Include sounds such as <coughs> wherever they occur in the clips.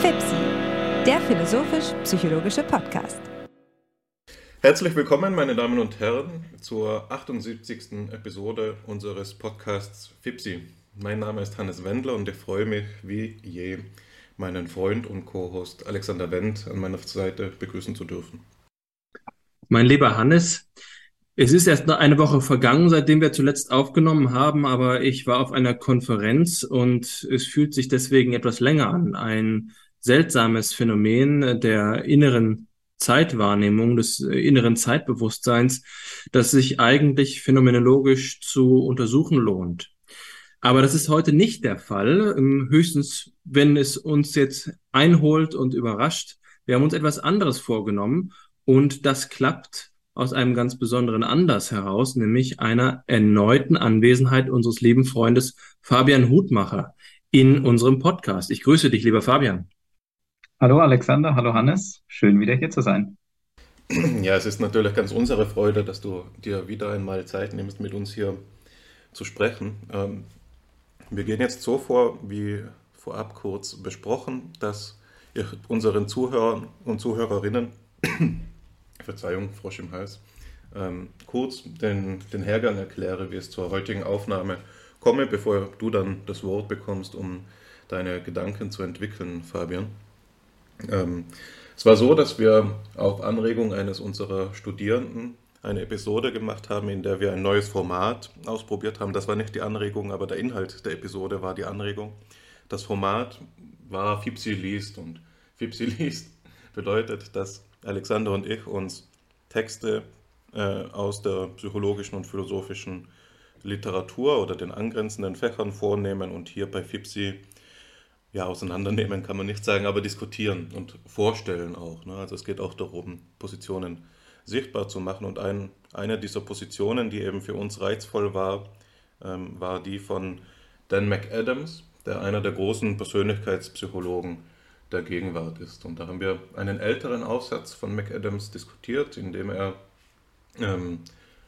FIPSI, der philosophisch-psychologische Podcast. Herzlich willkommen, meine Damen und Herren, zur 78. Episode unseres Podcasts FIPSI. Mein Name ist Hannes Wendler und ich freue mich wie je, meinen Freund und Co-Host Alexander Wendt an meiner Seite begrüßen zu dürfen. Mein lieber Hannes, es ist erst eine Woche vergangen, seitdem wir zuletzt aufgenommen haben, aber ich war auf einer Konferenz und es fühlt sich deswegen etwas länger an. Ein seltsames Phänomen der inneren Zeitwahrnehmung, des inneren Zeitbewusstseins, das sich eigentlich phänomenologisch zu untersuchen lohnt. Aber das ist heute nicht der Fall, ähm, höchstens wenn es uns jetzt einholt und überrascht. Wir haben uns etwas anderes vorgenommen und das klappt aus einem ganz besonderen Anlass heraus, nämlich einer erneuten Anwesenheit unseres lieben Freundes Fabian Hutmacher in unserem Podcast. Ich grüße dich, lieber Fabian. Hallo Alexander, hallo Hannes, schön wieder hier zu sein. Ja, es ist natürlich ganz unsere Freude, dass du dir wieder einmal Zeit nimmst, mit uns hier zu sprechen. Ähm, wir gehen jetzt so vor, wie vorab kurz besprochen, dass ich unseren Zuhörern und Zuhörerinnen, Verzeihung, Frosch im Hals, ähm, kurz den, den Hergang erkläre, wie es zur heutigen Aufnahme komme, bevor du dann das Wort bekommst, um deine Gedanken zu entwickeln, Fabian. Ähm, es war so, dass wir auf Anregung eines unserer Studierenden eine Episode gemacht haben, in der wir ein neues Format ausprobiert haben. Das war nicht die Anregung, aber der Inhalt der Episode war die Anregung. Das Format war Fipsi liest und Fipsi <laughs> liest bedeutet, dass Alexander und ich uns Texte äh, aus der psychologischen und philosophischen Literatur oder den angrenzenden Fächern vornehmen und hier bei Fipsi ja, auseinandernehmen kann man nicht sagen, aber diskutieren und vorstellen auch. Ne? Also es geht auch darum, Positionen sichtbar zu machen. Und ein, eine dieser Positionen, die eben für uns reizvoll war, ähm, war die von Dan McAdams, der einer der großen Persönlichkeitspsychologen der Gegenwart ist. Und da haben wir einen älteren Aufsatz von McAdams diskutiert, in dem er ähm,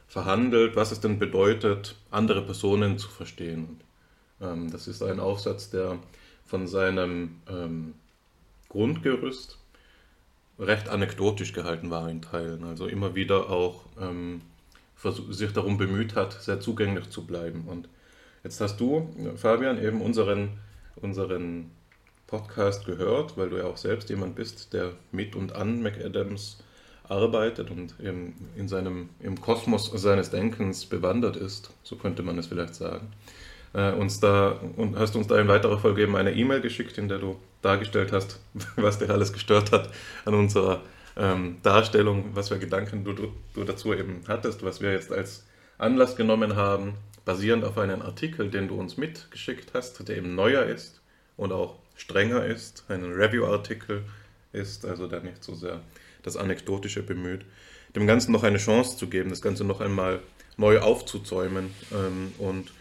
verhandelt, was es denn bedeutet, andere Personen zu verstehen. Ähm, das ist ein Aufsatz, der von seinem ähm, Grundgerüst recht anekdotisch gehalten war in Teilen. Also immer wieder auch ähm, sich darum bemüht hat, sehr zugänglich zu bleiben. Und jetzt hast du, Fabian, eben unseren, unseren Podcast gehört, weil du ja auch selbst jemand bist, der mit und an McAdams arbeitet und eben in seinem, im Kosmos seines Denkens bewandert ist, so könnte man es vielleicht sagen. Äh, uns da und hast uns da in weiterer Folge eben eine E-Mail geschickt, in der du dargestellt hast, <laughs> was dich alles gestört hat an unserer ähm, Darstellung, was für Gedanken du, du, du dazu eben hattest, was wir jetzt als Anlass genommen haben, basierend auf einem Artikel, den du uns mitgeschickt hast, der eben neuer ist und auch strenger ist, ein Review-Artikel ist, also der nicht so sehr das Anekdotische bemüht, dem Ganzen noch eine Chance zu geben, das Ganze noch einmal neu aufzuzäumen ähm, und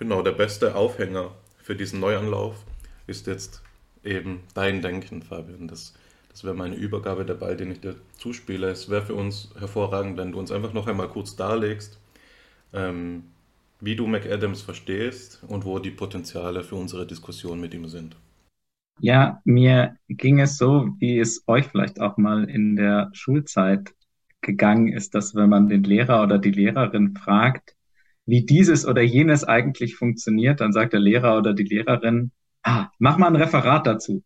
Genau, der beste Aufhänger für diesen Neuanlauf ist jetzt eben dein Denken, Fabian. Das, das wäre meine Übergabe der Ball, den ich dir zuspiele. Es wäre für uns hervorragend, wenn du uns einfach noch einmal kurz darlegst, ähm, wie du McAdams verstehst und wo die Potenziale für unsere Diskussion mit ihm sind. Ja, mir ging es so, wie es euch vielleicht auch mal in der Schulzeit gegangen ist, dass wenn man den Lehrer oder die Lehrerin fragt, wie dieses oder jenes eigentlich funktioniert, dann sagt der Lehrer oder die Lehrerin, ah, mach mal ein Referat dazu.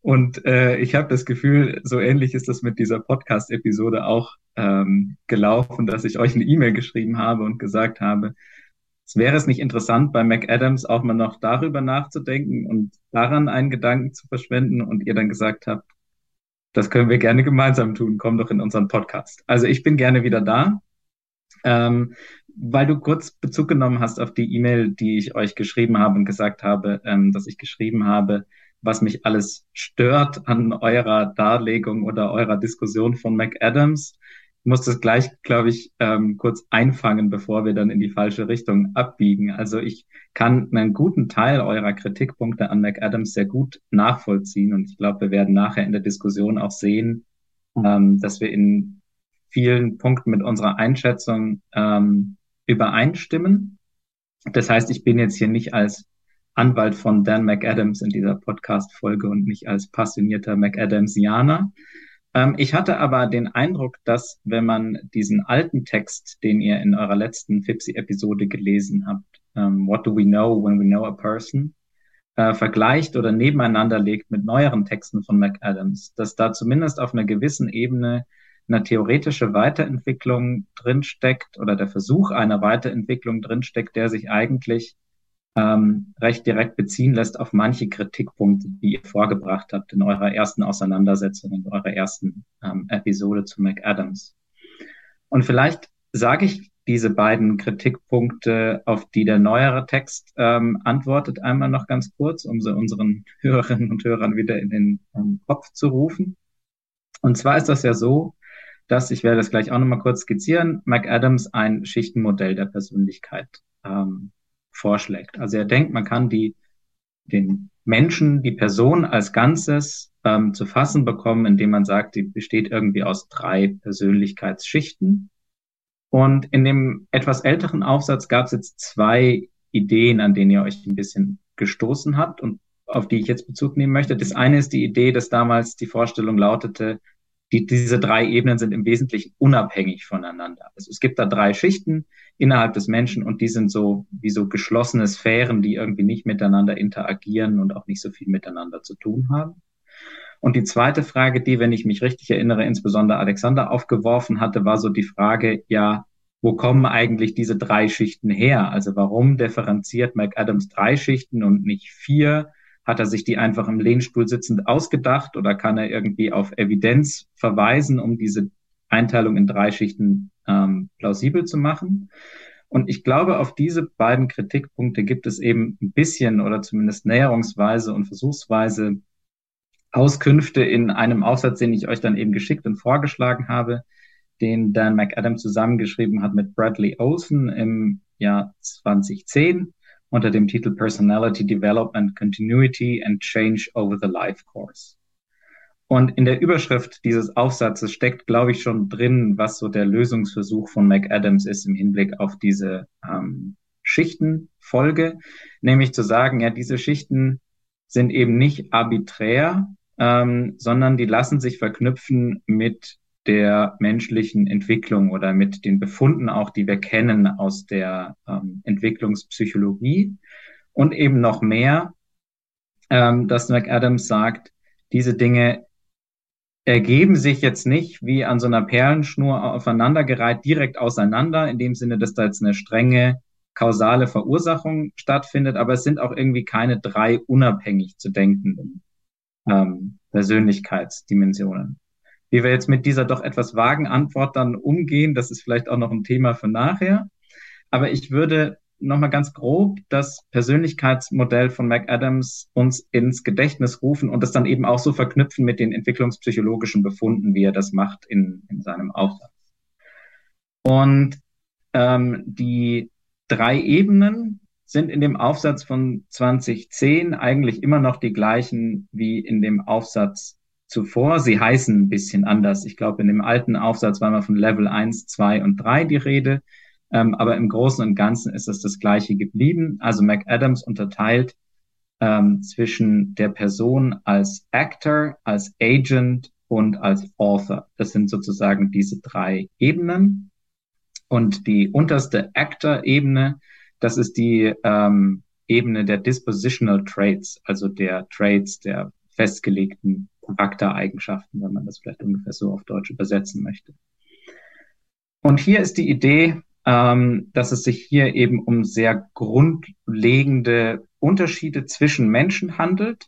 Und äh, ich habe das Gefühl, so ähnlich ist das mit dieser Podcast-Episode auch ähm, gelaufen, dass ich euch eine E-Mail geschrieben habe und gesagt habe, es wäre es nicht interessant, bei McAdams auch mal noch darüber nachzudenken und daran einen Gedanken zu verschwenden und ihr dann gesagt habt, das können wir gerne gemeinsam tun, komm doch in unseren Podcast. Also ich bin gerne wieder da. Ähm, weil du kurz Bezug genommen hast auf die E-Mail, die ich euch geschrieben habe und gesagt habe, ähm, dass ich geschrieben habe, was mich alles stört an eurer Darlegung oder eurer Diskussion von McAdams. Ich muss das gleich, glaube ich, ähm, kurz einfangen, bevor wir dann in die falsche Richtung abbiegen. Also ich kann einen guten Teil eurer Kritikpunkte an McAdams sehr gut nachvollziehen und ich glaube, wir werden nachher in der Diskussion auch sehen, ähm, dass wir in vielen Punkten mit unserer Einschätzung ähm, übereinstimmen. Das heißt, ich bin jetzt hier nicht als Anwalt von Dan McAdams in dieser Podcast-Folge und nicht als passionierter McAdamsianer. Ähm, ich hatte aber den Eindruck, dass wenn man diesen alten Text, den ihr in eurer letzten Fipsi-Episode gelesen habt, ähm, What do we know when we know a person, äh, vergleicht oder nebeneinander legt mit neueren Texten von McAdams, dass da zumindest auf einer gewissen Ebene eine theoretische Weiterentwicklung drinsteckt oder der Versuch einer Weiterentwicklung drinsteckt, der sich eigentlich ähm, recht direkt beziehen lässt auf manche Kritikpunkte, die ihr vorgebracht habt in eurer ersten Auseinandersetzung, in eurer ersten ähm, Episode zu McAdams. Und vielleicht sage ich diese beiden Kritikpunkte, auf die der neuere Text ähm, antwortet, einmal noch ganz kurz, um sie unseren <laughs> Hörerinnen und Hörern wieder in den ähm, Kopf zu rufen. Und zwar ist das ja so, dass, ich werde das gleich auch nochmal kurz skizzieren, McAdams ein Schichtenmodell der Persönlichkeit ähm, vorschlägt. Also er denkt, man kann die, den Menschen, die Person als Ganzes ähm, zu fassen bekommen, indem man sagt, die besteht irgendwie aus drei Persönlichkeitsschichten. Und in dem etwas älteren Aufsatz gab es jetzt zwei Ideen, an denen ihr euch ein bisschen gestoßen habt und auf die ich jetzt Bezug nehmen möchte. Das eine ist die Idee, dass damals die Vorstellung lautete, die, diese drei Ebenen sind im Wesentlichen unabhängig voneinander. Also es gibt da drei Schichten innerhalb des Menschen und die sind so wie so geschlossene Sphären, die irgendwie nicht miteinander interagieren und auch nicht so viel miteinander zu tun haben. Und die zweite Frage, die, wenn ich mich richtig erinnere, insbesondere Alexander aufgeworfen hatte, war so die Frage, ja, wo kommen eigentlich diese drei Schichten her? Also warum differenziert McAdams drei Schichten und nicht vier? Hat er sich die einfach im Lehnstuhl sitzend ausgedacht oder kann er irgendwie auf Evidenz verweisen, um diese Einteilung in drei Schichten ähm, plausibel zu machen? Und ich glaube, auf diese beiden Kritikpunkte gibt es eben ein bisschen oder zumindest näherungsweise und versuchsweise Auskünfte in einem Aufsatz, den ich euch dann eben geschickt und vorgeschlagen habe, den Dan McAdam zusammengeschrieben hat mit Bradley Olson im Jahr 2010 unter dem Titel Personality Development, Continuity and Change over the Life Course. Und in der Überschrift dieses Aufsatzes steckt, glaube ich, schon drin, was so der Lösungsversuch von McAdams ist im Hinblick auf diese ähm, Schichtenfolge, nämlich zu sagen, ja, diese Schichten sind eben nicht arbiträr, ähm, sondern die lassen sich verknüpfen mit der menschlichen Entwicklung oder mit den Befunden auch, die wir kennen aus der ähm, Entwicklungspsychologie. Und eben noch mehr, ähm, dass McAdams sagt, diese Dinge ergeben sich jetzt nicht wie an so einer Perlenschnur aufeinandergereiht direkt auseinander, in dem Sinne, dass da jetzt eine strenge kausale Verursachung stattfindet, aber es sind auch irgendwie keine drei unabhängig zu denkenden ähm, Persönlichkeitsdimensionen. Wie wir jetzt mit dieser doch etwas vagen Antwort dann umgehen, das ist vielleicht auch noch ein Thema für nachher. Aber ich würde nochmal ganz grob das Persönlichkeitsmodell von McAdams uns ins Gedächtnis rufen und das dann eben auch so verknüpfen mit den entwicklungspsychologischen Befunden, wie er das macht in, in seinem Aufsatz. Und ähm, die drei Ebenen sind in dem Aufsatz von 2010 eigentlich immer noch die gleichen wie in dem Aufsatz zuvor. Sie heißen ein bisschen anders. Ich glaube, in dem alten Aufsatz war mal von Level 1, 2 und 3 die Rede. Ähm, aber im Großen und Ganzen ist es das Gleiche geblieben. Also McAdams unterteilt ähm, zwischen der Person als Actor, als Agent und als Author. Das sind sozusagen diese drei Ebenen. Und die unterste Actor-Ebene, das ist die ähm, Ebene der Dispositional Traits, also der Traits der festgelegten Charaktereigenschaften, wenn man das vielleicht ungefähr so auf Deutsch übersetzen möchte. Und hier ist die Idee, ähm, dass es sich hier eben um sehr grundlegende Unterschiede zwischen Menschen handelt.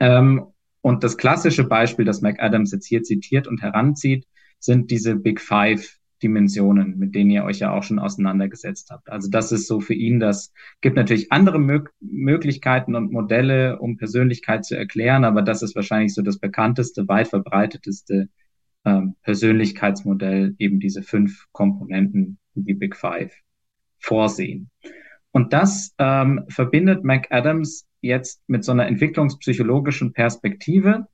Ähm, und das klassische Beispiel, das McAdams jetzt hier zitiert und heranzieht, sind diese Big Five Dimensionen, mit denen ihr euch ja auch schon auseinandergesetzt habt. Also das ist so für ihn das, gibt natürlich andere Mö Möglichkeiten und Modelle, um Persönlichkeit zu erklären, aber das ist wahrscheinlich so das bekannteste, weit verbreiteteste ähm, Persönlichkeitsmodell, eben diese fünf Komponenten, die Big Five vorsehen. Und das ähm, verbindet McAdams jetzt mit so einer entwicklungspsychologischen Perspektive,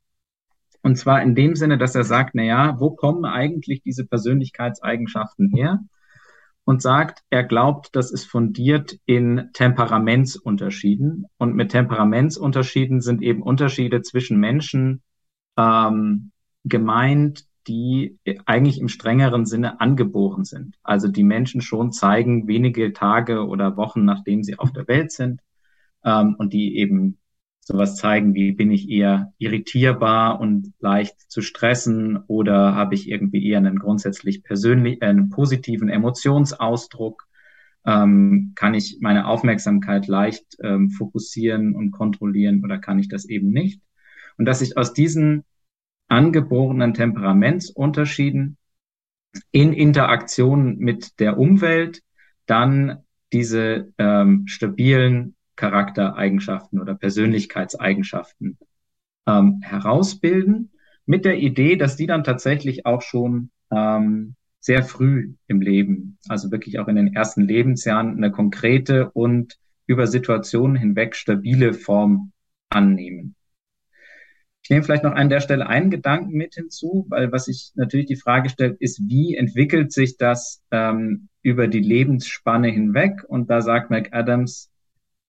und zwar in dem Sinne, dass er sagt, na ja, wo kommen eigentlich diese Persönlichkeitseigenschaften her? und sagt, er glaubt, das ist fundiert in Temperamentsunterschieden. Und mit Temperamentsunterschieden sind eben Unterschiede zwischen Menschen ähm, gemeint, die eigentlich im strengeren Sinne angeboren sind. Also die Menschen schon zeigen, wenige Tage oder Wochen, nachdem sie auf der Welt sind, ähm, und die eben sowas zeigen, wie bin ich eher irritierbar und leicht zu stressen oder habe ich irgendwie eher einen grundsätzlich persönlich, äh, einen positiven Emotionsausdruck? Ähm, kann ich meine Aufmerksamkeit leicht ähm, fokussieren und kontrollieren oder kann ich das eben nicht? Und dass ich aus diesen angeborenen Temperamentsunterschieden in Interaktion mit der Umwelt dann diese ähm, stabilen Charaktereigenschaften oder Persönlichkeitseigenschaften ähm, herausbilden, mit der Idee, dass die dann tatsächlich auch schon ähm, sehr früh im Leben, also wirklich auch in den ersten Lebensjahren, eine konkrete und über Situationen hinweg stabile Form annehmen. Ich nehme vielleicht noch an der Stelle einen Gedanken mit hinzu, weil was sich natürlich die Frage stellt, ist, wie entwickelt sich das ähm, über die Lebensspanne hinweg? Und da sagt McAdams,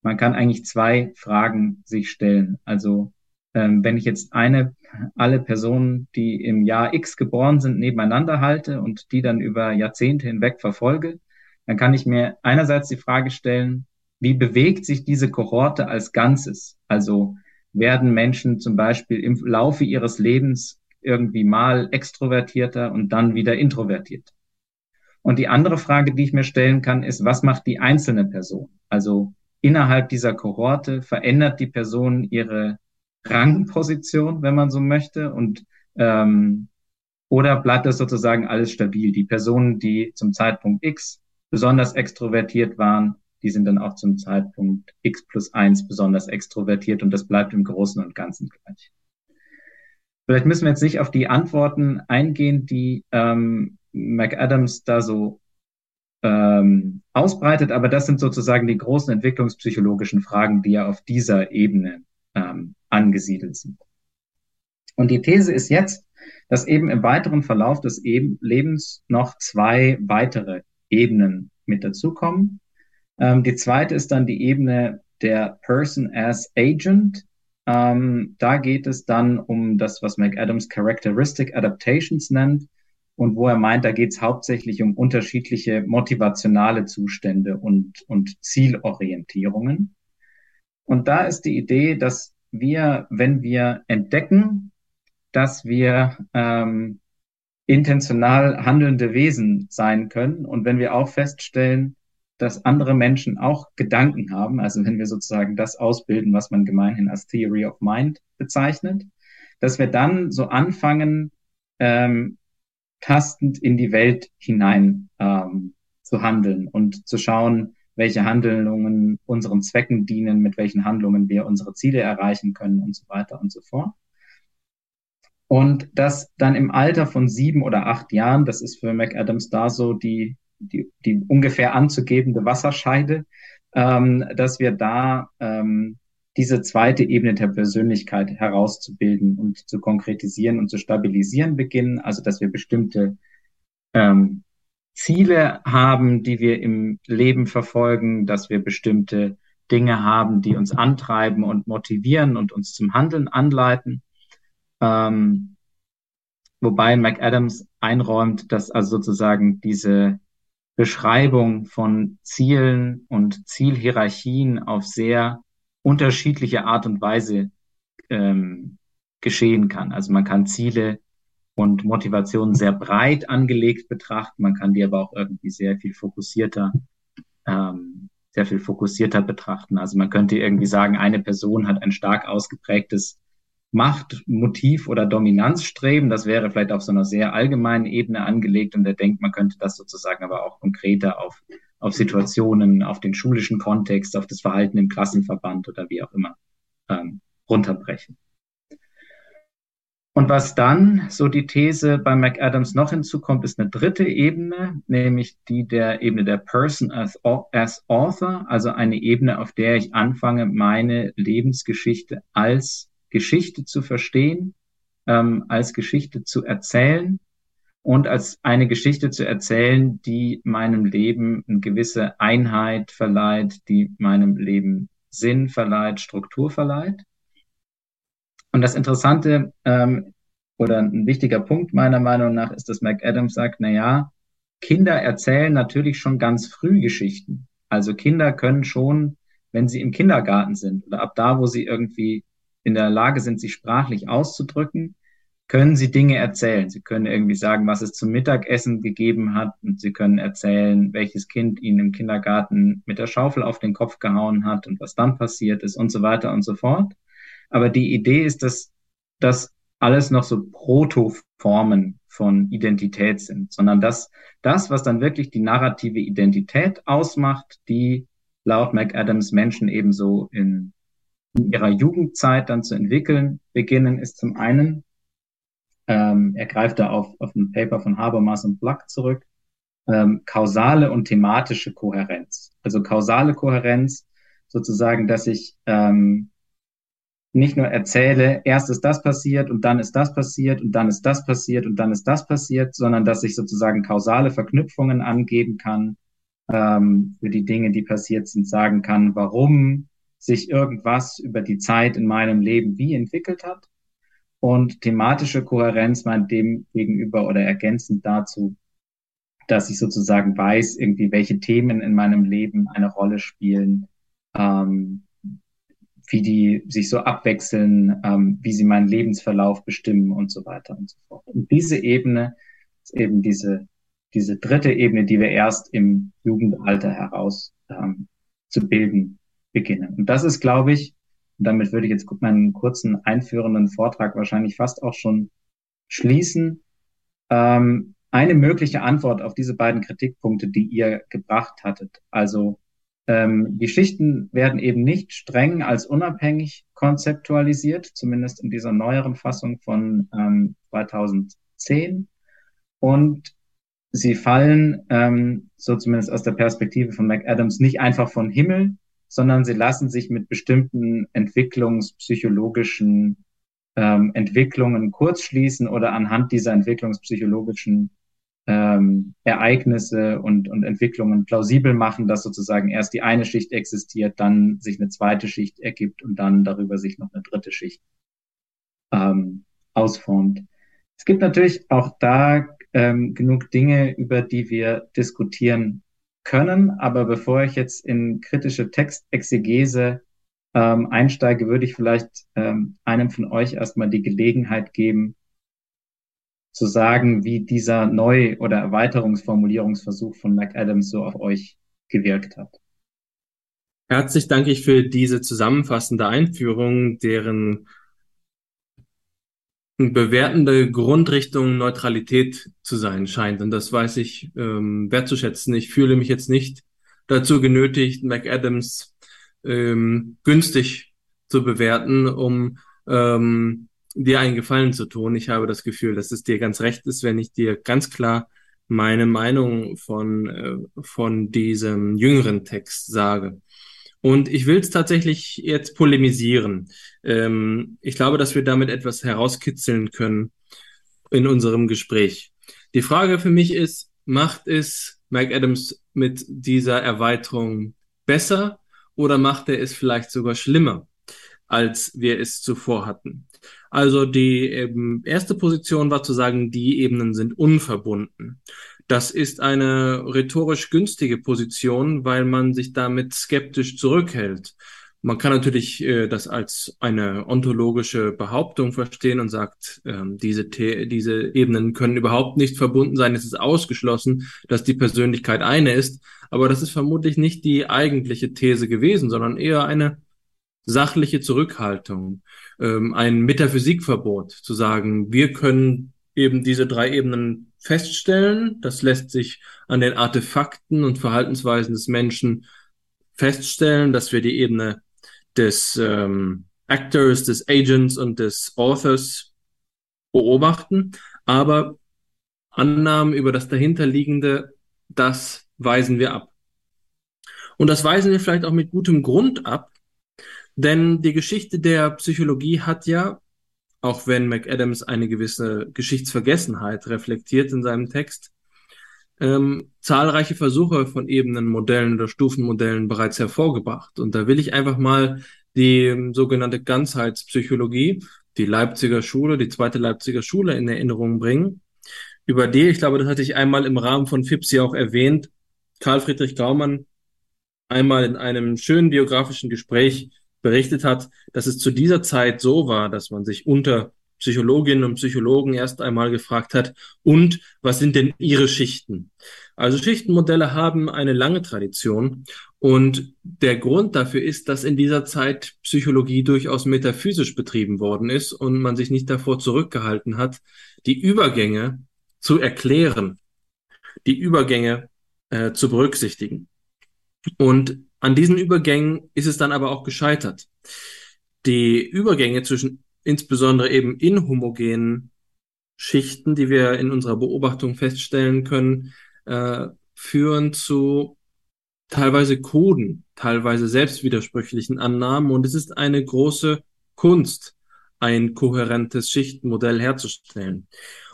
man kann eigentlich zwei Fragen sich stellen. Also ähm, wenn ich jetzt eine, alle Personen, die im Jahr X geboren sind, nebeneinander halte und die dann über Jahrzehnte hinweg verfolge, dann kann ich mir einerseits die Frage stellen, wie bewegt sich diese Kohorte als Ganzes? Also werden Menschen zum Beispiel im Laufe ihres Lebens irgendwie mal extrovertierter und dann wieder introvertiert? Und die andere Frage, die ich mir stellen kann, ist, was macht die einzelne Person? Also innerhalb dieser Kohorte verändert die Person ihre Rangposition, wenn man so möchte, und ähm, oder bleibt das sozusagen alles stabil? Die Personen, die zum Zeitpunkt X besonders extrovertiert waren, die sind dann auch zum Zeitpunkt X plus eins besonders extrovertiert und das bleibt im Großen und Ganzen gleich. Vielleicht müssen wir jetzt nicht auf die Antworten eingehen, die ähm, McAdams da so ähm, ausbreitet. Aber das sind sozusagen die großen entwicklungspsychologischen Fragen, die ja auf dieser Ebene ähm, angesiedelt sind. Und die These ist jetzt, dass eben im weiteren Verlauf des eben Lebens noch zwei weitere Ebenen mit dazukommen. Ähm, die zweite ist dann die Ebene der Person as Agent. Ähm, da geht es dann um das, was McAdams Characteristic Adaptations nennt und wo er meint, da geht es hauptsächlich um unterschiedliche motivationale Zustände und, und Zielorientierungen. Und da ist die Idee, dass wir, wenn wir entdecken, dass wir ähm, intentional handelnde Wesen sein können und wenn wir auch feststellen, dass andere Menschen auch Gedanken haben, also wenn wir sozusagen das ausbilden, was man gemeinhin als Theory of Mind bezeichnet, dass wir dann so anfangen, ähm, tastend in die Welt hinein ähm, zu handeln und zu schauen, welche Handlungen unseren Zwecken dienen, mit welchen Handlungen wir unsere Ziele erreichen können und so weiter und so fort. Und das dann im Alter von sieben oder acht Jahren, das ist für McAdams da so die, die, die ungefähr anzugebende Wasserscheide, ähm, dass wir da ähm, diese zweite Ebene der Persönlichkeit herauszubilden und zu konkretisieren und zu stabilisieren beginnen. Also dass wir bestimmte ähm, Ziele haben, die wir im Leben verfolgen, dass wir bestimmte Dinge haben, die uns antreiben und motivieren und uns zum Handeln anleiten. Ähm, wobei McAdams einräumt, dass also sozusagen diese Beschreibung von Zielen und Zielhierarchien auf sehr unterschiedliche Art und Weise ähm, geschehen kann. Also man kann Ziele und Motivationen sehr breit angelegt betrachten, man kann die aber auch irgendwie sehr viel fokussierter, ähm, sehr viel fokussierter betrachten. Also man könnte irgendwie sagen, eine Person hat ein stark ausgeprägtes Machtmotiv oder Dominanzstreben. Das wäre vielleicht auf so einer sehr allgemeinen Ebene angelegt und er denkt, man könnte das sozusagen aber auch konkreter auf auf Situationen, auf den schulischen Kontext, auf das Verhalten im Klassenverband oder wie auch immer ähm, runterbrechen. Und was dann, so die These bei McAdams noch hinzukommt, ist eine dritte Ebene, nämlich die der Ebene der Person as, as Author, also eine Ebene, auf der ich anfange, meine Lebensgeschichte als Geschichte zu verstehen, ähm, als Geschichte zu erzählen und als eine Geschichte zu erzählen, die meinem Leben eine gewisse Einheit verleiht, die meinem Leben Sinn verleiht, Struktur verleiht. Und das Interessante ähm, oder ein wichtiger Punkt meiner Meinung nach ist, dass McAdams sagt, na ja, Kinder erzählen natürlich schon ganz früh Geschichten. Also Kinder können schon, wenn sie im Kindergarten sind oder ab da, wo sie irgendwie in der Lage sind, sich sprachlich auszudrücken, können sie Dinge erzählen. Sie können irgendwie sagen, was es zum Mittagessen gegeben hat und sie können erzählen, welches Kind ihnen im Kindergarten mit der Schaufel auf den Kopf gehauen hat und was dann passiert ist und so weiter und so fort. Aber die Idee ist, dass das alles noch so Protoformen von Identität sind, sondern dass das, was dann wirklich die narrative Identität ausmacht, die laut McAdams Menschen ebenso in, in ihrer Jugendzeit dann zu entwickeln beginnen, ist zum einen, ähm, er greift da auf, auf ein Paper von Habermas und Black zurück, ähm, kausale und thematische Kohärenz. Also kausale Kohärenz sozusagen, dass ich ähm, nicht nur erzähle, erst ist das passiert und dann ist das passiert und dann ist das passiert und dann ist das passiert, sondern dass ich sozusagen kausale Verknüpfungen angeben kann ähm, für die Dinge, die passiert sind, sagen kann, warum sich irgendwas über die Zeit in meinem Leben wie entwickelt hat. Und thematische Kohärenz meint dem gegenüber oder ergänzend dazu, dass ich sozusagen weiß, irgendwie, welche Themen in meinem Leben eine Rolle spielen, ähm, wie die sich so abwechseln, ähm, wie sie meinen Lebensverlauf bestimmen und so weiter und so fort. Und diese Ebene ist eben diese, diese dritte Ebene, die wir erst im Jugendalter heraus ähm, zu bilden beginnen. Und das ist, glaube ich, und damit würde ich jetzt meinen kurzen einführenden Vortrag wahrscheinlich fast auch schon schließen, ähm, eine mögliche Antwort auf diese beiden Kritikpunkte, die ihr gebracht hattet. Also ähm, die Schichten werden eben nicht streng als unabhängig konzeptualisiert, zumindest in dieser neueren Fassung von ähm, 2010. Und sie fallen, ähm, so zumindest aus der Perspektive von McAdams, nicht einfach von Himmel, sondern sie lassen sich mit bestimmten entwicklungspsychologischen ähm, Entwicklungen kurzschließen oder anhand dieser entwicklungspsychologischen ähm, Ereignisse und, und Entwicklungen plausibel machen, dass sozusagen erst die eine Schicht existiert, dann sich eine zweite Schicht ergibt und dann darüber sich noch eine dritte Schicht ähm, ausformt. Es gibt natürlich auch da ähm, genug Dinge, über die wir diskutieren können, aber bevor ich jetzt in kritische Textexegese ähm, einsteige, würde ich vielleicht ähm, einem von euch erstmal die Gelegenheit geben, zu sagen, wie dieser Neu- oder Erweiterungsformulierungsversuch von McAdams so auf euch gewirkt hat. Herzlich danke ich für diese zusammenfassende Einführung, deren bewertende Grundrichtung Neutralität zu sein scheint. Und das weiß ich ähm, wertzuschätzen. Ich fühle mich jetzt nicht dazu genötigt, McAdams ähm, günstig zu bewerten, um ähm, dir einen Gefallen zu tun. Ich habe das Gefühl, dass es dir ganz recht ist, wenn ich dir ganz klar meine Meinung von, äh, von diesem jüngeren Text sage. Und ich will es tatsächlich jetzt polemisieren. Ähm, ich glaube, dass wir damit etwas herauskitzeln können in unserem Gespräch. Die Frage für mich ist, macht es Mike Adams mit dieser Erweiterung besser oder macht er es vielleicht sogar schlimmer, als wir es zuvor hatten? Also die ähm, erste Position war zu sagen, die Ebenen sind unverbunden. Das ist eine rhetorisch günstige Position, weil man sich damit skeptisch zurückhält. Man kann natürlich äh, das als eine ontologische Behauptung verstehen und sagt, ähm, diese, diese Ebenen können überhaupt nicht verbunden sein. Es ist ausgeschlossen, dass die Persönlichkeit eine ist. Aber das ist vermutlich nicht die eigentliche These gewesen, sondern eher eine sachliche Zurückhaltung ähm, ein Metaphysikverbot, zu sagen, wir können eben diese drei Ebenen feststellen. Das lässt sich an den Artefakten und Verhaltensweisen des Menschen feststellen, dass wir die Ebene des ähm, Actors, des Agents und des Authors beobachten. Aber Annahmen über das dahinterliegende, das weisen wir ab. Und das weisen wir vielleicht auch mit gutem Grund ab, denn die Geschichte der Psychologie hat ja auch wenn McAdams eine gewisse Geschichtsvergessenheit reflektiert in seinem Text, ähm, zahlreiche Versuche von Ebenenmodellen oder Stufenmodellen bereits hervorgebracht. Und da will ich einfach mal die ähm, sogenannte Ganzheitspsychologie, die Leipziger Schule, die zweite Leipziger Schule in Erinnerung bringen, über die, ich glaube, das hatte ich einmal im Rahmen von FIPSI auch erwähnt, Karl Friedrich Gaumann einmal in einem schönen biografischen Gespräch berichtet hat, dass es zu dieser Zeit so war, dass man sich unter Psychologinnen und Psychologen erst einmal gefragt hat, und was sind denn ihre Schichten? Also Schichtenmodelle haben eine lange Tradition und der Grund dafür ist, dass in dieser Zeit Psychologie durchaus metaphysisch betrieben worden ist und man sich nicht davor zurückgehalten hat, die Übergänge zu erklären, die Übergänge äh, zu berücksichtigen. Und an diesen Übergängen ist es dann aber auch gescheitert. Die Übergänge zwischen insbesondere eben inhomogenen Schichten, die wir in unserer Beobachtung feststellen können, äh, führen zu teilweise Coden, teilweise selbstwidersprüchlichen Annahmen. Und es ist eine große Kunst, ein kohärentes Schichtenmodell herzustellen.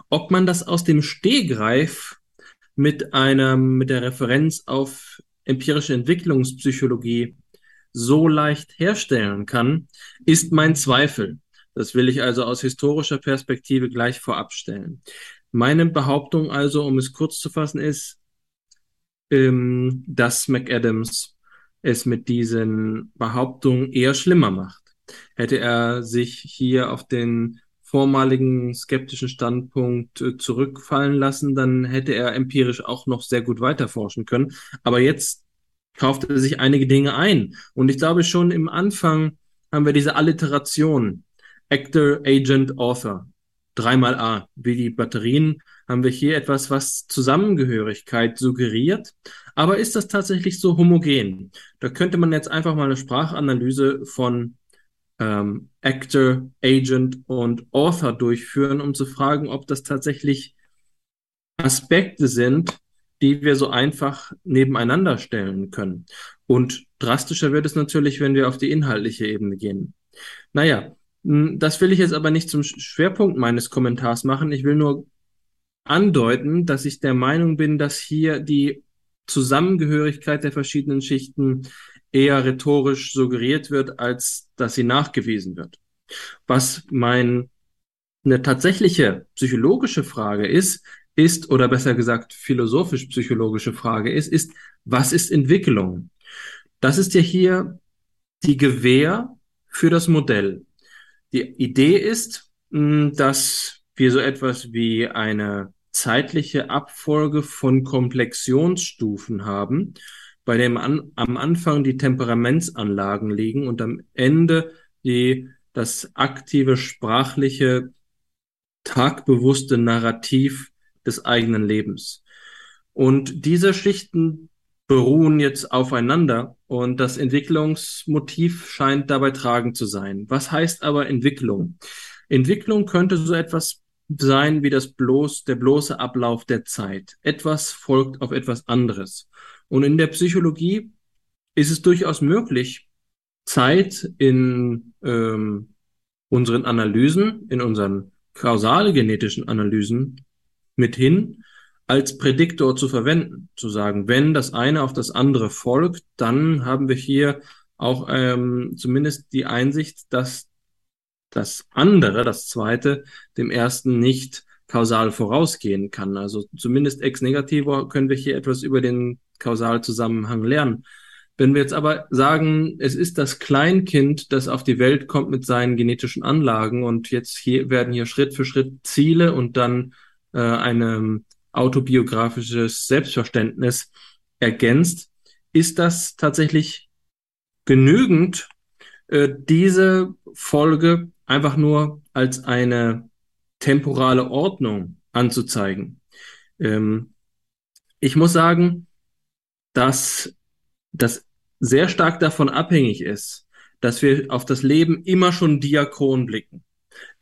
Ob man das aus dem Stehgreif mit einer, mit der Referenz auf empirische Entwicklungspsychologie so leicht herstellen kann, ist mein Zweifel. Das will ich also aus historischer Perspektive gleich vorab stellen. Meine Behauptung also, um es kurz zu fassen, ist, ähm, dass McAdams es mit diesen Behauptungen eher schlimmer macht. Hätte er sich hier auf den vormaligen skeptischen Standpunkt äh, zurückfallen lassen, dann hätte er empirisch auch noch sehr gut weiterforschen können. Aber jetzt kauft er sich einige Dinge ein. Und ich glaube schon im Anfang haben wir diese Alliteration. Actor, Agent, Author. Dreimal A. Wie die Batterien haben wir hier etwas, was Zusammengehörigkeit suggeriert. Aber ist das tatsächlich so homogen? Da könnte man jetzt einfach mal eine Sprachanalyse von ähm, Actor, Agent und Author durchführen, um zu fragen, ob das tatsächlich Aspekte sind, die wir so einfach nebeneinander stellen können. Und drastischer wird es natürlich, wenn wir auf die inhaltliche Ebene gehen. Naja, das will ich jetzt aber nicht zum Schwerpunkt meines Kommentars machen. Ich will nur andeuten, dass ich der Meinung bin, dass hier die Zusammengehörigkeit der verschiedenen Schichten eher rhetorisch suggeriert wird, als dass sie nachgewiesen wird. Was mein eine tatsächliche psychologische Frage ist, ist, oder besser gesagt philosophisch-psychologische Frage ist, ist, was ist Entwicklung? Das ist ja hier die Gewähr für das Modell. Die Idee ist, hm, dass wir so etwas wie eine zeitliche Abfolge von Komplexionsstufen haben, bei dem an, am Anfang die Temperamentsanlagen liegen und am Ende die, das aktive sprachliche, tagbewusste Narrativ des eigenen Lebens. Und diese Schichten beruhen jetzt aufeinander und das Entwicklungsmotiv scheint dabei tragend zu sein. Was heißt aber Entwicklung? Entwicklung könnte so etwas sein wie das bloß, der bloße Ablauf der Zeit. Etwas folgt auf etwas anderes. Und in der Psychologie ist es durchaus möglich, Zeit in ähm, unseren Analysen, in unseren kausalgenetischen Analysen mithin als Prädiktor zu verwenden. Zu sagen, wenn das eine auf das andere folgt, dann haben wir hier auch ähm, zumindest die Einsicht, dass das andere, das zweite, dem ersten nicht kausal vorausgehen kann. Also zumindest ex negativo können wir hier etwas über den Kausalzusammenhang lernen. Wenn wir jetzt aber sagen, es ist das Kleinkind, das auf die Welt kommt mit seinen genetischen Anlagen und jetzt hier werden hier Schritt für Schritt Ziele und dann äh, ein autobiografisches Selbstverständnis ergänzt, ist das tatsächlich genügend, äh, diese Folge einfach nur als eine temporale Ordnung anzuzeigen. Ähm, ich muss sagen, dass das sehr stark davon abhängig ist, dass wir auf das Leben immer schon diachron blicken.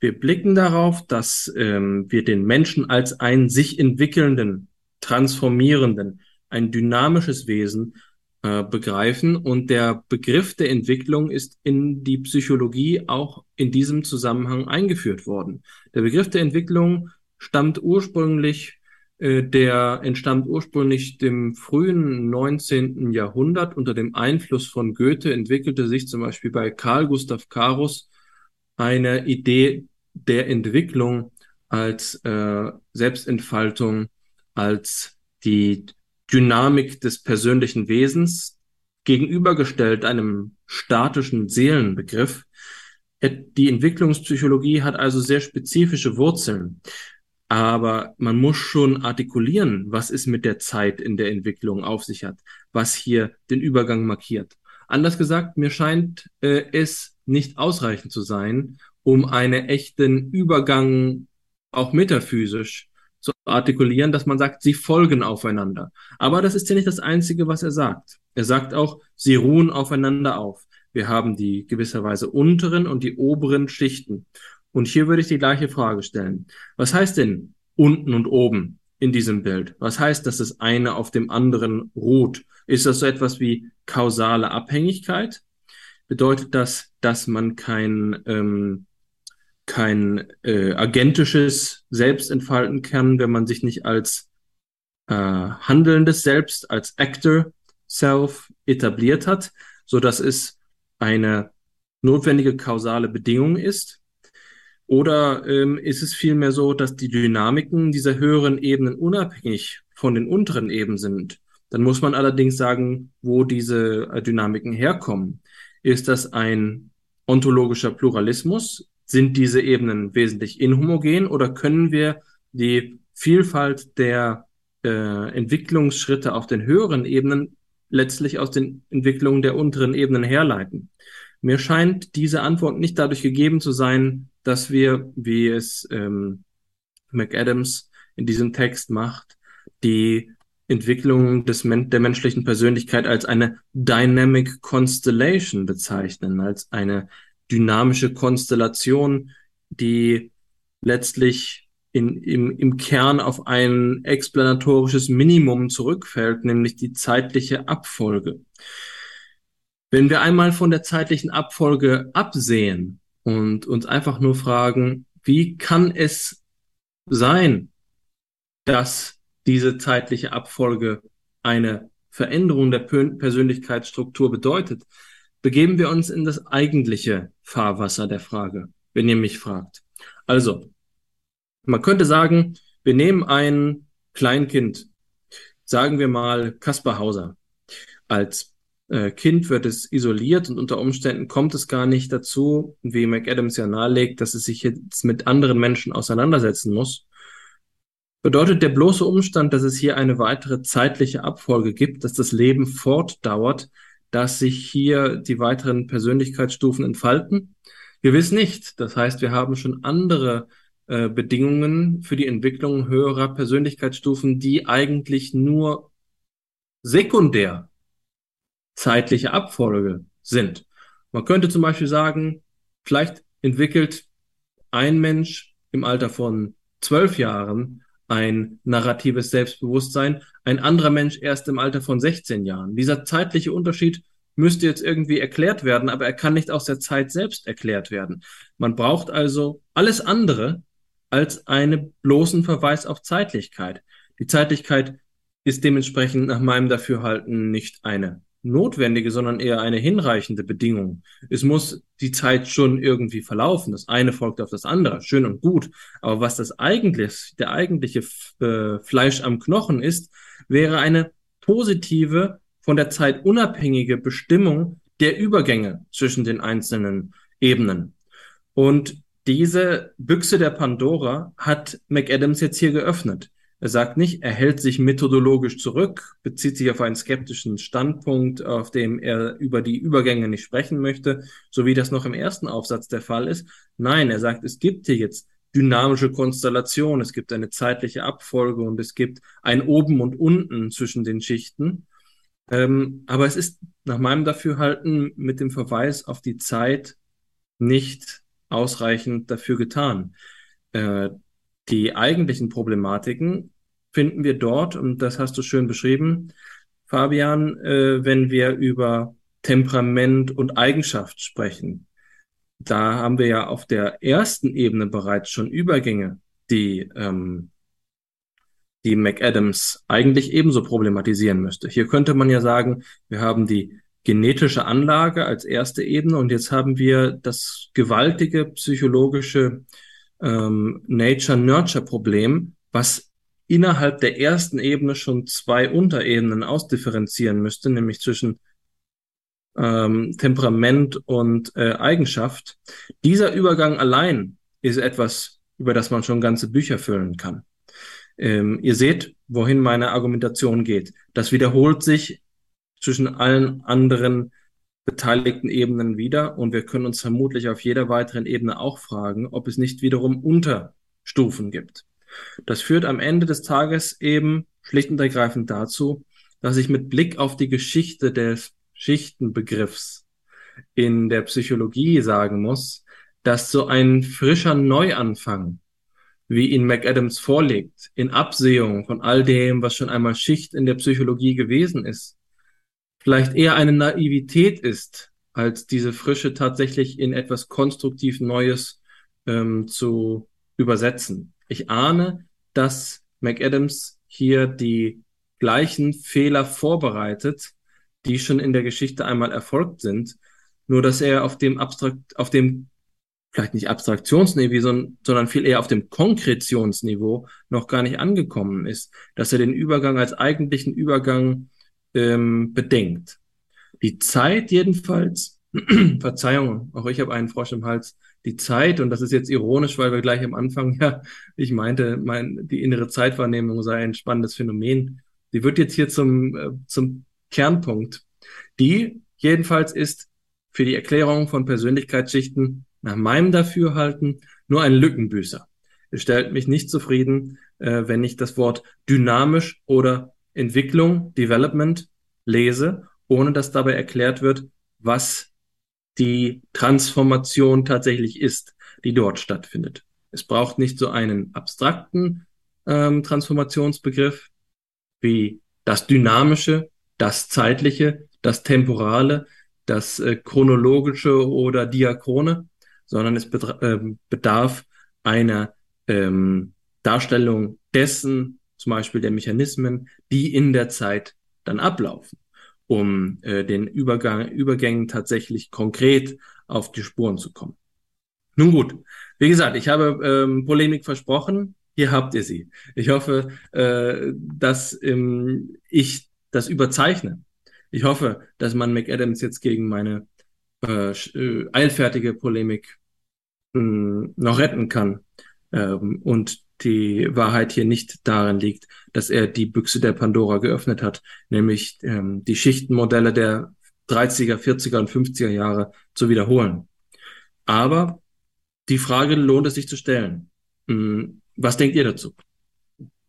Wir blicken darauf, dass ähm, wir den Menschen als einen sich entwickelnden, transformierenden, ein dynamisches Wesen äh, begreifen. Und der Begriff der Entwicklung ist in die Psychologie auch in diesem Zusammenhang eingeführt worden. Der Begriff der Entwicklung stammt ursprünglich der entstammt ursprünglich dem frühen 19. Jahrhundert. Unter dem Einfluss von Goethe entwickelte sich zum Beispiel bei Karl Gustav Karus eine Idee der Entwicklung als äh, Selbstentfaltung, als die Dynamik des persönlichen Wesens gegenübergestellt einem statischen Seelenbegriff. Die Entwicklungspsychologie hat also sehr spezifische Wurzeln. Aber man muss schon artikulieren, was es mit der Zeit in der Entwicklung auf sich hat, was hier den Übergang markiert. Anders gesagt, mir scheint äh, es nicht ausreichend zu sein, um einen echten Übergang auch metaphysisch zu artikulieren, dass man sagt, sie folgen aufeinander. Aber das ist ja nicht das Einzige, was er sagt. Er sagt auch, sie ruhen aufeinander auf. Wir haben die gewisserweise unteren und die oberen Schichten. Und hier würde ich die gleiche Frage stellen. Was heißt denn unten und oben in diesem Bild? Was heißt, dass das eine auf dem anderen ruht? Ist das so etwas wie kausale Abhängigkeit? Bedeutet das, dass man kein ähm, kein äh, agentisches Selbst entfalten kann, wenn man sich nicht als äh, handelndes Selbst, als Actor Self etabliert hat, so dass es eine notwendige kausale Bedingung ist? Oder ähm, ist es vielmehr so, dass die Dynamiken dieser höheren Ebenen unabhängig von den unteren Ebenen sind? Dann muss man allerdings sagen, wo diese äh, Dynamiken herkommen. Ist das ein ontologischer Pluralismus? Sind diese Ebenen wesentlich inhomogen oder können wir die Vielfalt der äh, Entwicklungsschritte auf den höheren Ebenen letztlich aus den Entwicklungen der unteren Ebenen herleiten? Mir scheint diese Antwort nicht dadurch gegeben zu sein, dass wir, wie es ähm, McAdams in diesem Text macht, die Entwicklung des Men der menschlichen Persönlichkeit als eine Dynamic Constellation bezeichnen, als eine dynamische Konstellation, die letztlich in, im, im Kern auf ein explanatorisches Minimum zurückfällt, nämlich die zeitliche Abfolge. Wenn wir einmal von der zeitlichen Abfolge absehen und uns einfach nur fragen, wie kann es sein, dass diese zeitliche Abfolge eine Veränderung der Persönlichkeitsstruktur bedeutet, begeben wir uns in das eigentliche Fahrwasser der Frage, wenn ihr mich fragt. Also, man könnte sagen, wir nehmen ein Kleinkind, sagen wir mal Kaspar Hauser. Als äh, Kind wird es isoliert und unter Umständen kommt es gar nicht dazu, wie McAdams ja nahelegt, dass es sich jetzt mit anderen Menschen auseinandersetzen muss. Bedeutet der bloße Umstand, dass es hier eine weitere zeitliche Abfolge gibt, dass das Leben fortdauert, dass sich hier die weiteren Persönlichkeitsstufen entfalten? Gewiss nicht. Das heißt, wir haben schon andere äh, Bedingungen für die Entwicklung höherer Persönlichkeitsstufen, die eigentlich nur sekundär zeitliche Abfolge sind. Man könnte zum Beispiel sagen, vielleicht entwickelt ein Mensch im Alter von zwölf Jahren ein narratives Selbstbewusstsein, ein anderer Mensch erst im Alter von 16 Jahren. Dieser zeitliche Unterschied müsste jetzt irgendwie erklärt werden, aber er kann nicht aus der Zeit selbst erklärt werden. Man braucht also alles andere als einen bloßen Verweis auf Zeitlichkeit. Die Zeitlichkeit ist dementsprechend nach meinem Dafürhalten nicht eine notwendige, sondern eher eine hinreichende Bedingung. Es muss die Zeit schon irgendwie verlaufen. Das eine folgt auf das andere. Schön und gut. Aber was das eigentlich, der eigentliche äh, Fleisch am Knochen ist, wäre eine positive, von der Zeit unabhängige Bestimmung der Übergänge zwischen den einzelnen Ebenen. Und diese Büchse der Pandora hat McAdams jetzt hier geöffnet. Er sagt nicht, er hält sich methodologisch zurück, bezieht sich auf einen skeptischen Standpunkt, auf dem er über die Übergänge nicht sprechen möchte, so wie das noch im ersten Aufsatz der Fall ist. Nein, er sagt, es gibt hier jetzt dynamische Konstellation, es gibt eine zeitliche Abfolge und es gibt ein Oben und Unten zwischen den Schichten. Ähm, aber es ist nach meinem Dafürhalten mit dem Verweis auf die Zeit nicht ausreichend dafür getan. Äh, die eigentlichen Problematiken finden wir dort, und das hast du schön beschrieben, Fabian, äh, wenn wir über Temperament und Eigenschaft sprechen. Da haben wir ja auf der ersten Ebene bereits schon Übergänge, die, ähm, die McAdams eigentlich ebenso problematisieren müsste. Hier könnte man ja sagen, wir haben die genetische Anlage als erste Ebene und jetzt haben wir das gewaltige psychologische ähm, Nature-Nurture-Problem, was innerhalb der ersten Ebene schon zwei Unterebenen ausdifferenzieren müsste, nämlich zwischen ähm, Temperament und äh, Eigenschaft. Dieser Übergang allein ist etwas, über das man schon ganze Bücher füllen kann. Ähm, ihr seht, wohin meine Argumentation geht. Das wiederholt sich zwischen allen anderen beteiligten Ebenen wieder und wir können uns vermutlich auf jeder weiteren Ebene auch fragen, ob es nicht wiederum Unterstufen gibt. Das führt am Ende des Tages eben schlicht und ergreifend dazu, dass ich mit Blick auf die Geschichte des Schichtenbegriffs in der Psychologie sagen muss, dass so ein frischer Neuanfang, wie ihn McAdams vorlegt, in Absehung von all dem, was schon einmal Schicht in der Psychologie gewesen ist, vielleicht eher eine Naivität ist, als diese Frische tatsächlich in etwas konstruktiv Neues ähm, zu übersetzen. Ich ahne, dass McAdams hier die gleichen Fehler vorbereitet, die schon in der Geschichte einmal erfolgt sind, nur dass er auf dem Abstrakt, auf dem vielleicht nicht Abstraktionsniveau, sondern, viel eher auf dem Konkretionsniveau noch gar nicht angekommen ist, dass er den Übergang als eigentlichen Übergang ähm, bedenkt. Die Zeit jedenfalls, <clears throat> Verzeihung, auch ich habe einen Frosch im Hals, die Zeit, und das ist jetzt ironisch, weil wir gleich am Anfang, ja, ich meinte, mein, die innere Zeitwahrnehmung sei ein spannendes Phänomen. Die wird jetzt hier zum, äh, zum Kernpunkt. Die jedenfalls ist für die Erklärung von Persönlichkeitsschichten nach meinem Dafürhalten nur ein Lückenbüßer. Es stellt mich nicht zufrieden, äh, wenn ich das Wort dynamisch oder Entwicklung, Development lese, ohne dass dabei erklärt wird, was die Transformation tatsächlich ist, die dort stattfindet. Es braucht nicht so einen abstrakten ähm, Transformationsbegriff wie das Dynamische, das Zeitliche, das Temporale, das äh, Chronologische oder Diachrone, sondern es äh, bedarf einer ähm, Darstellung dessen, zum Beispiel der Mechanismen, die in der Zeit dann ablaufen, um äh, den Übergang, Übergängen tatsächlich konkret auf die Spuren zu kommen. Nun gut, wie gesagt, ich habe ähm, Polemik versprochen. Hier habt ihr sie. Ich hoffe, äh, dass ähm, ich das überzeichne. Ich hoffe, dass man McAdams jetzt gegen meine äh, äh eilfertige Polemik mh, hm, noch retten kann ähm, und die Wahrheit hier nicht darin liegt, dass er die Büchse der Pandora geöffnet hat, nämlich ähm, die Schichtenmodelle der 30er, 40er und 50er Jahre zu wiederholen. Aber die Frage lohnt es sich zu stellen. Hm, was denkt ihr dazu?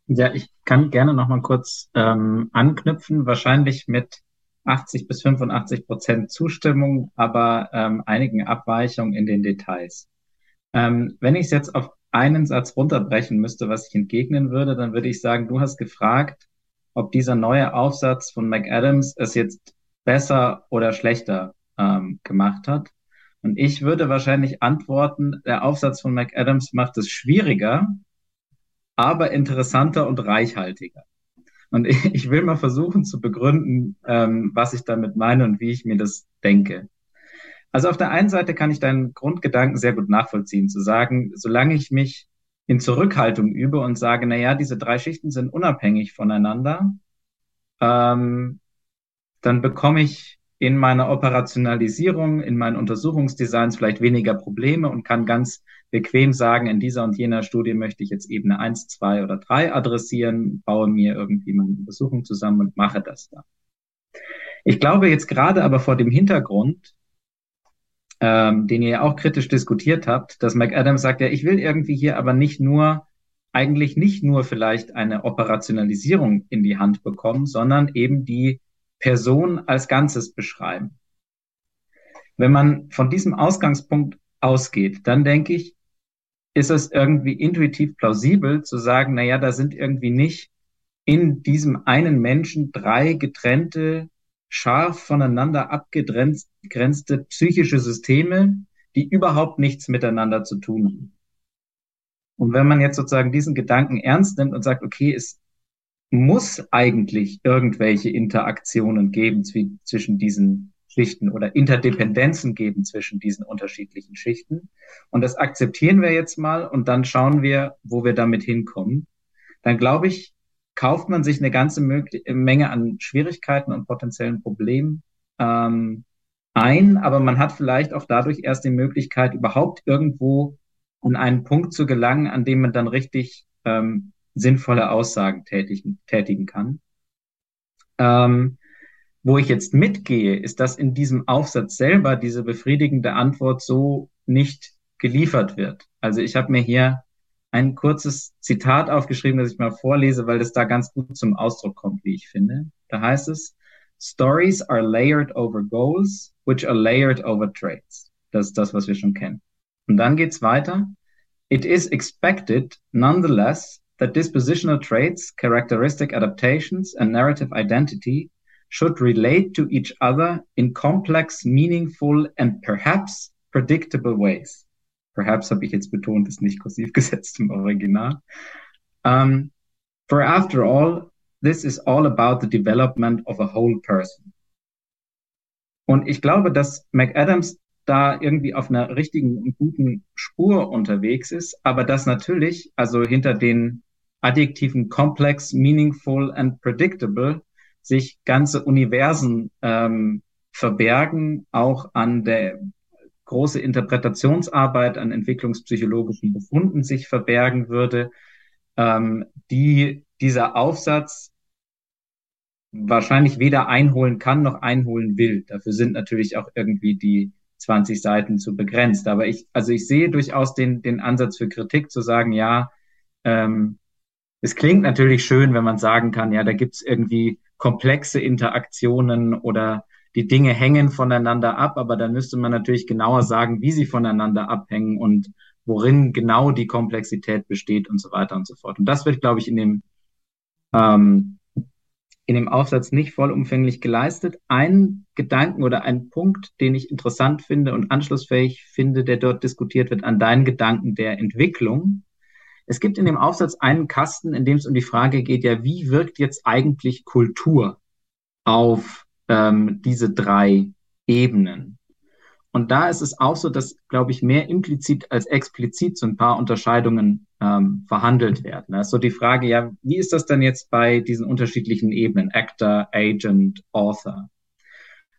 Ja, ich kann gerne noch mal kurz ähm, anknüpfen, wahrscheinlich mit 80 bis 85 Prozent Zustimmung, aber ähm, einigen Abweichungen in den Details. Ähm, wenn ich es jetzt auf einen Satz runterbrechen müsste, was ich entgegnen würde, dann würde ich sagen, du hast gefragt, ob dieser neue Aufsatz von McAdams es jetzt besser oder schlechter ähm, gemacht hat. Und ich würde wahrscheinlich antworten, der Aufsatz von McAdams macht es schwieriger, aber interessanter und reichhaltiger. Und ich, <laughs> ich will mal versuchen zu begründen, ähm, was ich damit meine und wie ich mir das denke. Also auf der einen Seite kann ich deinen Grundgedanken sehr gut nachvollziehen, zu sagen, solange ich mich in Zurückhaltung übe und sage, na ja, diese drei Schichten sind unabhängig voneinander, ähm, dann bekomme ich in meiner Operationalisierung, in meinen Untersuchungsdesigns vielleicht weniger Probleme und kann ganz bequem sagen, in dieser und jener Studie möchte ich jetzt Ebene eins, zwei oder drei adressieren, baue mir irgendwie meine Untersuchung zusammen und mache das dann. Ich glaube jetzt gerade aber vor dem Hintergrund, ähm, den ihr ja auch kritisch diskutiert habt, dass McAdams sagt, ja, ich will irgendwie hier aber nicht nur, eigentlich nicht nur vielleicht eine Operationalisierung in die Hand bekommen, sondern eben die Person als Ganzes beschreiben. Wenn man von diesem Ausgangspunkt ausgeht, dann denke ich, ist es irgendwie intuitiv plausibel zu sagen, na ja, da sind irgendwie nicht in diesem einen Menschen drei getrennte, scharf voneinander abgegrenzte psychische Systeme, die überhaupt nichts miteinander zu tun haben. Und wenn man jetzt sozusagen diesen Gedanken ernst nimmt und sagt, okay, es muss eigentlich irgendwelche Interaktionen geben zwischen diesen Schichten oder Interdependenzen geben zwischen diesen unterschiedlichen Schichten. Und das akzeptieren wir jetzt mal und dann schauen wir, wo wir damit hinkommen. Dann glaube ich, kauft man sich eine ganze Menge an Schwierigkeiten und potenziellen Problemen ähm, ein, aber man hat vielleicht auch dadurch erst die Möglichkeit, überhaupt irgendwo an einen Punkt zu gelangen, an dem man dann richtig ähm, sinnvolle Aussagen tätigen, tätigen kann. Ähm, wo ich jetzt mitgehe, ist, dass in diesem Aufsatz selber diese befriedigende Antwort so nicht geliefert wird. Also ich habe mir hier ein kurzes Zitat aufgeschrieben, das ich mal vorlese, weil das da ganz gut zum Ausdruck kommt, wie ich finde. Da heißt es, Stories are layered over goals, which are layered over traits. Das ist das, was wir schon kennen. Und dann geht's weiter. It is expected, nonetheless, that dispositional traits, characteristic adaptations, and narrative identity should relate to each other in complex, meaningful and perhaps predictable ways. Perhaps habe ich jetzt betont, ist nicht kursiv <laughs> gesetzt im Original. Um, for after all, this is all about the development of a whole person. Und ich glaube, dass McAdams da irgendwie auf einer richtigen und guten Spur unterwegs ist, aber dass natürlich, also hinter den Adjektiven complex, meaningful and predictable sich ganze Universen ähm, verbergen, auch an der große Interpretationsarbeit an entwicklungspsychologischen Befunden sich verbergen würde, ähm, die dieser Aufsatz wahrscheinlich weder einholen kann noch einholen will. Dafür sind natürlich auch irgendwie die 20 Seiten zu begrenzt. Aber ich, also ich sehe durchaus den, den Ansatz für Kritik zu sagen, ja, ähm, es klingt natürlich schön, wenn man sagen kann, ja, da gibt's irgendwie komplexe Interaktionen oder die Dinge hängen voneinander ab, aber dann müsste man natürlich genauer sagen, wie sie voneinander abhängen und worin genau die Komplexität besteht und so weiter und so fort. Und das wird, glaube ich, in dem, ähm, in dem Aufsatz nicht vollumfänglich geleistet. Ein Gedanken oder ein Punkt, den ich interessant finde und anschlussfähig finde, der dort diskutiert wird, an deinen Gedanken der Entwicklung, es gibt in dem Aufsatz einen Kasten, in dem es um die Frage geht, ja, wie wirkt jetzt eigentlich Kultur auf ähm, diese drei Ebenen? Und da ist es auch so, dass, glaube ich, mehr implizit als explizit so ein paar Unterscheidungen ähm, verhandelt werden. Da so die Frage, ja, wie ist das denn jetzt bei diesen unterschiedlichen Ebenen, Actor, Agent, Author?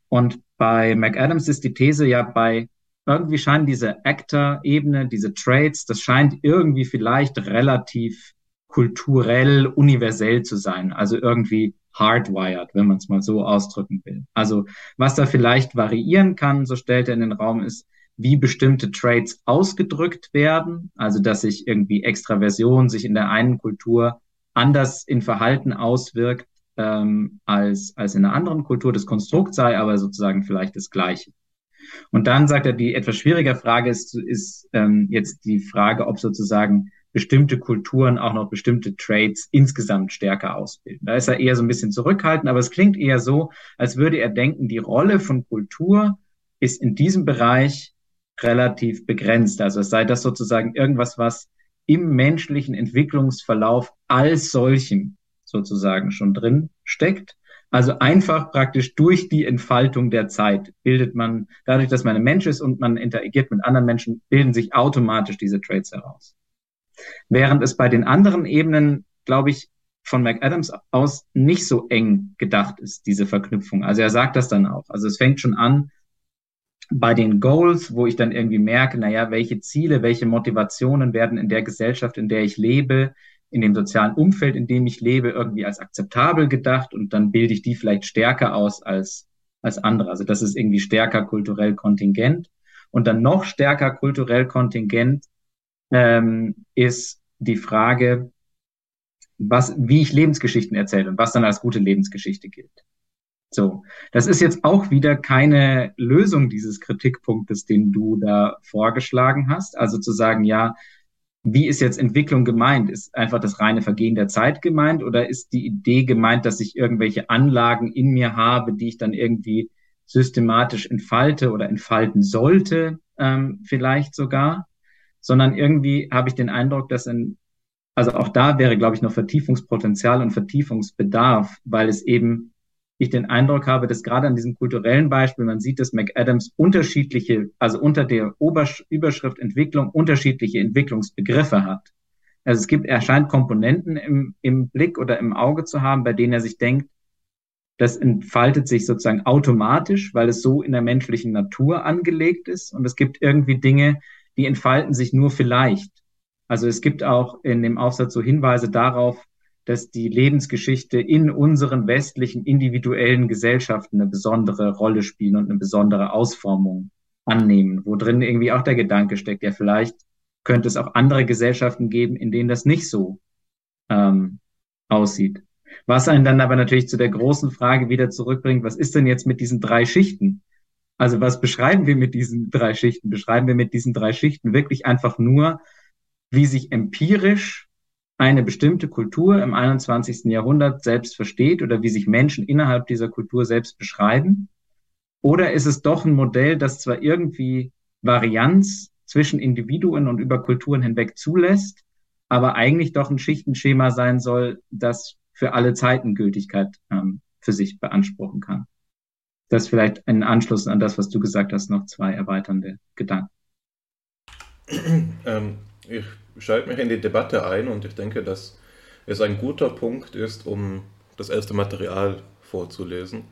Und bei McAdams ist die These ja bei irgendwie scheinen diese Actor-Ebene, diese Traits, das scheint irgendwie vielleicht relativ kulturell universell zu sein, also irgendwie hardwired, wenn man es mal so ausdrücken will. Also was da vielleicht variieren kann, so stellt er in den Raum, ist, wie bestimmte Traits ausgedrückt werden, also dass sich irgendwie Extraversion sich in der einen Kultur anders in Verhalten auswirkt ähm, als, als in einer anderen Kultur. Das Konstrukt sei aber sozusagen vielleicht das gleiche. Und dann sagt er, die etwas schwierige Frage ist, ist ähm, jetzt die Frage, ob sozusagen bestimmte Kulturen auch noch bestimmte Traits insgesamt stärker ausbilden. Da ist er eher so ein bisschen zurückhaltend, aber es klingt eher so, als würde er denken, die Rolle von Kultur ist in diesem Bereich relativ begrenzt. Also es sei das sozusagen irgendwas, was im menschlichen Entwicklungsverlauf als solchem sozusagen schon drin steckt also einfach praktisch durch die Entfaltung der Zeit bildet man, dadurch, dass man ein Mensch ist und man interagiert mit anderen Menschen, bilden sich automatisch diese Traits heraus. Während es bei den anderen Ebenen, glaube ich, von McAdams aus nicht so eng gedacht ist, diese Verknüpfung. Also er sagt das dann auch. Also es fängt schon an bei den Goals, wo ich dann irgendwie merke, naja, welche Ziele, welche Motivationen werden in der Gesellschaft, in der ich lebe, in dem sozialen Umfeld, in dem ich lebe, irgendwie als akzeptabel gedacht und dann bilde ich die vielleicht stärker aus als, als andere. Also das ist irgendwie stärker kulturell kontingent. Und dann noch stärker kulturell kontingent ähm, ist die Frage, was, wie ich Lebensgeschichten erzähle und was dann als gute Lebensgeschichte gilt. So, das ist jetzt auch wieder keine Lösung dieses Kritikpunktes, den du da vorgeschlagen hast. Also zu sagen, ja, wie ist jetzt Entwicklung gemeint? Ist einfach das reine Vergehen der Zeit gemeint oder ist die Idee gemeint, dass ich irgendwelche Anlagen in mir habe, die ich dann irgendwie systematisch entfalte oder entfalten sollte, ähm, vielleicht sogar? Sondern irgendwie habe ich den Eindruck, dass in, also auch da wäre, glaube ich, noch Vertiefungspotenzial und Vertiefungsbedarf, weil es eben ich den Eindruck habe, dass gerade an diesem kulturellen Beispiel, man sieht, dass McAdams unterschiedliche, also unter der Überschrift Entwicklung unterschiedliche Entwicklungsbegriffe hat. Also es gibt, er scheint Komponenten im, im Blick oder im Auge zu haben, bei denen er sich denkt, das entfaltet sich sozusagen automatisch, weil es so in der menschlichen Natur angelegt ist. Und es gibt irgendwie Dinge, die entfalten sich nur vielleicht. Also es gibt auch in dem Aufsatz so Hinweise darauf, dass die Lebensgeschichte in unseren westlichen individuellen Gesellschaften eine besondere Rolle spielen und eine besondere Ausformung annehmen, wo drin irgendwie auch der Gedanke steckt, ja, vielleicht könnte es auch andere Gesellschaften geben, in denen das nicht so ähm, aussieht. Was einen dann aber natürlich zu der großen Frage wieder zurückbringt, was ist denn jetzt mit diesen drei Schichten? Also was beschreiben wir mit diesen drei Schichten? Beschreiben wir mit diesen drei Schichten wirklich einfach nur, wie sich empirisch eine bestimmte Kultur im 21. Jahrhundert selbst versteht oder wie sich Menschen innerhalb dieser Kultur selbst beschreiben? Oder ist es doch ein Modell, das zwar irgendwie Varianz zwischen Individuen und über Kulturen hinweg zulässt, aber eigentlich doch ein Schichtenschema sein soll, das für alle Zeiten Gültigkeit ähm, für sich beanspruchen kann? Das vielleicht ein Anschluss an das, was du gesagt hast, noch zwei erweiternde Gedanken. Ähm, ich schalte mich in die Debatte ein und ich denke, dass es ein guter Punkt ist, um das erste Material vorzulesen,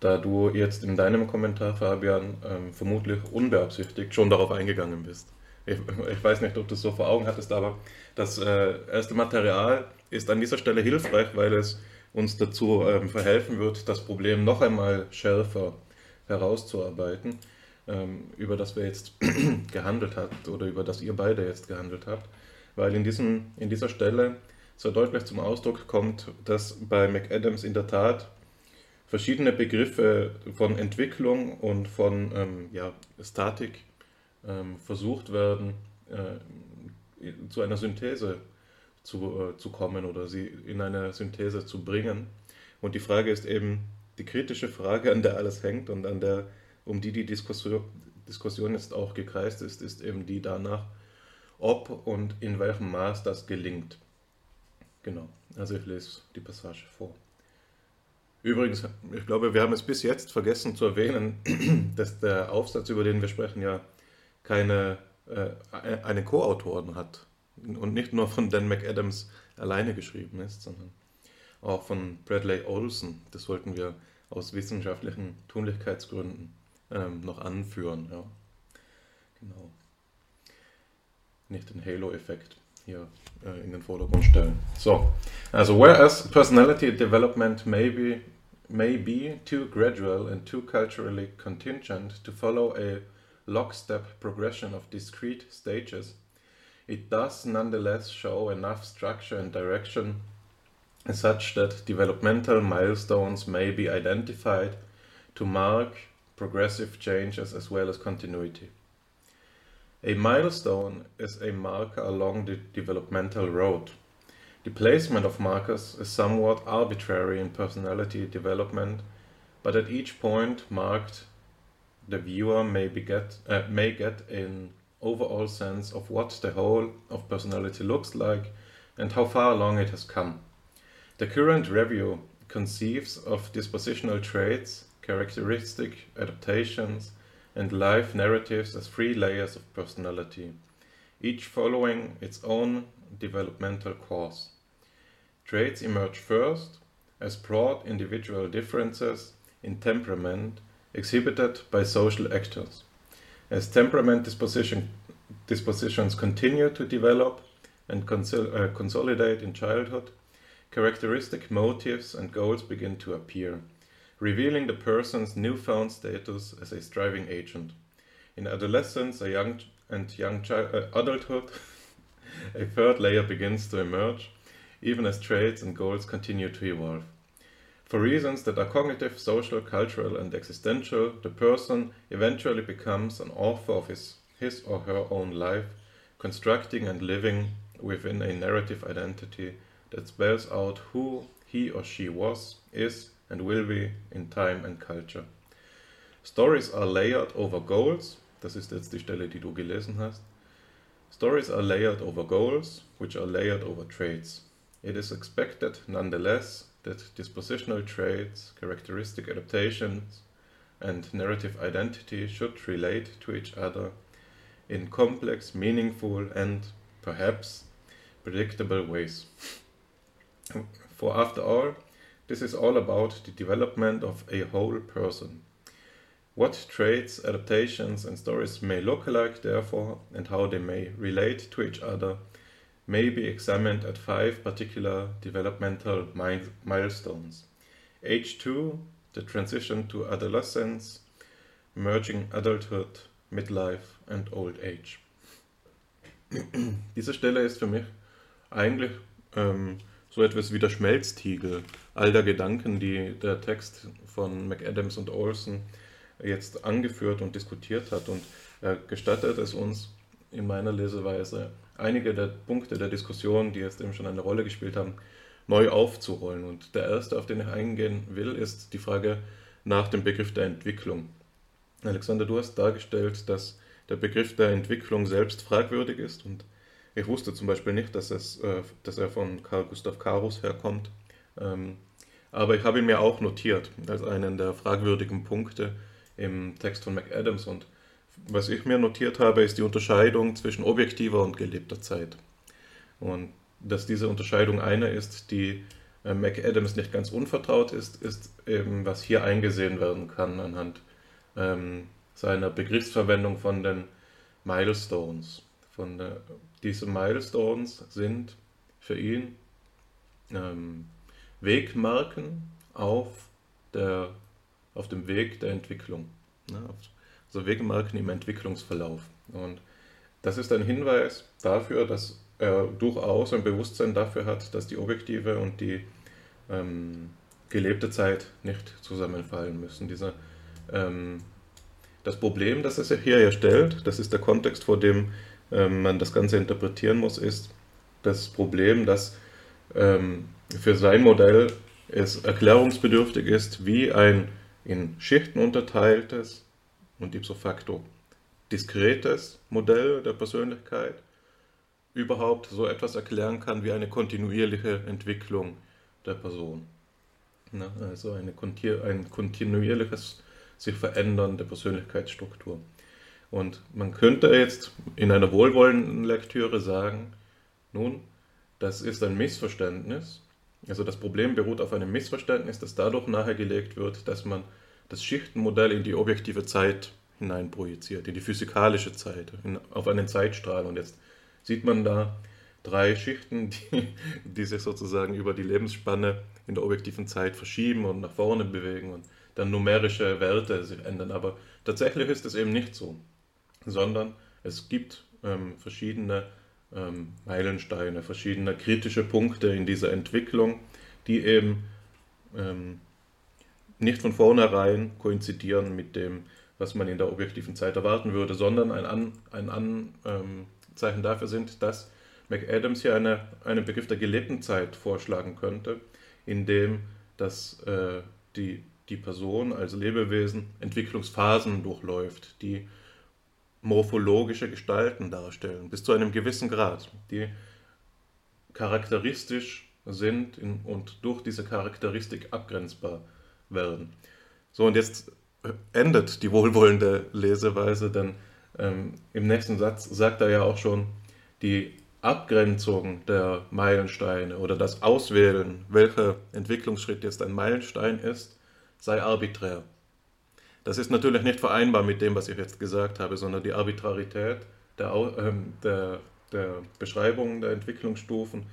da du jetzt in deinem Kommentar, Fabian, ähm, vermutlich unbeabsichtigt schon darauf eingegangen bist. Ich, ich, weiß nicht, ob du es so vor Augen hattest, aber das äh, erste Material ist an dieser Stelle hilfreich, weil es uns dazu ähm, verhelfen wird, das Problem noch einmal schärfer herauszuarbeiten, ähm, über das wir jetzt <clears throat> gehandelt habt oder über das ihr beide jetzt gehandelt habt. Weil in, diesem, in dieser Stelle so deutlich zum Ausdruck kommt, dass bei McAdams in der Tat verschiedene Begriffe von Entwicklung und von ähm, ja, Statik ähm, versucht werden, äh, zu einer Synthese zu, äh, zu kommen oder sie in eine Synthese zu bringen. Und die Frage ist eben die kritische Frage, an der alles hängt und an der, um die die Diskussion, Diskussion jetzt auch gekreist ist, ist eben die danach, ob und in welchem Maß das gelingt. Genau, also ich lese die Passage vor. Übrigens, ich glaube, wir haben es bis jetzt vergessen zu erwähnen, <clears throat> dass der Aufsatz, über den wir sprechen, ja keine äh, eine Co-Autoren hat und nicht nur von Dan McAdams alleine geschrieben ist, sondern auch von Bradley Olson. Das sollten wir aus wissenschaftlichen Tunlichkeitsgründen ähm, noch anführen. Ja. Genau. nicht den Halo-Effekt hier äh, in den Vordergrund stellen. So, also whereas personality development may be, may be too gradual and too culturally contingent to follow a lockstep progression of discrete stages, it does nonetheless show enough structure and direction such that developmental milestones may be identified to mark progressive changes as well as continuity. A milestone is a marker along the developmental road. The placement of markers is somewhat arbitrary in personality development, but at each point marked, the viewer may, get, uh, may get an overall sense of what the whole of personality looks like and how far along it has come. The current review conceives of dispositional traits, characteristic adaptations, and life narratives as three layers of personality, each following its own developmental course. Traits emerge first as broad individual differences in temperament exhibited by social actors. As temperament disposition, dispositions continue to develop and consol uh, consolidate in childhood, characteristic motives and goals begin to appear revealing the person's newfound status as a striving agent. In adolescence a young and young uh, adulthood, <laughs> a third layer begins to emerge, even as traits and goals continue to evolve. For reasons that are cognitive, social, cultural, and existential, the person eventually becomes an author of his, his or her own life, constructing and living within a narrative identity that spells out who he or she was, is, and will be in time and culture. Stories are layered over goals. Das ist jetzt die Stelle, die du gelesen hast. Stories are layered over goals, which are layered over traits. It is expected, nonetheless, that dispositional traits, characteristic adaptations, and narrative identity should relate to each other in complex, meaningful, and perhaps predictable ways. For after all, this is all about the development of a whole person. What traits, adaptations, and stories may look like, therefore, and how they may relate to each other, may be examined at five particular developmental milestones. Age 2, the transition to adolescence, emerging adulthood, midlife and old age. Diese Stelle ist für mich eigentlich ähm, so etwas wie der Schmelztiegel all der Gedanken, die der Text von McAdams und Olson jetzt angeführt und diskutiert hat. Und er gestattet es uns in meiner Leseweise, einige der Punkte der Diskussion, die jetzt eben schon eine Rolle gespielt haben, neu aufzurollen. Und der erste, auf den ich eingehen will, ist die Frage nach dem Begriff der Entwicklung. Alexander, du hast dargestellt, dass der Begriff der Entwicklung selbst fragwürdig ist und ich wusste zum Beispiel nicht, dass, es, äh, dass er von Karl Gustav Karus herkommt, ähm, aber ich habe ihn mir auch notiert als einen der fragwürdigen Punkte im Text von McAdams und was ich mir notiert habe, ist die Unterscheidung zwischen objektiver und gelebter Zeit. Und dass diese Unterscheidung eine ist, die äh, McAdams nicht ganz unvertraut ist, ist eben, was hier eingesehen werden kann anhand ähm, seiner Begriffsverwendung von den Milestones. Von der, diese Milestones sind für ihn ähm, Wegmarken auf, der, auf dem Weg der Entwicklung. Ne? Also Wegmarken im Entwicklungsverlauf. Und das ist ein Hinweis dafür, dass er durchaus ein Bewusstsein dafür hat, dass die objektive und die ähm, gelebte Zeit nicht zusammenfallen müssen. Diese, ähm, das Problem, das es hier ja stellt, das ist der Kontext, vor dem ähm, man das Ganze interpretieren muss, ist das Problem, dass ähm, für sein Modell es erklärungsbedürftig ist, wie ein in Schichten unterteiltes und ipso facto diskretes Modell der Persönlichkeit überhaupt so etwas erklären kann wie eine kontinuierliche Entwicklung der Person. Ne? Also eine, ein kontinuierliches sich verändern der Persönlichkeitsstruktur. Und man könnte jetzt in einer wohlwollenden Lektüre sagen, nun, das ist ein Missverständnis. Also das Problem beruht auf einem Missverständnis, das dadurch nahegelegt wird, dass man das Schichtenmodell in die objektive Zeit hineinprojiziert, in die physikalische Zeit, in, auf einen Zeitstrahl. Und jetzt sieht man da drei Schichten, <laughs> die, die sich sozusagen über die Lebensspanne in der objektiven Zeit verschieben und nach vorne bewegen und dann numerische Werte sich ändern. Aber tatsächlich ist es eben nicht so, sondern es gibt ähm, verschiedene ähm, Meilensteine, verschiedene kritische Punkte in dieser Entwicklung, die eben ähm, nicht von vornherein koinzidieren mit dem, was man in der objektiven Zeit erwarten würde, sondern ein, An, ein Anzeichen dafür sind, dass McAdams hier eine, einen Begriff der gelebten Zeit vorschlagen könnte, in dem dass, äh, die, die Person als Lebewesen Entwicklungsphasen durchläuft, die morphologische Gestalten darstellen, bis zu einem gewissen Grad, die charakteristisch sind und durch diese Charakteristik abgrenzbar werden. So, und jetzt endet die wohlwollende Leseweise, denn ähm, im nächsten Satz sagt er ja auch schon, die Abgrenzung der Meilensteine oder das Auswählen, welcher Entwicklungsschritt jetzt ein Meilenstein ist, sei arbiträr. Das ist natürlich nicht vereinbar mit dem, was ich jetzt gesagt habe, sondern die Arbitrarität der, äh, der, der Beschreibung der Entwicklungsstufen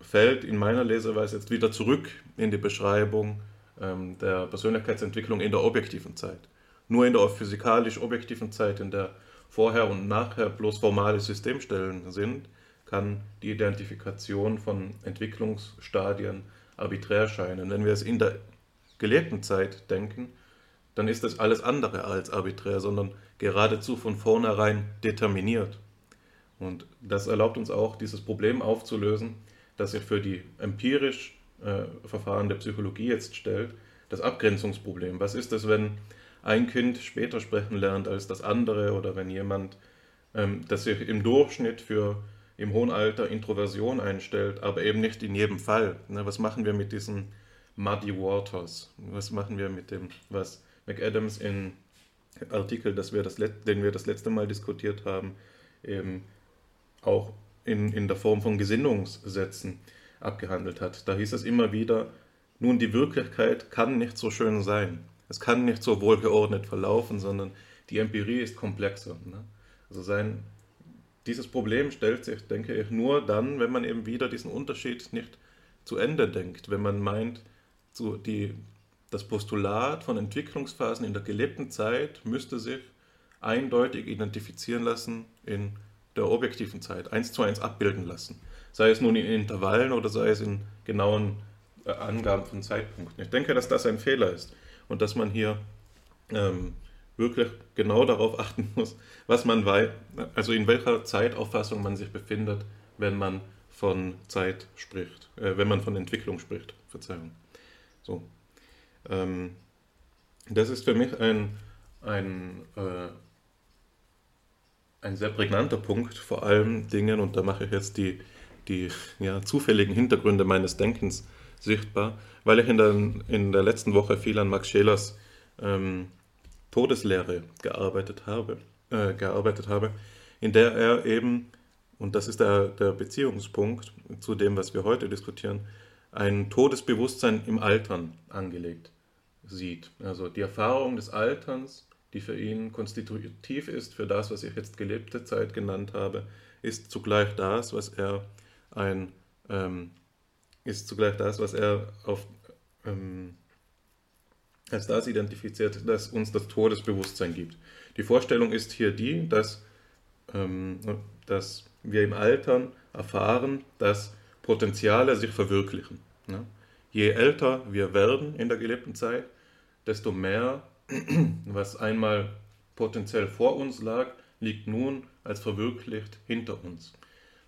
fällt in meiner Leseweise jetzt wieder zurück in die Beschreibung ähm, der Persönlichkeitsentwicklung in der objektiven Zeit. Nur in der physikalisch objektiven Zeit, in der vorher und nachher bloß formale Systemstellen sind, kann die Identifikation von Entwicklungsstadien arbiträr scheinen. Wenn wir es in der gelebten Zeit denken, dann ist das alles andere als arbiträr, sondern geradezu von vornherein determiniert. Und das erlaubt uns auch, dieses Problem aufzulösen, das sich für die empirisch Verfahren der Psychologie jetzt stellt, das Abgrenzungsproblem. Was ist es, wenn ein Kind später sprechen lernt als das andere oder wenn jemand, ähm, das sich im Durchschnitt für im hohen Alter Introversion einstellt, aber eben nicht in jedem Fall. Ne, was machen wir mit diesen Muddy Waters? Was machen wir mit dem, was McAdams in Artikel, das wir das, den wir das letzte Mal diskutiert haben, eben auch in, in der Form von Gesinnungssätzen abgehandelt hat. Da hieß es immer wieder, nun die Wirklichkeit kann nicht so schön sein. Es kann nicht so wohlgeordnet verlaufen, sondern die Empirie ist komplexer. Ne? Also sein, dieses Problem stellt sich, denke ich, nur dann, wenn man eben wieder diesen Unterschied nicht zu Ende denkt, wenn man meint, so die, das Postulat von Entwicklungsphasen in der gelebten Zeit müsste sich eindeutig identifizieren lassen in der objektiven Zeit, eins zu eins abbilden lassen. Sei es nun in Intervallen oder sei es in genauen äh, Angaben von Zeitpunkten. Ich denke, dass das ein Fehler ist und dass man hier ähm, wirklich genau darauf <laughs> achten muss, was man weiß, also in welcher Zeitauffassung man sich befindet, wenn man von Zeit spricht, äh, wenn man von Entwicklung spricht. Verzeihung. So. Ähm, das ist für mich ein, ein, äh, ein sehr prägnanter Punkt, vor allem Dingen, und da mache ich jetzt die, die ja, zufälligen Hintergründe meines Denkens sichtbar, weil ich in der, in der letzten Woche viel an Max Schelers ähm, Todeslehre gearbeitet habe, äh, gearbeitet habe, in der er eben, und das ist der, der Beziehungspunkt zu dem, was wir heute diskutieren, ein Todesbewusstsein im Altern angelegt sieht. Also die Erfahrung des Alterns, die für ihn konstitutiv ist für das, was ich jetzt gelebte Zeit genannt habe, ist zugleich das, was er ein ähm, ist zugleich das, was er auf, ähm, als das identifiziert, das uns das Todesbewusstsein gibt. Die Vorstellung ist hier die, dass, ähm, dass wir im Altern erfahren, dass Potenziale sich verwirklichen. Ne? Je älter wir werden in der gelebten Zeit, desto mehr, <clears throat> was einmal potenziell vor uns lag, liegt nun als verwirklicht hinter uns.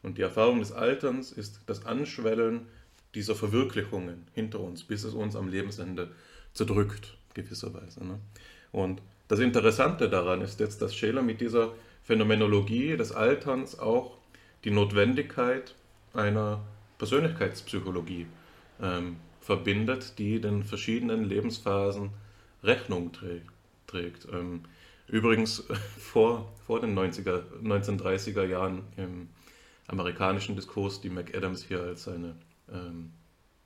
Und die Erfahrung des Alterns ist das Anschwellen dieser Verwirklichungen hinter uns, bis es uns am Lebensende zerdrückt, gewisserweise. Ne? Und das Interessante daran ist jetzt, dass Scheler mit dieser Phänomenologie des Alterns auch die Notwendigkeit einer Persönlichkeitspsychologie ähm, verbindet, die den verschiedenen Lebensphasen Rechnung trägt. Ähm, übrigens <laughs> vor, vor den 90er, 1930er Jahren im amerikanischen Diskurs, die McAdams hier als seine ähm,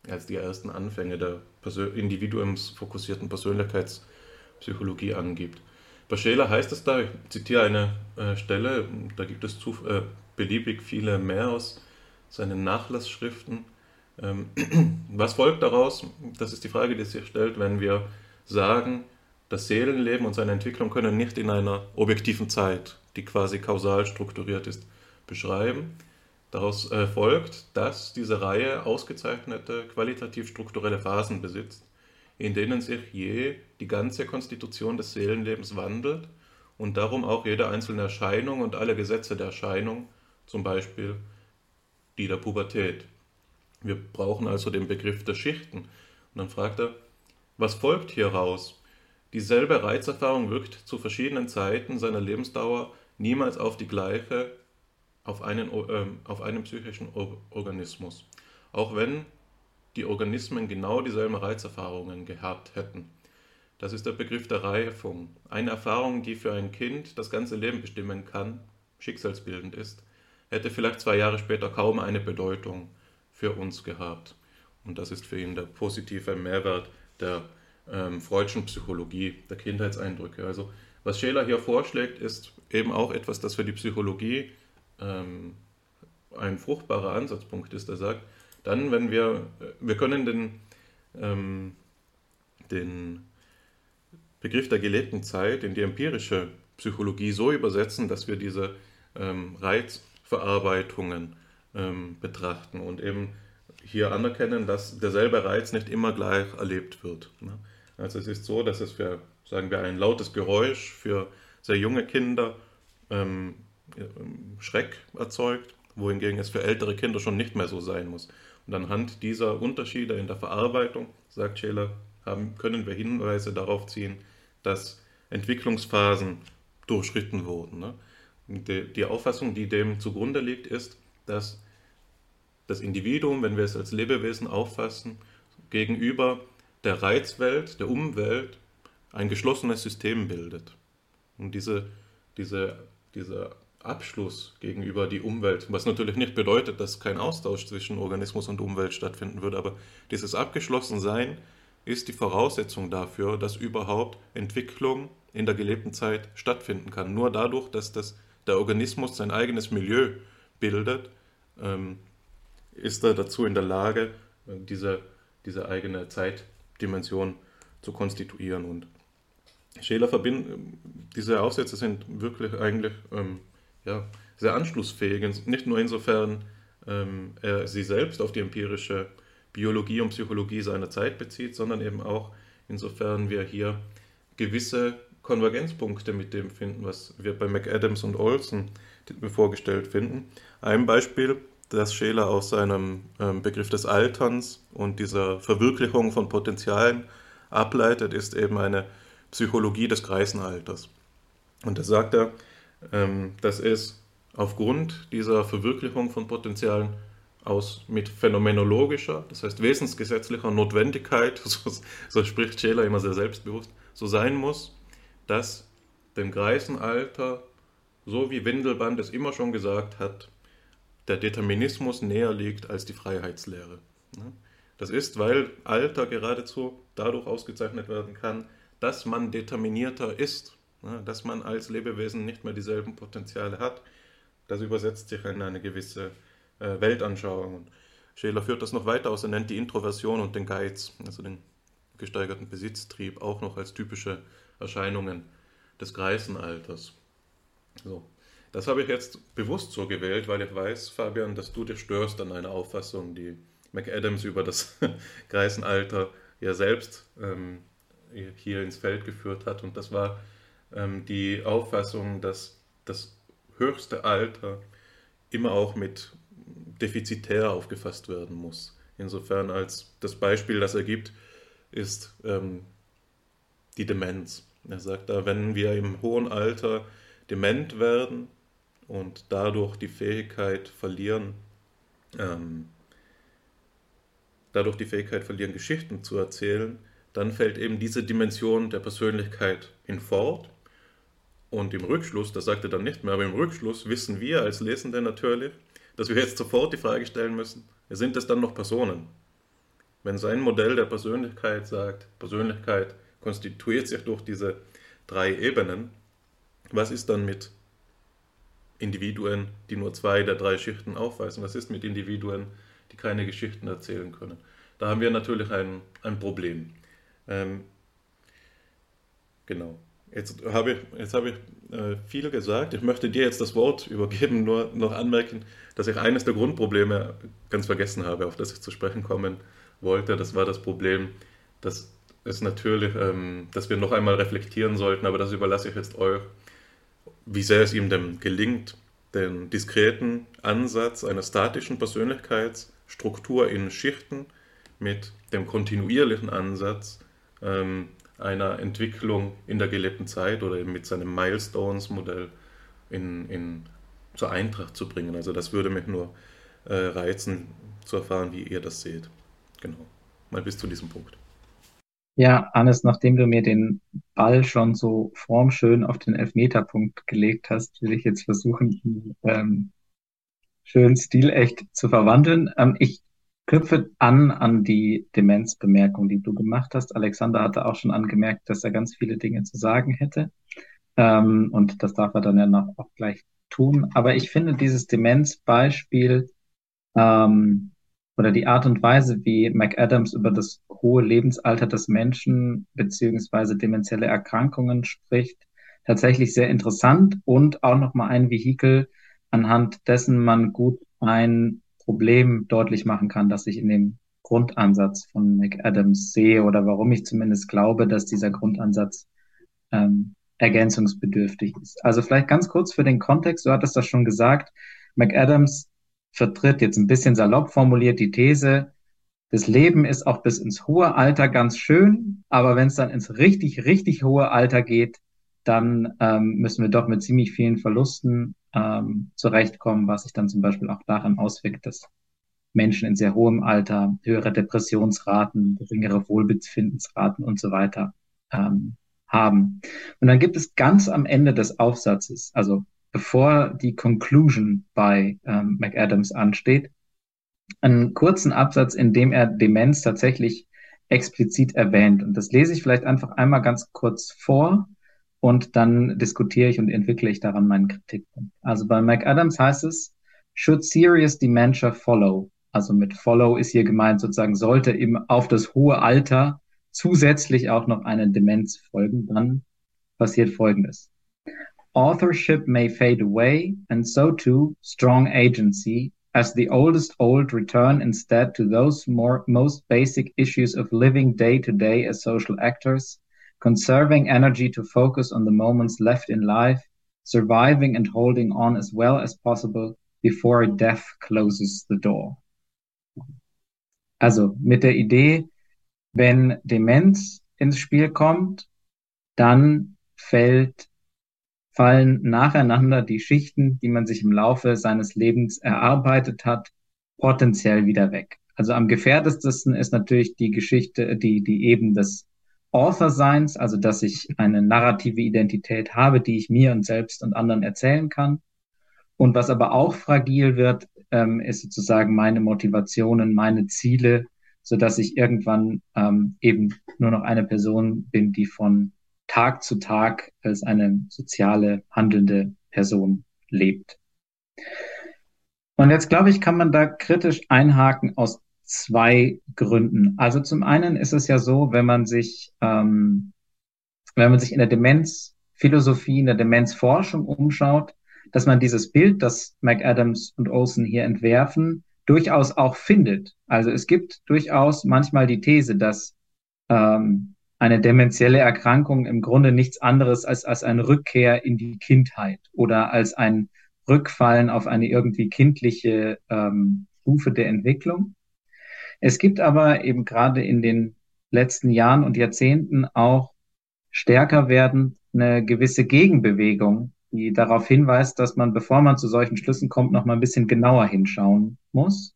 als die ersten Anfänge der Persön individuumsfokussierten Persönlichkeitspsychologie angibt. Bei Scheler heißt es da, ich zitiere eine äh, Stelle, da gibt es zu, äh, beliebig viele mehr aus seinen Nachlassschriften. Ähm, <clears throat> was folgt daraus? Das ist die Frage, die sich stellt, wenn wir sagen, das Seelenleben und seine Entwicklung können nicht in einer objektiven Zeit, die quasi kausal strukturiert ist, beschreiben, Daraus äh, folgt, dass diese Reihe ausgezeichnete qualitativ strukturelle Phasen besitzt, in denen sich je die ganze Konstitution des Seelenlebens wandelt und darum auch jede einzelne Erscheinung und alle Gesetze der Erscheinung, zum Beispiel die der Pubertät. Wir brauchen also den Begriff der Schichten. Und dann fragt er, was folgt hieraus? Dieselbe Reizerfahrung wirkt zu verschiedenen Zeiten seiner Lebensdauer niemals auf die gleiche auf einen, äh, auf einen psychischen Organismus, auch wenn die Organismen genau dieselben Reizerfahrungen gehabt hätten. Das ist der Begriff der Reifung. Eine Erfahrung, die für ein Kind das ganze Leben bestimmen kann, schicksalsbildend ist, hätte vielleicht zwei Jahre später kaum eine Bedeutung für uns gehabt. Und das ist für ihn der positive Mehrwert der ähm, freudschen Psychologie, der Kindheitseindrücke. Also was Scheler hier vorschlägt, ist eben auch etwas, das für die Psychologie ähm, ein fruchtbarer Ansatzpunkt ist, der sagt, dann, wenn wir, wir können den, ähm, den Begriff der gelebten Zeit in die empirische Psychologie so übersetzen, dass wir diese ähm, Reizverarbeitungen ähm, betrachten und eben hier anerkennen, dass derselbe Reiz nicht immer gleich erlebt wird. Ne? Also es ist so, dass es für, sagen wir, ein lautes Geräusch für sehr junge Kinder ähm, Schreck erzeugt, wohingegen es für ältere Kinder schon nicht mehr so sein muss. Und anhand dieser Unterschiede in der Verarbeitung, sagt Scheler, haben, können wir Hinweise darauf ziehen, dass Entwicklungsphasen durchschritten wurden. Ne? Die, die Auffassung, die dem zugrunde liegt, ist, dass das Individuum, wenn wir es als Lebewesen auffassen, gegenüber der Reizwelt, der Umwelt, ein geschlossenes System bildet. Und diese, diese, dieser Abschluss gegenüber die Umwelt, was natürlich nicht bedeutet, dass kein Austausch zwischen Organismus und Umwelt stattfinden würde, aber dieses Abgeschlossensein ist die Voraussetzung dafür, dass überhaupt Entwicklung in der gelebten Zeit stattfinden kann. Nur dadurch, dass das, der Organismus sein eigenes Milieu bildet, ähm, ist er dazu in der Lage, diese, diese eigene Zeitdimension zu konstituieren. Und Scheler verbindet, diese Aufsätze sind wirklich eigentlich ähm, ja, sehr anschlussfähig, nicht nur insofern ähm, er sie selbst auf die empirische Biologie und Psychologie seiner Zeit bezieht, sondern eben auch insofern wir hier gewisse Konvergenzpunkte mit dem finden, was wir bei McAdams und Olson vorgestellt finden. Ein Beispiel, das Scheler aus seinem ähm, Begriff des Alterns und dieser Verwirklichung von Potenzialen ableitet, ist eben eine Psychologie des Kreisenalters. Und da sagt er, dass es aufgrund dieser Verwirklichung von Potenzialen aus mit phänomenologischer, das heißt wesensgesetzlicher Notwendigkeit, <laughs> so, so spricht Scheler immer sehr selbstbewusst, so sein muss, dass dem Greisenalter, so wie Windelband es immer schon gesagt hat, der Determinismus näher liegt als die Freiheitslehre. Das ist, weil Alter geradezu dadurch ausgezeichnet werden kann, dass man determinierter ist, dass man als Lebewesen nicht mehr dieselben Potenziale hat. Das übersetzt sich in eine gewisse äh, Weltanschauung. Und Scheler führt das noch weiter aus. Er nennt die Introversion und den Geiz, also den gesteigerten Besitztrieb, auch noch als typische Erscheinungen des Greisenalters. So. Das habe ich jetzt bewusst so gewählt, weil ich weiß, Fabian, dass du dich störst an einer Auffassung, die McAdams über das <laughs> Greisenalter ja selbst ähm, hier ins Feld geführt hat. Und das war ähm, die Auffassung, dass das höchste Alter immer auch mit defizitär aufgefasst werden muss. Insofern als das Beispiel, das er gibt, ist ähm, die Demenz. Er sagt da, wenn wir im hohen Alter dement werden und dadurch die Fähigkeit verlieren, ähm, dadurch die Fähigkeit verlieren, Geschichten zu erzählen, dann fällt eben diese Dimension der Persönlichkeit hinfort. Und im Rückschluss, das sagt er dann nicht mehr, aber im Rückschluss wissen wir als Lesende natürlich, dass wir jetzt sofort die Frage stellen müssen, sind es dann noch Personen? Wenn sein Modell der Persönlichkeit sagt, Persönlichkeit konstituiert sich durch diese drei Ebenen, was ist dann mit Individuen, die nur zwei der drei Schichten aufweisen? Was ist mit Individuen, die keine Geschichten erzählen können? Da haben wir natürlich ein, ein Problem. Ähm, genau. Jetzt habe ich, jetzt habe ich äh, viel gesagt. Ich möchte dir jetzt das Wort übergeben, nur noch anmerken, dass ich eines der Grundprobleme ganz vergessen habe, auf das ich zu sprechen kommen wollte. Das war das Problem, dass es natürlich, ähm, dass wir noch einmal reflektieren sollten, aber das überlasse ich jetzt euch, wie sehr es ihm denn gelingt, den diskreten Ansatz einer statischen Persönlichkeitsstruktur in Schichten mit dem kontinuierlichen Ansatz ähm, einer Entwicklung in der gelebten Zeit oder eben mit seinem Milestones-Modell in, in, zur Eintracht zu bringen. Also das würde mich nur äh, reizen zu erfahren, wie ihr das seht. Genau. Mal bis zu diesem Punkt. Ja, Hannes, nachdem du mir den Ball schon so formschön auf den Elfmeterpunkt gelegt hast, will ich jetzt versuchen, ihn ähm, schön stilecht zu verwandeln. Ähm, ich knüpfe an an die Demenzbemerkung, die du gemacht hast. Alexander hatte auch schon angemerkt, dass er ganz viele Dinge zu sagen hätte. Ähm, und das darf er dann ja noch auch gleich tun. Aber ich finde dieses Demenzbeispiel ähm, oder die Art und Weise, wie McAdams über das hohe Lebensalter des Menschen beziehungsweise demenzielle Erkrankungen spricht, tatsächlich sehr interessant und auch nochmal ein Vehikel, anhand dessen man gut ein Problem deutlich machen kann, das ich in dem Grundansatz von McAdams sehe oder warum ich zumindest glaube, dass dieser Grundansatz ähm, ergänzungsbedürftig ist. Also vielleicht ganz kurz für den Kontext, du hattest das schon gesagt, McAdams vertritt jetzt ein bisschen salopp formuliert die These, das Leben ist auch bis ins hohe Alter ganz schön, aber wenn es dann ins richtig, richtig hohe Alter geht, dann ähm, müssen wir doch mit ziemlich vielen Verlusten ähm, zurechtkommen, was sich dann zum Beispiel auch daran auswirkt, dass Menschen in sehr hohem Alter höhere Depressionsraten, geringere Wohlbefindensraten und so weiter ähm, haben. Und dann gibt es ganz am Ende des Aufsatzes, also bevor die Conclusion bei ähm, McAdams ansteht, einen kurzen Absatz, in dem er Demenz tatsächlich explizit erwähnt. Und das lese ich vielleicht einfach einmal ganz kurz vor und dann diskutiere ich und entwickle ich daran meinen Kritikpunkt. Also bei McAdams heißt es, should serious dementia follow? Also mit follow ist hier gemeint sozusagen, sollte eben auf das hohe Alter zusätzlich auch noch eine Demenz folgen, dann passiert Folgendes. Authorship may fade away and so too strong agency as the oldest old return instead to those more, most basic issues of living day to day as social actors conserving energy to focus on the moments left in life, surviving and holding on as well as possible before death closes the door. Also mit der Idee, wenn Demenz ins Spiel kommt, dann fällt, fallen nacheinander die Schichten, die man sich im Laufe seines Lebens erarbeitet hat, potenziell wieder weg. Also am gefährdetesten ist natürlich die Geschichte, die, die eben des Author-Seins, also dass ich eine narrative Identität habe, die ich mir und selbst und anderen erzählen kann. Und was aber auch fragil wird, ähm, ist sozusagen meine Motivationen, meine Ziele, so dass ich irgendwann ähm, eben nur noch eine Person bin, die von Tag zu Tag als eine soziale, handelnde Person lebt. Und jetzt glaube ich, kann man da kritisch einhaken aus zwei Gründen. Also zum einen ist es ja so, wenn man sich, ähm, wenn man sich in der Demenzphilosophie, in der Demenzforschung umschaut, dass man dieses Bild, das McAdams und Olsen hier entwerfen, durchaus auch findet. Also es gibt durchaus manchmal die These, dass ähm, eine dementielle Erkrankung im Grunde nichts anderes als, als eine Rückkehr in die Kindheit oder als ein Rückfallen auf eine irgendwie kindliche ähm, Stufe der Entwicklung. Es gibt aber eben gerade in den letzten Jahren und Jahrzehnten auch stärker werden eine gewisse Gegenbewegung, die darauf hinweist, dass man, bevor man zu solchen Schlüssen kommt, noch mal ein bisschen genauer hinschauen muss.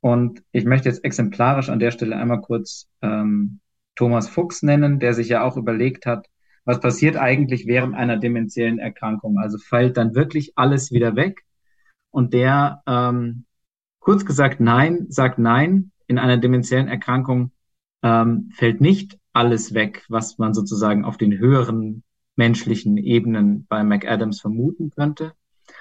Und ich möchte jetzt exemplarisch an der Stelle einmal kurz ähm, Thomas Fuchs nennen, der sich ja auch überlegt hat, was passiert eigentlich während einer dementiellen Erkrankung? Also fällt dann wirklich alles wieder weg? Und der ähm, kurz gesagt nein, sagt nein, in einer dementiellen Erkrankung ähm, fällt nicht alles weg, was man sozusagen auf den höheren menschlichen Ebenen bei McAdams vermuten könnte,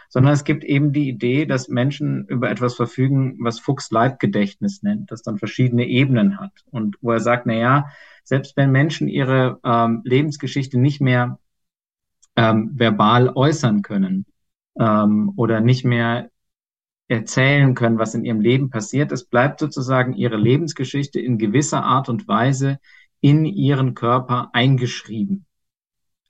sondern es gibt eben die Idee, dass Menschen über etwas verfügen, was Fuchs Leibgedächtnis nennt, das dann verschiedene Ebenen hat. Und wo er sagt, na ja, selbst wenn Menschen ihre ähm, Lebensgeschichte nicht mehr ähm, verbal äußern können ähm, oder nicht mehr erzählen können, was in ihrem Leben passiert. Es bleibt sozusagen ihre Lebensgeschichte in gewisser Art und Weise in ihren Körper eingeschrieben.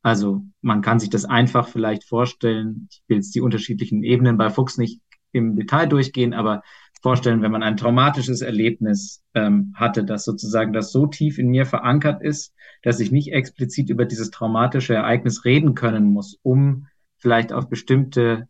Also man kann sich das einfach vielleicht vorstellen. Ich will jetzt die unterschiedlichen Ebenen bei Fuchs nicht im Detail durchgehen, aber vorstellen, wenn man ein traumatisches Erlebnis ähm, hatte, dass sozusagen das so tief in mir verankert ist, dass ich nicht explizit über dieses traumatische Ereignis reden können muss, um vielleicht auf bestimmte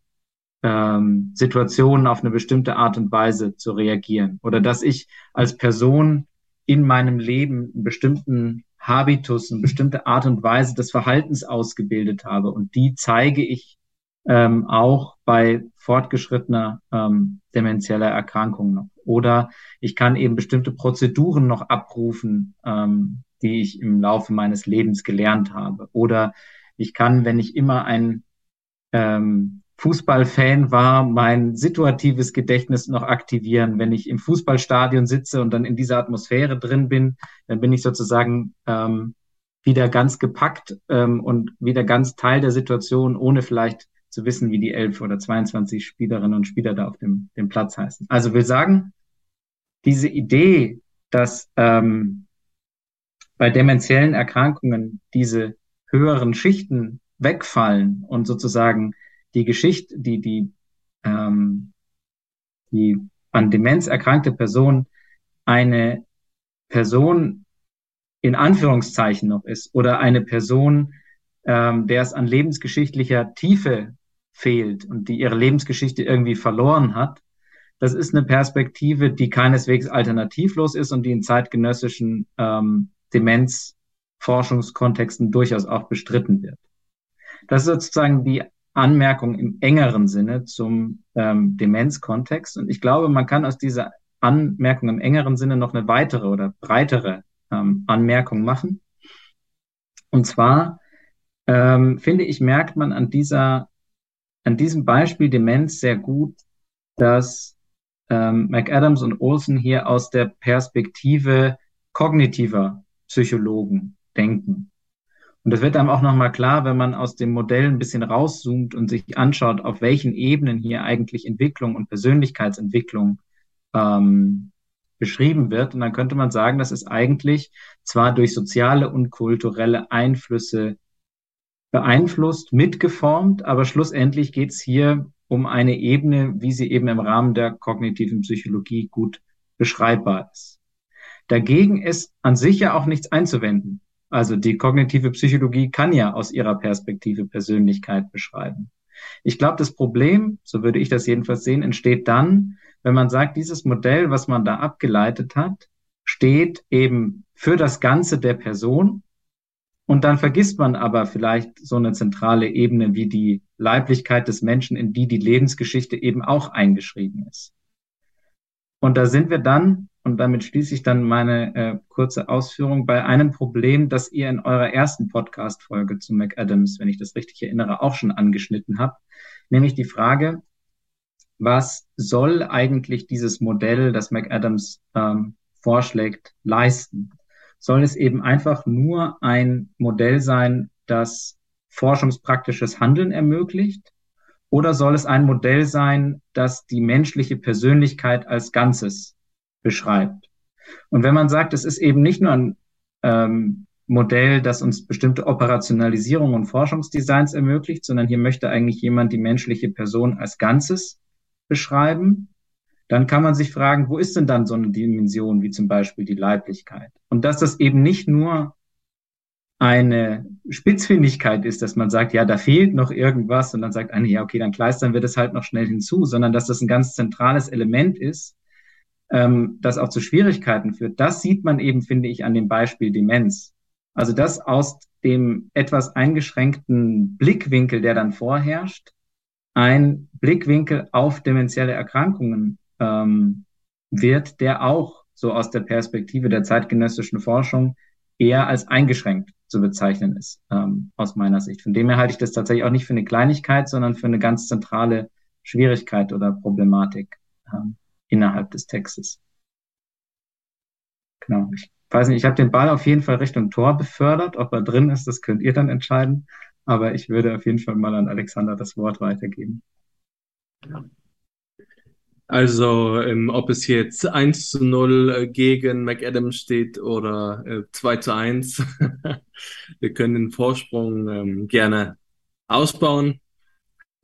ähm, Situationen auf eine bestimmte Art und Weise zu reagieren. Oder dass ich als Person in meinem Leben einen bestimmten Habitus, eine bestimmte Art und Weise des Verhaltens ausgebildet habe. Und die zeige ich ähm, auch bei fortgeschrittener ähm, demenzieller Erkrankung noch. Oder ich kann eben bestimmte Prozeduren noch abrufen, ähm, die ich im Laufe meines Lebens gelernt habe. Oder ich kann, wenn ich immer ein ähm, Fußballfan war, mein situatives Gedächtnis noch aktivieren. Wenn ich im Fußballstadion sitze und dann in dieser Atmosphäre drin bin, dann bin ich sozusagen ähm, wieder ganz gepackt ähm, und wieder ganz Teil der Situation, ohne vielleicht zu wissen, wie die elf oder 22 Spielerinnen und Spieler da auf dem, dem Platz heißen. Also will sagen, diese Idee, dass ähm, bei dementiellen Erkrankungen diese höheren Schichten wegfallen und sozusagen die Geschichte, die, die, ähm, die an Demenz erkrankte Person eine Person in Anführungszeichen noch ist oder eine Person, ähm, der es an lebensgeschichtlicher Tiefe fehlt und die ihre Lebensgeschichte irgendwie verloren hat, das ist eine Perspektive, die keineswegs alternativlos ist und die in zeitgenössischen ähm, Demenzforschungskontexten durchaus auch bestritten wird. Das ist sozusagen die Anmerkung im engeren Sinne zum ähm, Demenzkontext. Und ich glaube, man kann aus dieser Anmerkung im engeren Sinne noch eine weitere oder breitere ähm, Anmerkung machen. Und zwar ähm, finde ich, merkt man an dieser, an diesem Beispiel Demenz sehr gut, dass ähm, McAdams und Olson hier aus der Perspektive kognitiver Psychologen denken. Und das wird einem auch nochmal klar, wenn man aus dem Modell ein bisschen rauszoomt und sich anschaut, auf welchen Ebenen hier eigentlich Entwicklung und Persönlichkeitsentwicklung ähm, beschrieben wird. Und dann könnte man sagen, das ist eigentlich zwar durch soziale und kulturelle Einflüsse beeinflusst, mitgeformt, aber schlussendlich geht es hier um eine Ebene, wie sie eben im Rahmen der kognitiven Psychologie gut beschreibbar ist. Dagegen ist an sich ja auch nichts einzuwenden. Also die kognitive Psychologie kann ja aus ihrer Perspektive Persönlichkeit beschreiben. Ich glaube, das Problem, so würde ich das jedenfalls sehen, entsteht dann, wenn man sagt, dieses Modell, was man da abgeleitet hat, steht eben für das Ganze der Person und dann vergisst man aber vielleicht so eine zentrale Ebene wie die Leiblichkeit des Menschen, in die die Lebensgeschichte eben auch eingeschrieben ist. Und da sind wir dann, und damit schließe ich dann meine äh, kurze Ausführung, bei einem Problem, das ihr in eurer ersten Podcast-Folge zu McAdams, wenn ich das richtig erinnere, auch schon angeschnitten habt, nämlich die Frage, was soll eigentlich dieses Modell, das McAdams ähm, vorschlägt, leisten? soll es eben einfach nur ein Modell sein, das forschungspraktisches Handeln ermöglicht? Oder soll es ein Modell sein, das die menschliche Persönlichkeit als Ganzes beschreibt? Und wenn man sagt, es ist eben nicht nur ein ähm, Modell, das uns bestimmte Operationalisierung und Forschungsdesigns ermöglicht, sondern hier möchte eigentlich jemand die menschliche Person als Ganzes beschreiben, dann kann man sich fragen, wo ist denn dann so eine Dimension wie zum Beispiel die Leiblichkeit? Und dass das eben nicht nur eine Spitzfindigkeit ist, dass man sagt, ja, da fehlt noch irgendwas und dann sagt eine, ja, okay, dann kleistern wir das halt noch schnell hinzu, sondern dass das ein ganz zentrales Element ist, ähm, das auch zu Schwierigkeiten führt. Das sieht man eben, finde ich, an dem Beispiel Demenz. Also das aus dem etwas eingeschränkten Blickwinkel, der dann vorherrscht, ein Blickwinkel auf dementielle Erkrankungen ähm, wird, der auch so aus der Perspektive der zeitgenössischen Forschung eher als eingeschränkt zu bezeichnen ist, ähm, aus meiner Sicht. Von dem her halte ich das tatsächlich auch nicht für eine Kleinigkeit, sondern für eine ganz zentrale Schwierigkeit oder Problematik ähm, innerhalb des Textes. Genau. Ich weiß nicht, ich habe den Ball auf jeden Fall Richtung Tor befördert. Ob er drin ist, das könnt ihr dann entscheiden. Aber ich würde auf jeden Fall mal an Alexander das Wort weitergeben. Also, ähm, ob es jetzt 1 zu 0 äh, gegen McAdams steht oder äh, 2 zu 1, <laughs> wir können den Vorsprung ähm, gerne ausbauen.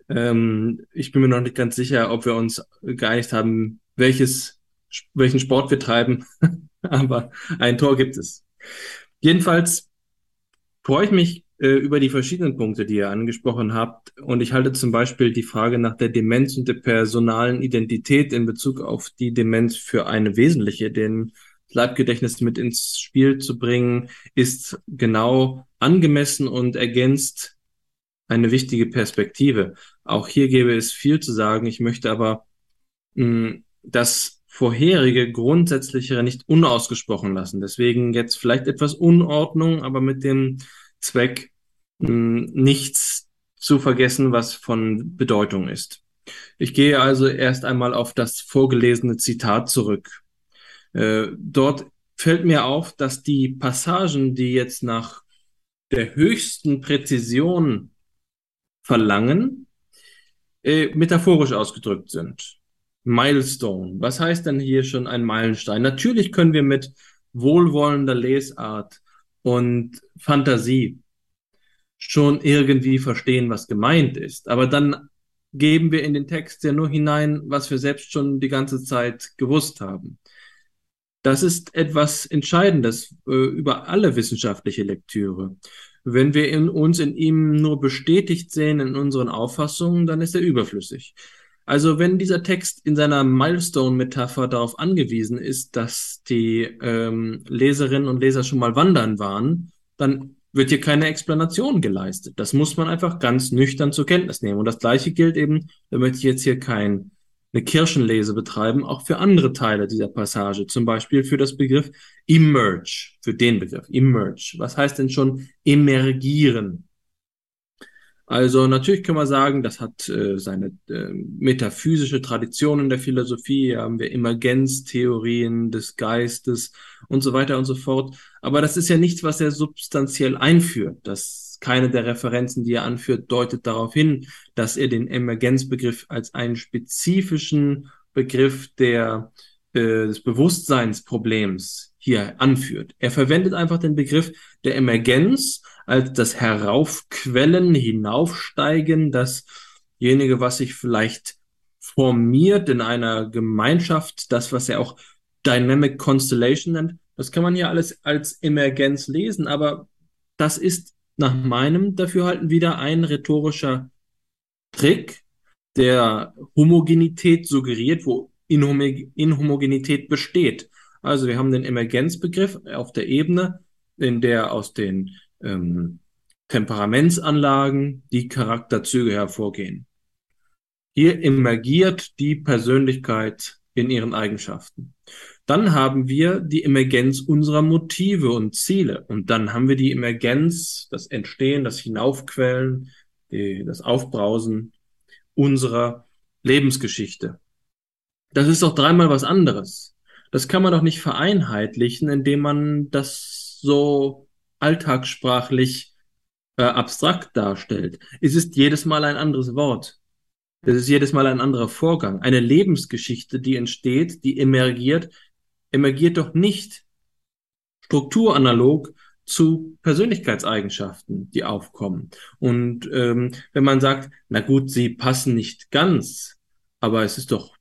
Ähm, ich bin mir noch nicht ganz sicher, ob wir uns geeinigt haben, welches, welchen Sport wir treiben, <laughs> aber ein Tor gibt es. Jedenfalls freue ich mich äh, über die verschiedenen Punkte, die ihr angesprochen habt. Und ich halte zum Beispiel die Frage nach der Demenz und der personalen Identität in Bezug auf die Demenz für eine wesentliche, den Leibgedächtnis mit ins Spiel zu bringen, ist genau angemessen und ergänzt eine wichtige Perspektive. Auch hier gäbe es viel zu sagen. Ich möchte aber mh, hm, das vorherige Grundsätzlichere nicht unausgesprochen lassen. Deswegen jetzt vielleicht etwas Unordnung, aber mit dem Zweck, nichts zu vergessen, was von Bedeutung ist. Ich gehe also erst einmal auf das vorgelesene Zitat zurück. Äh, dort fällt mir auf, dass die Passagen, die jetzt nach der höchsten Präzision verlangen, äh, metaphorisch ausgedrückt sind. Milestone. Was heißt denn hier schon ein Meilenstein? Natürlich können wir mit wohlwollender Lesart und Fantasie schon irgendwie verstehen, was gemeint ist. Aber dann geben wir in den Text ja nur hinein, was wir selbst schon die ganze Zeit gewusst haben. Das ist etwas Entscheidendes äh, über alle wissenschaftliche Lektüre. Wenn wir in uns in ihm nur bestätigt sehen in unseren Auffassungen, dann ist er überflüssig. Also wenn dieser Text in seiner Milestone-Metapher darauf angewiesen ist, dass die ähm, Leserinnen und Leser schon mal wandern waren, dann wird hier keine Explanation geleistet. Das muss man einfach ganz nüchtern zur Kenntnis nehmen. Und das Gleiche gilt eben, da möchte ich jetzt hier kein, eine Kirchenlese betreiben, auch für andere Teile dieser Passage. Zum Beispiel für das Begriff emerge, für den Begriff emerge. Was heißt denn schon emergieren? Also natürlich kann man sagen, das hat äh, seine äh, metaphysische Tradition in der Philosophie. Hier haben wir Emergenztheorien des Geistes und so weiter und so fort. Aber das ist ja nichts, was er substanziell einführt. Das keine der Referenzen, die er anführt, deutet darauf hin, dass er den Emergenzbegriff als einen spezifischen Begriff der, äh, des Bewusstseinsproblems hier anführt. Er verwendet einfach den Begriff der Emergenz als das Heraufquellen, Hinaufsteigen, dasjenige, was sich vielleicht formiert in einer Gemeinschaft, das, was er auch Dynamic Constellation nennt, das kann man ja alles als Emergenz lesen, aber das ist nach meinem Dafürhalten wieder ein rhetorischer Trick, der Homogenität suggeriert, wo Inhomogenität besteht. Also wir haben den Emergenzbegriff auf der Ebene, in der aus den ähm, Temperamentsanlagen die Charakterzüge hervorgehen. Hier emergiert die Persönlichkeit in ihren Eigenschaften. Dann haben wir die Emergenz unserer Motive und Ziele. Und dann haben wir die Emergenz, das Entstehen, das Hinaufquellen, die, das Aufbrausen unserer Lebensgeschichte. Das ist doch dreimal was anderes. Das kann man doch nicht vereinheitlichen, indem man das so alltagssprachlich äh, abstrakt darstellt. Es ist jedes Mal ein anderes Wort. Es ist jedes Mal ein anderer Vorgang. Eine Lebensgeschichte, die entsteht, die emergiert, emergiert doch nicht strukturanalog zu Persönlichkeitseigenschaften, die aufkommen. Und ähm, wenn man sagt, na gut, sie passen nicht ganz, aber es ist doch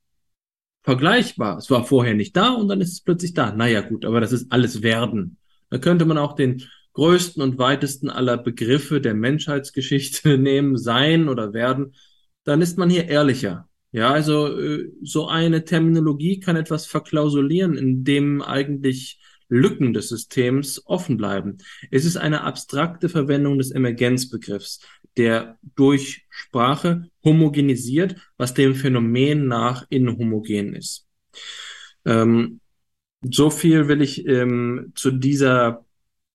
vergleichbar. Es war vorher nicht da und dann ist es plötzlich da. Naja gut, aber das ist alles Werden. Da könnte man auch den größten und weitesten aller Begriffe der Menschheitsgeschichte <laughs> nehmen, sein oder werden, dann ist man hier ehrlicher. Ja, also äh, so eine Terminologie kann etwas verklausulieren, in dem eigentlich Lücken des Systems offen bleiben. Es ist eine abstrakte Verwendung des Emergenzbegriffs, der durch Sprache homogenisiert, was dem Phänomen nach inhomogen ist. Ähm, so viel will ich ähm, zu dieser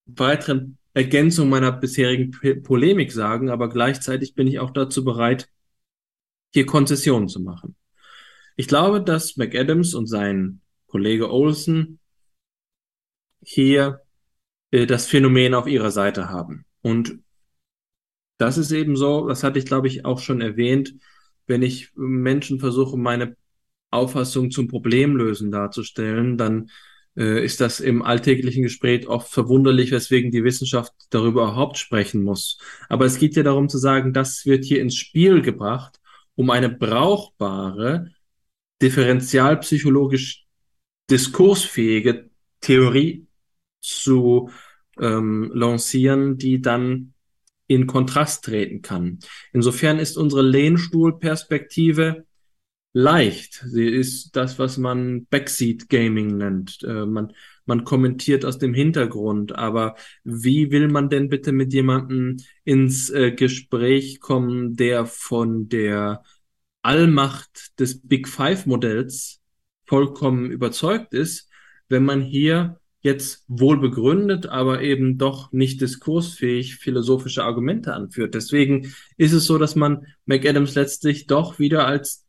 weiteren Ergänzung meiner bisherigen Polemik sagen, aber gleichzeitig bin ich auch dazu bereit, hier Konzessionen zu machen. Ich glaube, dass McAdams und sein Kollege Olson hier äh, das Phänomen auf ihrer Seite haben. Und das ist eben so, das hatte ich, glaube ich, auch schon erwähnt, wenn ich Menschen versuche, meine Auffassung zum Problemlösen darzustellen, dann äh, ist das im alltäglichen Gespräch oft verwunderlich, weswegen die Wissenschaft darüber überhaupt sprechen muss. Aber es geht ja darum zu sagen, das wird hier ins Spiel gebracht, um eine brauchbare, differentialpsychologisch diskursfähige Theorie zu ähm, lancieren, die dann in Kontrast treten kann. Insofern ist unsere Lehnstuhlperspektive leicht. Sie ist das, was man Backseat Gaming nennt. Äh, man, man kommentiert aus dem Hintergrund. Aber wie will man denn bitte mit jemandem ins äh, Gespräch kommen, der von der Allmacht des Big Five Modells vollkommen überzeugt ist, wenn man hier jetzt wohl begründet, aber eben doch nicht diskursfähig philosophische Argumente anführt. Deswegen ist es so, dass man McAdams letztlich doch wieder als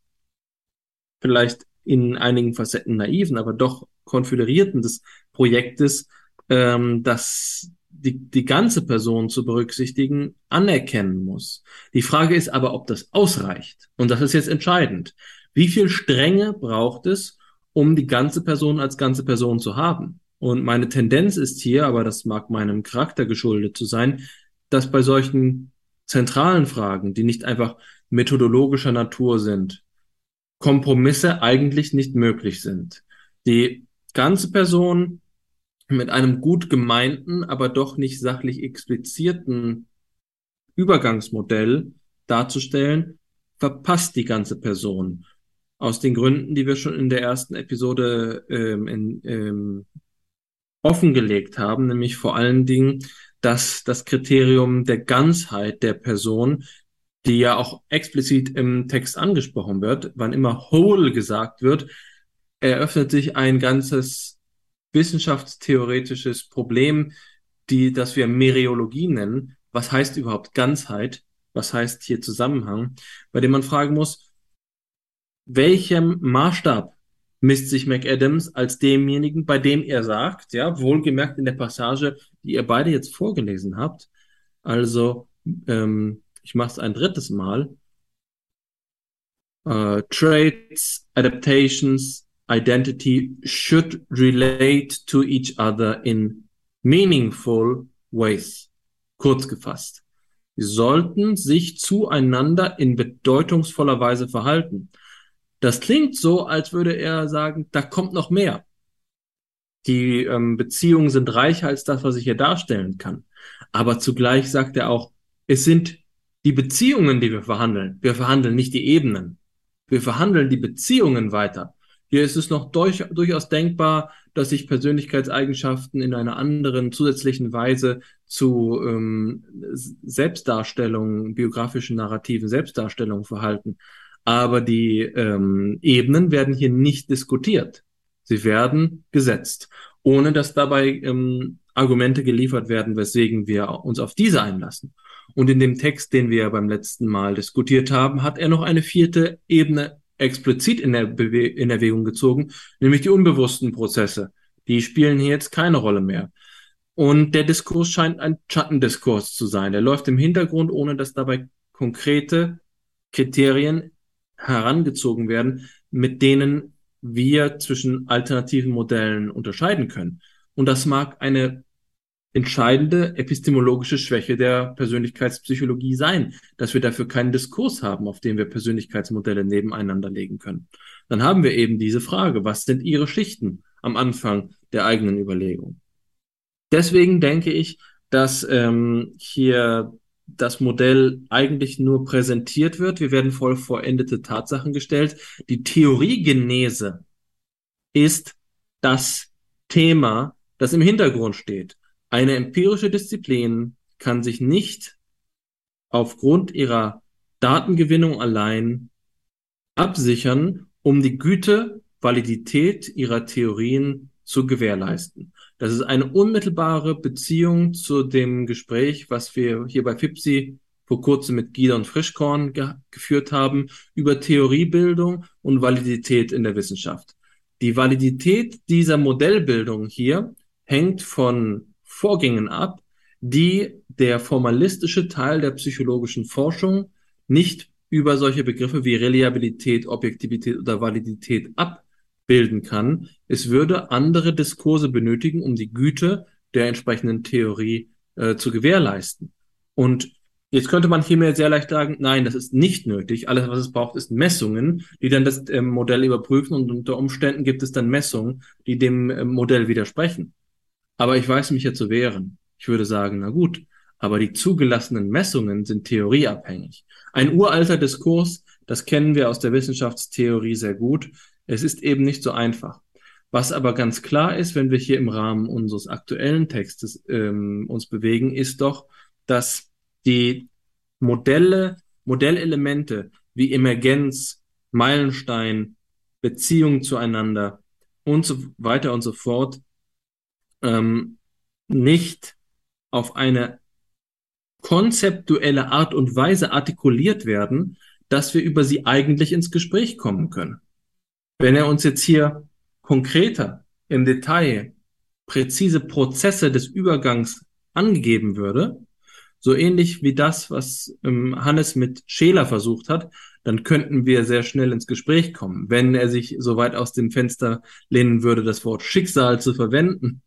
vielleicht in einigen Facetten naiven, aber doch konföderierten des Projektes, ähm, dass die, die ganze Person zu berücksichtigen, anerkennen muss. Die Frage ist aber, ob das ausreicht. Und das ist jetzt entscheidend. Wie viel Strenge braucht es, um die ganze Person als ganze Person zu haben? Und meine Tendenz ist hier, aber das mag meinem Charakter geschuldet zu sein, dass bei solchen zentralen Fragen, die nicht einfach methodologischer Natur sind, Kompromisse eigentlich nicht möglich sind. Die ganze Person mit einem gut gemeinten, aber doch nicht sachlich explizierten Übergangsmodell darzustellen, verpasst die ganze Person. Aus den Gründen, die wir schon in der ersten Episode ähm, in, ähm, offengelegt haben, nämlich vor allen Dingen, dass das Kriterium der Ganzheit der Person, die ja auch explizit im Text angesprochen wird, wann immer whole gesagt wird, eröffnet sich ein ganzes wissenschaftstheoretisches Problem, die, das wir Meriologie nennen. Was heißt überhaupt Ganzheit? Was heißt hier Zusammenhang? Bei dem man fragen muss, welchem Maßstab misst sich McAdams als demjenigen, bei dem er sagt, ja, wohlgemerkt in der Passage, die ihr beide jetzt vorgelesen habt. Also, ähm, ich mache es ein drittes Mal. Uh, traits, adaptations, identity should relate to each other in meaningful ways. Kurz gefasst. Sie sollten sich zueinander in bedeutungsvoller Weise verhalten. Das klingt so, als würde er sagen, da kommt noch mehr. Die ähm, Beziehungen sind reicher als das, was ich hier darstellen kann. Aber zugleich sagt er auch, es sind die Beziehungen, die wir verhandeln. Wir verhandeln nicht die Ebenen. Wir verhandeln die Beziehungen weiter. Hier ist es noch durch, durchaus denkbar, dass sich Persönlichkeitseigenschaften in einer anderen zusätzlichen Weise zu ähm, Selbstdarstellungen, biografischen narrativen Selbstdarstellungen verhalten. Aber die ähm, Ebenen werden hier nicht diskutiert. Sie werden gesetzt, ohne dass dabei ähm, Argumente geliefert werden, weswegen wir uns auf diese einlassen. Und in dem Text, den wir beim letzten Mal diskutiert haben, hat er noch eine vierte Ebene explizit in, der Bewe in Erwägung gezogen, nämlich die unbewussten Prozesse. Die spielen hier jetzt keine Rolle mehr. Und der Diskurs scheint ein Schattendiskurs zu sein. Der läuft im Hintergrund, ohne dass dabei konkrete Kriterien herangezogen werden, mit denen wir zwischen alternativen Modellen unterscheiden können. Und das mag eine entscheidende epistemologische Schwäche der Persönlichkeitspsychologie sein, dass wir dafür keinen Diskurs haben, auf dem wir Persönlichkeitsmodelle nebeneinander legen können. Dann haben wir eben diese Frage, was sind Ihre Schichten am Anfang der eigenen Überlegung? Deswegen denke ich, dass ähm, hier das Modell eigentlich nur präsentiert wird. Wir werden voll vollendete Tatsachen gestellt. Die Theoriegenese ist das Thema, das im Hintergrund steht. Eine empirische Disziplin kann sich nicht aufgrund ihrer Datengewinnung allein absichern, um die Güte, Validität ihrer Theorien zu gewährleisten. Das ist eine unmittelbare Beziehung zu dem Gespräch, was wir hier bei FIPSI vor kurzem mit Gidon Frischkorn ge geführt haben, über Theoriebildung und Validität in der Wissenschaft. Die Validität dieser Modellbildung hier hängt von Vorgängen ab, die der formalistische Teil der psychologischen Forschung nicht über solche Begriffe wie Reliabilität, Objektivität oder Validität abbilden kann. Es würde andere Diskurse benötigen, um die Güte der entsprechenden Theorie äh, zu gewährleisten. Und jetzt könnte man hiermit sehr leicht sagen, nein, das ist nicht nötig. Alles, was es braucht, ist Messungen, die dann das äh, Modell überprüfen und unter Umständen gibt es dann Messungen, die dem äh, Modell widersprechen. Aber ich weiß mich ja zu wehren. Ich würde sagen, na gut, aber die zugelassenen Messungen sind theorieabhängig. Ein uralter Diskurs, das kennen wir aus der Wissenschaftstheorie sehr gut. Es ist eben nicht so einfach. Was aber ganz klar ist, wenn wir hier im Rahmen unseres aktuellen Textes ähm, uns bewegen, ist doch, dass die Modelle, Modellelemente wie Emergenz, Meilenstein, Beziehung zueinander und so weiter und so fort ähm, nicht auf eine konzeptuelle Art und Weise artikuliert werden, dass wir über sie eigentlich ins Gespräch kommen können. Wenn er uns jetzt hier konkreter im Detail präzise Prozesse des Übergangs angegeben würde, so ähnlich wie das, was ähm, Hannes mit Scheler versucht hat, dann könnten wir sehr schnell ins Gespräch kommen. Wenn er sich so weit aus dem Fenster lehnen würde, das Wort Schicksal zu verwenden,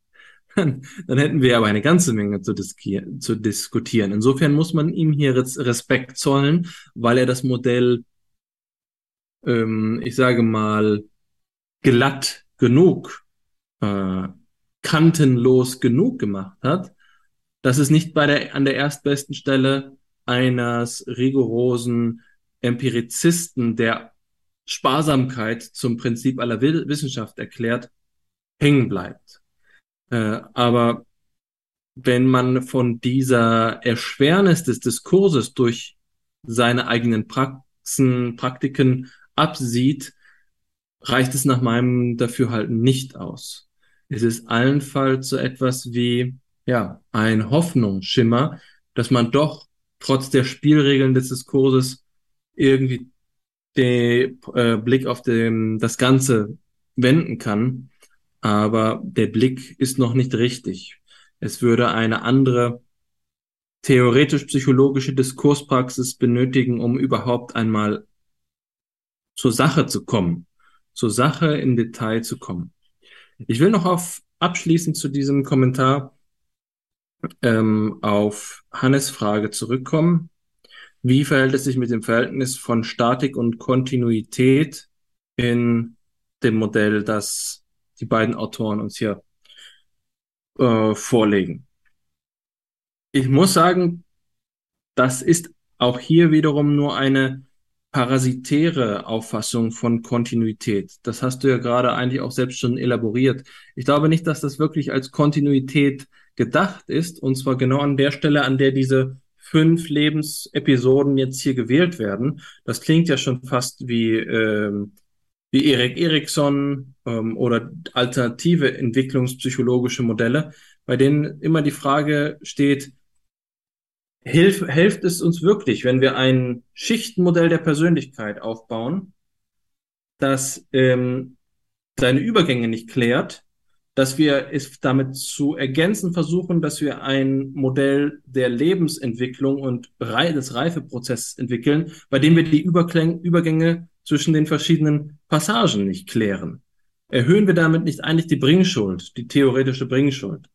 dann, dann hätten wir aber eine ganze Menge zu, zu diskutieren. Insofern muss man ihm hier Respekt zollen, weil er das Modell, ähm, ich sage mal, glatt genug, äh, kantenlos genug gemacht hat, dass es nicht bei der, an der erstbesten Stelle eines rigorosen Empirizisten, der Sparsamkeit zum Prinzip aller Wissenschaft erklärt, hängen bleibt. Äh, aber wenn man von dieser Erschwernis des Diskurses durch seine eigenen Praxen, Praktiken absieht, reicht es nach meinem Dafürhalten nicht aus. Es ist allenfalls so etwas wie, ja, ein Hoffnungsschimmer, dass man doch trotz der Spielregeln des Diskurses irgendwie den äh, Blick auf den, das Ganze wenden kann aber der Blick ist noch nicht richtig. Es würde eine andere theoretisch-psychologische Diskurspraxis benötigen, um überhaupt einmal zur Sache zu kommen, zur Sache im Detail zu kommen. Ich will noch auf abschließend zu diesem Kommentar ähm, auf Hannes Frage zurückkommen. Wie verhält es sich mit dem Verhältnis von Statik und Kontinuität in dem Modell, das die beiden Autoren uns hier äh, vorlegen. Ich muss sagen, das ist auch hier wiederum nur eine parasitäre Auffassung von Kontinuität. Das hast du ja gerade eigentlich auch selbst schon elaboriert. Ich glaube nicht, dass das wirklich als Kontinuität gedacht ist, und zwar genau an der Stelle, an der diese fünf Lebensepisoden jetzt hier gewählt werden. Das klingt ja schon fast wie ähm, wie Erik Eriksson ähm, oder alternative entwicklungspsychologische Modelle, bei denen immer die Frage steht, hilf, hilft es uns wirklich, wenn wir ein Schichtenmodell der Persönlichkeit aufbauen, das ähm, seine Übergänge nicht klärt, dass wir es damit zu ergänzen versuchen, dass wir ein Modell der Lebensentwicklung und des Reifeprozesses entwickeln, bei dem wir die Übergänge zwischen den verschiedenen Passagen nicht klären. Erhöhen wir damit nicht eigentlich die Bringschuld, die theoretische Bringschuld?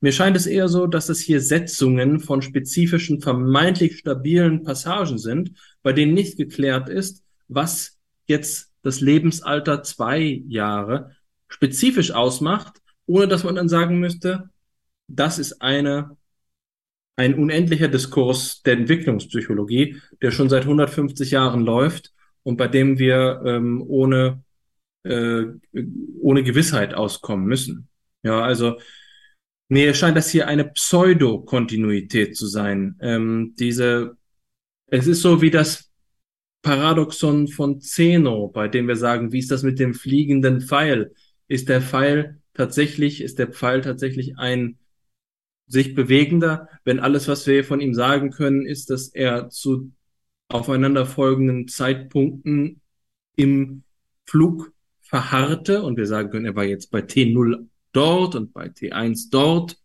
Mir scheint es eher so, dass es hier Setzungen von spezifischen, vermeintlich stabilen Passagen sind, bei denen nicht geklärt ist, was jetzt das Lebensalter zwei Jahre spezifisch ausmacht, ohne dass man dann sagen müsste, das ist eine, ein unendlicher Diskurs der Entwicklungspsychologie, der schon seit 150 Jahren läuft und bei dem wir ähm, ohne, äh, ohne Gewissheit auskommen müssen. Ja, also mir scheint das hier eine Pseudo-Kontinuität zu sein. Ähm, diese, es ist so wie das Paradoxon von Zeno, bei dem wir sagen, wie ist das mit dem fliegenden Pfeil? Ist der Pfeil tatsächlich, ist der Pfeil tatsächlich ein sich bewegender, wenn alles, was wir von ihm sagen können, ist, dass er zu aufeinanderfolgenden Zeitpunkten im Flug verharrte und wir sagen können, er war jetzt bei T0 dort und bei T1 dort.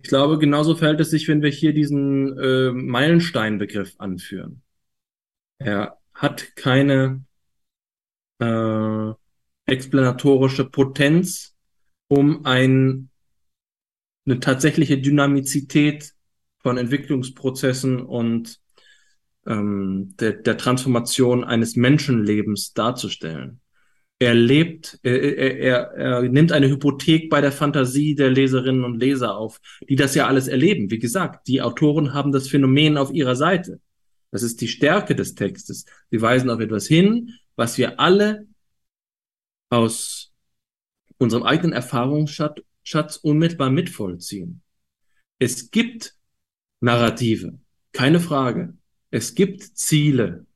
Ich glaube, genauso verhält es sich, wenn wir hier diesen äh, Meilensteinbegriff anführen. Er hat keine äh, explanatorische Potenz, um ein, eine tatsächliche Dynamizität von Entwicklungsprozessen und ähm, der, der Transformation eines Menschenlebens darzustellen. Er lebt, er, er, er nimmt eine Hypothek bei der Fantasie der Leserinnen und Leser auf, die das ja alles erleben. Wie gesagt, die Autoren haben das Phänomen auf ihrer Seite. Das ist die Stärke des Textes. Sie weisen auf etwas hin, was wir alle aus unserem eigenen Erfahrungsschatz unmittelbar mitvollziehen. Es gibt Narrative, keine Frage. Es gibt Ziele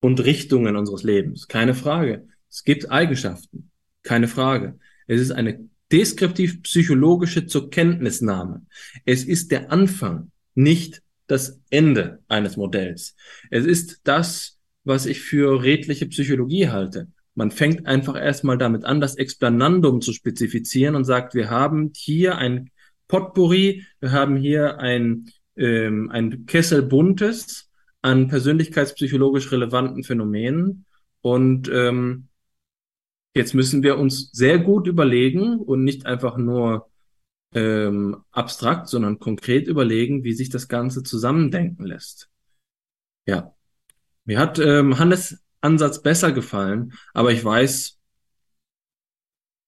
und Richtungen unseres Lebens, keine Frage. Es gibt Eigenschaften, keine Frage. Es ist eine deskriptiv-psychologische zur Kenntnisnahme. Es ist der Anfang, nicht das Ende eines Modells. Es ist das, was ich für redliche Psychologie halte. Man fängt einfach erstmal damit an, das Explanandum zu spezifizieren und sagt, wir haben hier ein Potpourri, wir haben hier ein, ähm, ein Kessel Buntes an persönlichkeitspsychologisch relevanten Phänomenen. Und ähm, jetzt müssen wir uns sehr gut überlegen und nicht einfach nur ähm, abstrakt, sondern konkret überlegen, wie sich das Ganze zusammendenken lässt. Ja, mir hat ähm, Hannes Ansatz besser gefallen, aber ich weiß,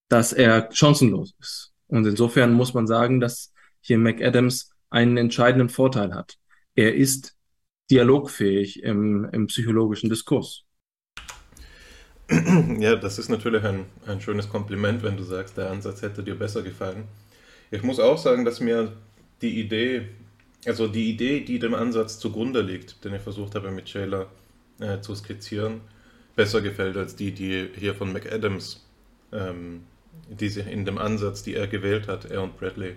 dass er chancenlos ist. Und insofern muss man sagen, dass hier McAdams einen entscheidenden Vorteil hat. Er ist dialogfähig im, im psychologischen Diskurs. <clears throat> Ja, das ist natürlich ein, ein schönes Kompliment, wenn du sagst, der Ansatz hätte dir besser gefallen. Ich muss auch sagen, dass mir die Idee, also die Idee, die dem Ansatz zugrunde liegt, den ich versucht habe mit Shayla äh, zu skizzieren, besser gefällt als die, die hier von McAdams, ähm, die sich in dem Ansatz, die er gewählt hat, er und Bradley,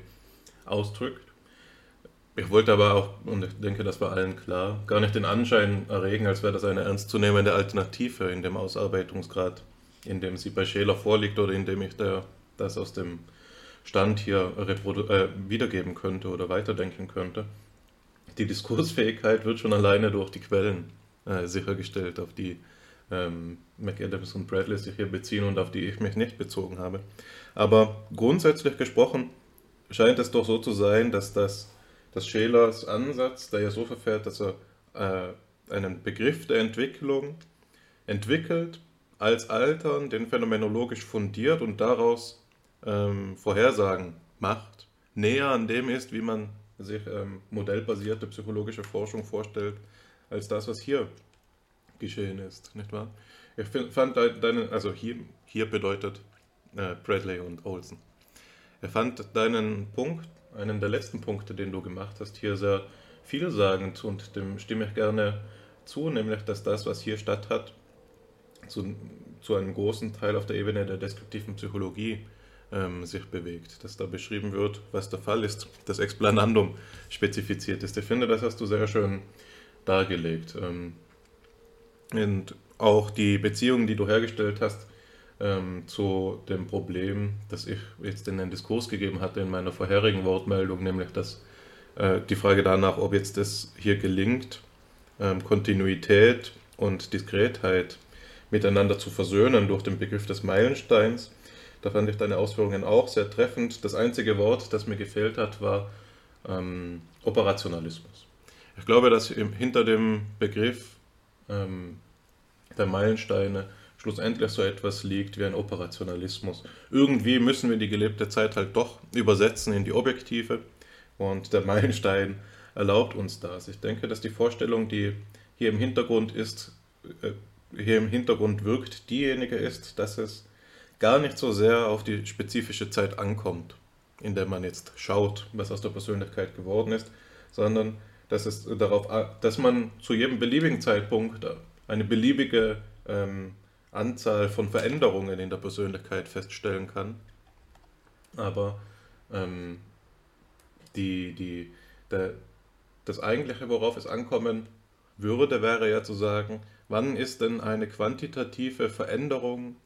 ausdrückt. Ich wollte aber auch, und ich denke, das war allen klar, gar nicht den Anschein erregen, als wäre das eine ernstzunehmende Alternative in dem Ausarbeitungsgrad, in dem sie bei Scheler vorliegt oder in dem ich da, das aus dem Stand hier äh, wiedergeben könnte oder weiterdenken könnte. Die Diskursfähigkeit wird schon alleine durch die Quellen äh, sichergestellt, auf die ähm, McAdams und Bradley sich hier beziehen und auf die ich mich nicht bezogen habe. Aber grundsätzlich gesprochen scheint es doch so zu sein, dass das dass Schelers Ansatz, der ja so verfährt, dass er äh, einen Begriff der Entwicklung entwickelt, als Altern, den phänomenologisch fundiert und daraus ähm, Vorhersagen macht, näher an dem ist, wie man sich ähm, modellbasierte psychologische Forschung vorstellt, als das, was hier geschehen ist, nicht wahr? Ich find, fand deinen, also hier, hier bedeutet äh, Bradley und Olson. Er fand deinen Punkt einen der letzten Punkte, den du gemacht hast, hier sehr vielsagend und dem stimme ich gerne zu, nämlich dass das, was hier statt hat, zu, zu einem großen Teil auf der Ebene der deskriptiven Psychologie ähm, sich bewegt, dass da beschrieben wird, was der Fall ist, das Explanandum spezifiziert ist. Ich finde, das hast du sehr schön dargelegt. Ähm, und auch die Beziehungen, die du hergestellt hast, ähm, zu dem Problem, das ich jetzt in den Diskurs gegeben hatte in meiner vorherigen Wortmeldung, nämlich dass äh, die Frage danach, ob jetzt das hier gelingt, ähm, Kontinuität und Diskretheit miteinander zu versöhnen durch den Begriff des Meilensteins. Da fand ich deine Ausführungen auch sehr treffend. Das einzige Wort, das mir gefehlt hat, war ähm, Operationalismus. Ich glaube, dass hinter dem Begriff ähm, der Meilensteine schlussendlich so etwas liegt wie ein Operationalismus. Irgendwie müssen wir die gelebte Zeit halt doch übersetzen in die Objektive und der Meilenstein erlaubt uns das. Ich denke, dass die Vorstellung, die hier im Hintergrund ist, äh, hier im Hintergrund wirkt, diejenige ist, dass es gar nicht so sehr auf die spezifische Zeit ankommt, in der man jetzt schaut, was aus der Persönlichkeit geworden ist, sondern dass es darauf, dass man zu jedem beliebigen Zeitpunkt eine beliebige ähm, Anzahl von Veränderungen in der Persönlichkeit feststellen kann. Aber ähm, die, die, der, das eigentliche, worauf es ankommen würde, wäre ja zu sagen, wann ist denn eine quantitative Veränderung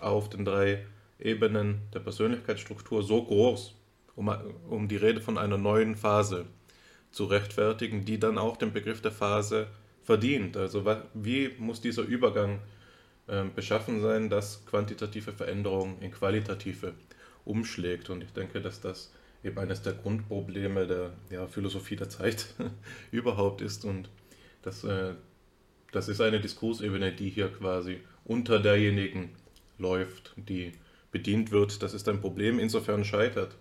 auf den drei Ebenen der Persönlichkeitsstruktur so groß, um, um die Rede von einer neuen Phase zu rechtfertigen, die dann auch den Begriff der Phase verdient. Also wie muss dieser Übergang beschaffen sein, dass quantitative Veränderung in qualitative umschlägt. Und ich denke, dass das eben eines der Grundprobleme der ja, Philosophie der Zeit <laughs> überhaupt ist. Und das, äh, das ist eine Diskursebene, die hier quasi unter derjenigen läuft, die bedient wird. Das ist ein Problem. Insofern scheitert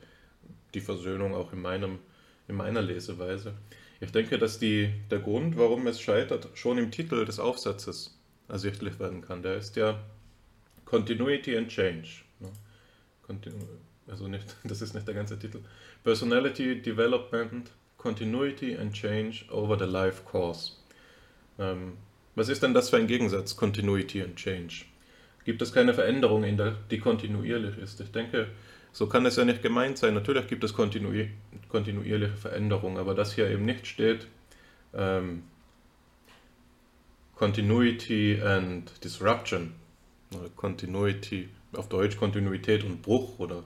die Versöhnung auch in, meinem, in meiner Leseweise. Ich denke, dass die, der Grund, warum es scheitert, schon im Titel des Aufsatzes ersichtlich werden kann. Der ist ja Continuity and Change. Ne? also nicht, <laughs> das ist nicht der ganze Titel. Personality Development, Continuity and Change over the Life Course. Ähm, was ist denn das für ein Gegensatz, Continuity and Change? Gibt es keine Veränderung, in der, die kontinuierlich ist? Ich denke, so kann es ja nicht gemeint sein. Natürlich gibt es kontinuierliche Veränderung, aber das hier eben nicht steht, ähm, Continuity and Disruption. Continuity, auf Deutsch Kontinuität und Bruch oder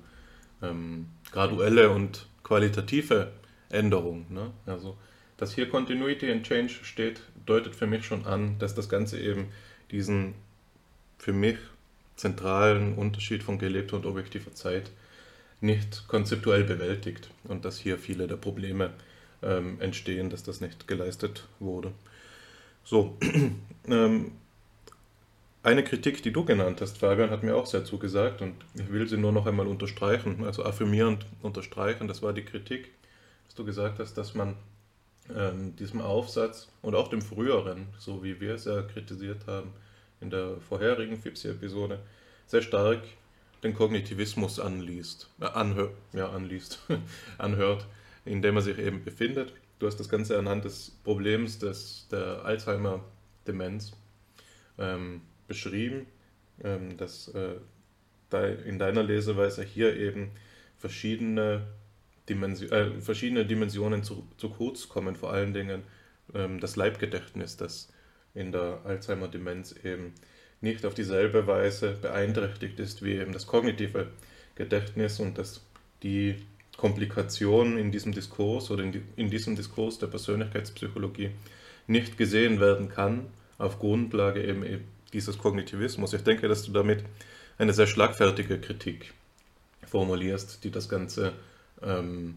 ähm, graduelle und qualitative Änderung. Ne? Also, dass hier Continuity and Change steht, deutet für mich schon an, dass das Ganze eben diesen für mich zentralen Unterschied von gelebter und objektiver Zeit nicht konzeptuell bewältigt und dass hier viele der Probleme ähm, entstehen, dass das nicht geleistet wurde. So, <clears throat> ähm, eine Kritik, die du genannt hast, Fabian, hat mir auch sehr zugesagt und ich will sie nur noch einmal unterstreichen, also affirmierend unterstreichen. Das war die Kritik, dass du gesagt hast, dass man ähm, diesem Aufsatz und auch dem früheren, so wie wir es ja kritisiert haben in der vorherigen FIPSI-Episode, sehr stark den Kognitivismus anliest, äh, anhör, ja, anliest, <laughs> anhört, in dem er sich eben befindet. Du hast das Ganze anhand des Problems des, der Alzheimer-Demenz ähm, beschrieben, ähm, dass äh, in deiner Leseweise hier eben verschiedene, Dimension, äh, verschiedene Dimensionen zu, zu, kurz kommen, vor allen Dingen ähm, das Leibgedächtnis, das in der Alzheimer-Demenz eben nicht auf dieselbe Weise beeinträchtigt ist wie eben das kognitive Gedächtnis und dass die Komplikation in diesem Diskurs oder in, die, in diesem Diskurs der Persönlichkeitspsychologie nicht gesehen werden kann auf Grundlage eben dieses Kognitivismus. Ich denke, dass du damit eine sehr schlagfertige Kritik formulierst, die das Ganze ähm,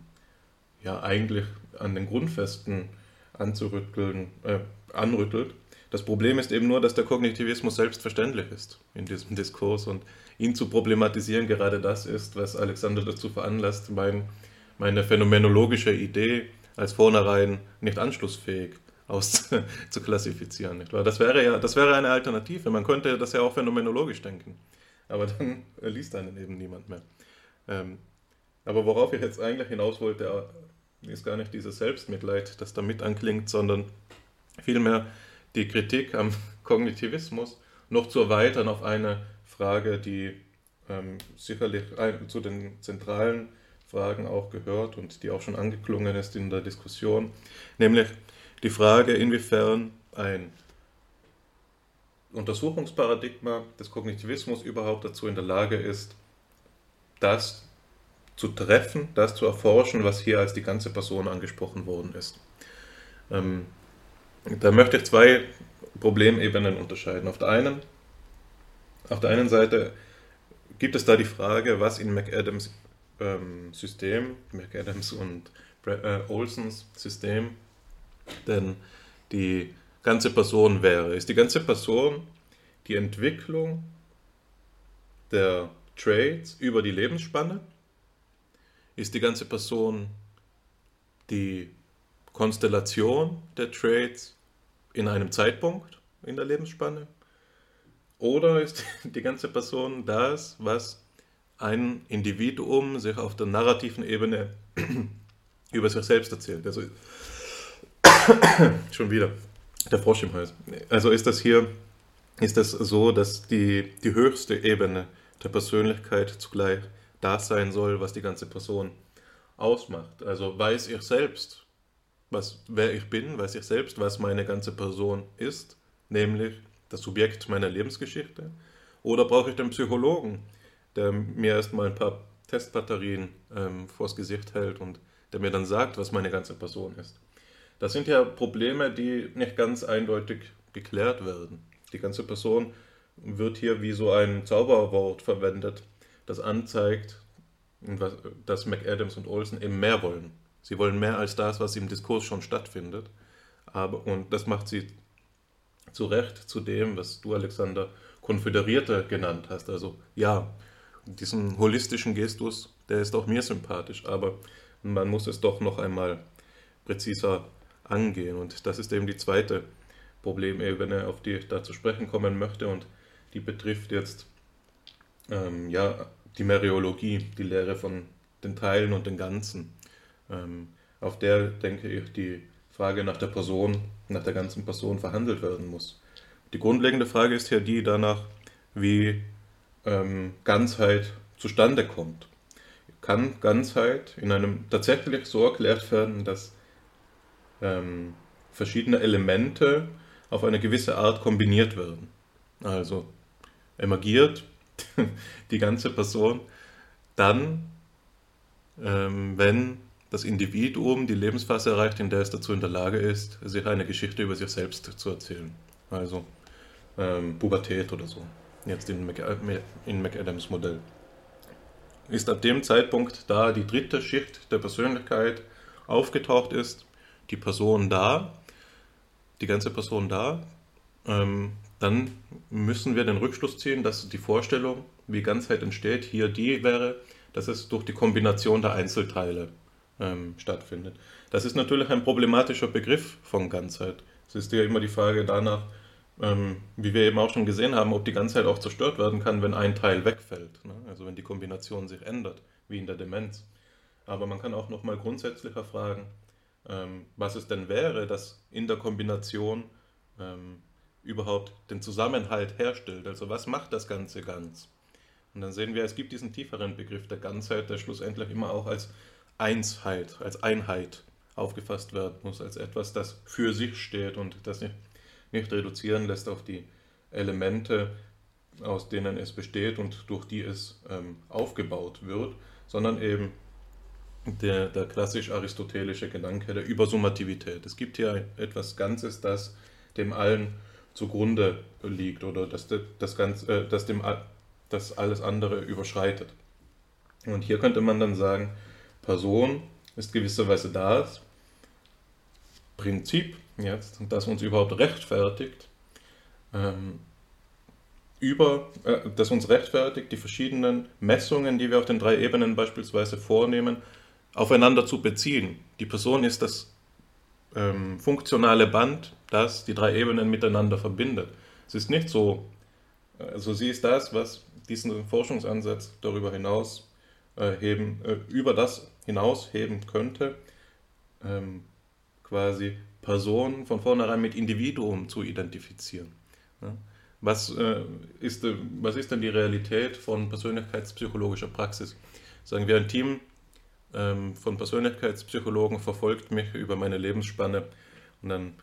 ja eigentlich an den Grundfesten anzurütteln, äh, anrüttelt. Das Problem ist eben nur, dass der Kognitivismus selbstverständlich ist in diesem <laughs> Diskurs und ihn zu problematisieren gerade das ist, was Alexander dazu veranlasst, mein, meine phänomenologische Idee als vornherein nicht anschlussfähig <laughs> auszuklassifizieren. Das, wäre ja, das wäre eine Alternative. Man könnte das ja auch phänomenologisch denken. Aber dann <laughs> liest einen eben niemand mehr. Ähm, aber worauf ich jetzt eigentlich hinaus wollte, ist gar nicht dieses Selbstmitleid, das da mit anklingt, sondern vielmehr die Kritik am <laughs> Kognitivismus noch zu erweitern auf eine Frage, die ähm, sicherlich zu den zentralen Fragen auch gehört und die auch schon angeklungen ist in der Diskussion, nämlich die Frage, inwiefern ein Untersuchungsparadigma des Kognitivismus überhaupt dazu in der Lage ist, das zu treffen, das zu erforschen, was hier als die ganze Person angesprochen worden ist. Ähm, da möchte ich zwei Problemebenen unterscheiden. Auf der einen, auf der einen Seite gibt es da die Frage, was in McAdams ähm, System, McAdams und äh, Olsons System denn die ganze Person wäre. Ist die ganze Person die Entwicklung der Trades über die Lebensspanne? Ist die ganze Person die Konstellation der Trades in einem Zeitpunkt in der Lebensspanne? Oder ist <laughs> die ganze Person das, was ein Individuum sich auf der narrativen Ebene <clears throat> über sich selbst erzählt? Also <coughs> Schon wieder. Der Frosch im Hals. Also ist das hier, ist das so, dass die, die höchste Ebene der Persönlichkeit zugleich das sein soll, was die ganze Person ausmacht. Also weiß ich selbst, was, wer ich bin, weiß ich selbst, was meine ganze Person ist, nämlich das Subjekt meiner Lebensgeschichte. Oder brauche ich den Psychologen, der mir erstmal ein paar Testbatterien ähm, vors Gesicht hält und der mir dann sagt, was meine ganze Person ist. Das sind ja Probleme, die nicht ganz eindeutig geklärt werden. Die ganze Person wird hier wie so ein Zauberwort verwendet, das anzeigt, dass McAdams und Olsen eben mehr wollen. Sie wollen mehr als das, was im Diskurs schon stattfindet. Aber, und das macht sie zu Recht zu dem, was du, Alexander, Konföderierte genannt hast. Also ja, diesen holistischen Gestus, der ist auch mir sympathisch, aber man muss es doch noch einmal präziser angehen. Und das ist eben die zweite Problemebene, auf die ich da zu sprechen kommen möchte. Und die betrifft jetzt ähm, ja, die Meriologie, die Lehre von den Teilen und den Ganzen. Ähm, auf der, denke ich, die Frage nach der Person, nach der ganzen Person verhandelt werden muss. Die grundlegende Frage ist ja die danach, wie ähm, Ganzheit zustande kommt. Kann Ganzheit in einem tatsächlich so erklärt werden, dass ähm, verschiedene Elemente auf eine gewisse Art kombiniert werden. Also emergiert <laughs> die ganze Person dann, ähm, wenn das Individuum die Lebensphase erreicht, in der es dazu in der Lage ist, sich eine Geschichte über sich selbst zu erzählen. Also ähm, Pubertät oder so, jetzt in, Mac in McAdams Modell. ist ab dem Zeitpunkt, da die dritte Schicht der Persönlichkeit aufgetaucht ist, die Person da, die ganze Person da, ähm, dann müssen wir den Rückschluss ziehen, dass die Vorstellung, wie Ganzheit entsteht, hier die wäre, dass es durch die Kombination der Einzelteile ähm, stattfindet. Das ist natürlich ein problematischer Begriff von Ganzheit. Es ist ja immer die Frage danach, ähm, wie wir eben auch schon gesehen haben, ob die Ganzheit auch zerstört werden kann, wenn ein Teil wegfällt. Ne? Also wenn die Kombination sich ändert, wie in der Demenz. Aber man kann auch noch mal grundsätzlicher fragen, ähm, was es denn wäre, dass in der Kombination ähm, überhaupt den Zusammenhalt herstellt. Also was macht das Ganze ganz? Und dann sehen wir, es gibt diesen tieferen Begriff der Ganzheit, der schlussendlich immer auch als Einsheit, als Einheit aufgefasst werden muss, als etwas, das für sich steht und das nicht, nicht reduzieren lässt auf die Elemente, aus denen es besteht und durch die es ähm, aufgebaut wird, sondern eben der, der klassisch-aristotelische Gedanke der Übersummativität. Es gibt hier etwas Ganzes, das dem Allen zugrunde liegt oder das, das, Ganze, äh, das, dem, das alles andere überschreitet. Und hier könnte man dann sagen, Person ist gewisserweise das Prinzip jetzt, das uns überhaupt rechtfertigt, ähm, über, äh, das uns rechtfertigt, die verschiedenen Messungen, die wir auf den drei Ebenen beispielsweise vornehmen, aufeinander zu beziehen. Die Person ist das ähm, funktionale Band, das die drei Ebenen miteinander verbindet. Es ist nicht so, also sie ist das, was diesen Forschungsansatz darüber hinaus äh, heben, äh, über das hinaus heben könnte, ähm, quasi Personen von vornherein mit Individuum zu identifizieren. Ja? Was, äh, ist, äh, was ist denn die Realität von persönlichkeitspsychologischer Praxis? Sagen wir, ein Team ähm, von Persönlichkeitspsychologen verfolgt mich über meine Lebensspanne und dann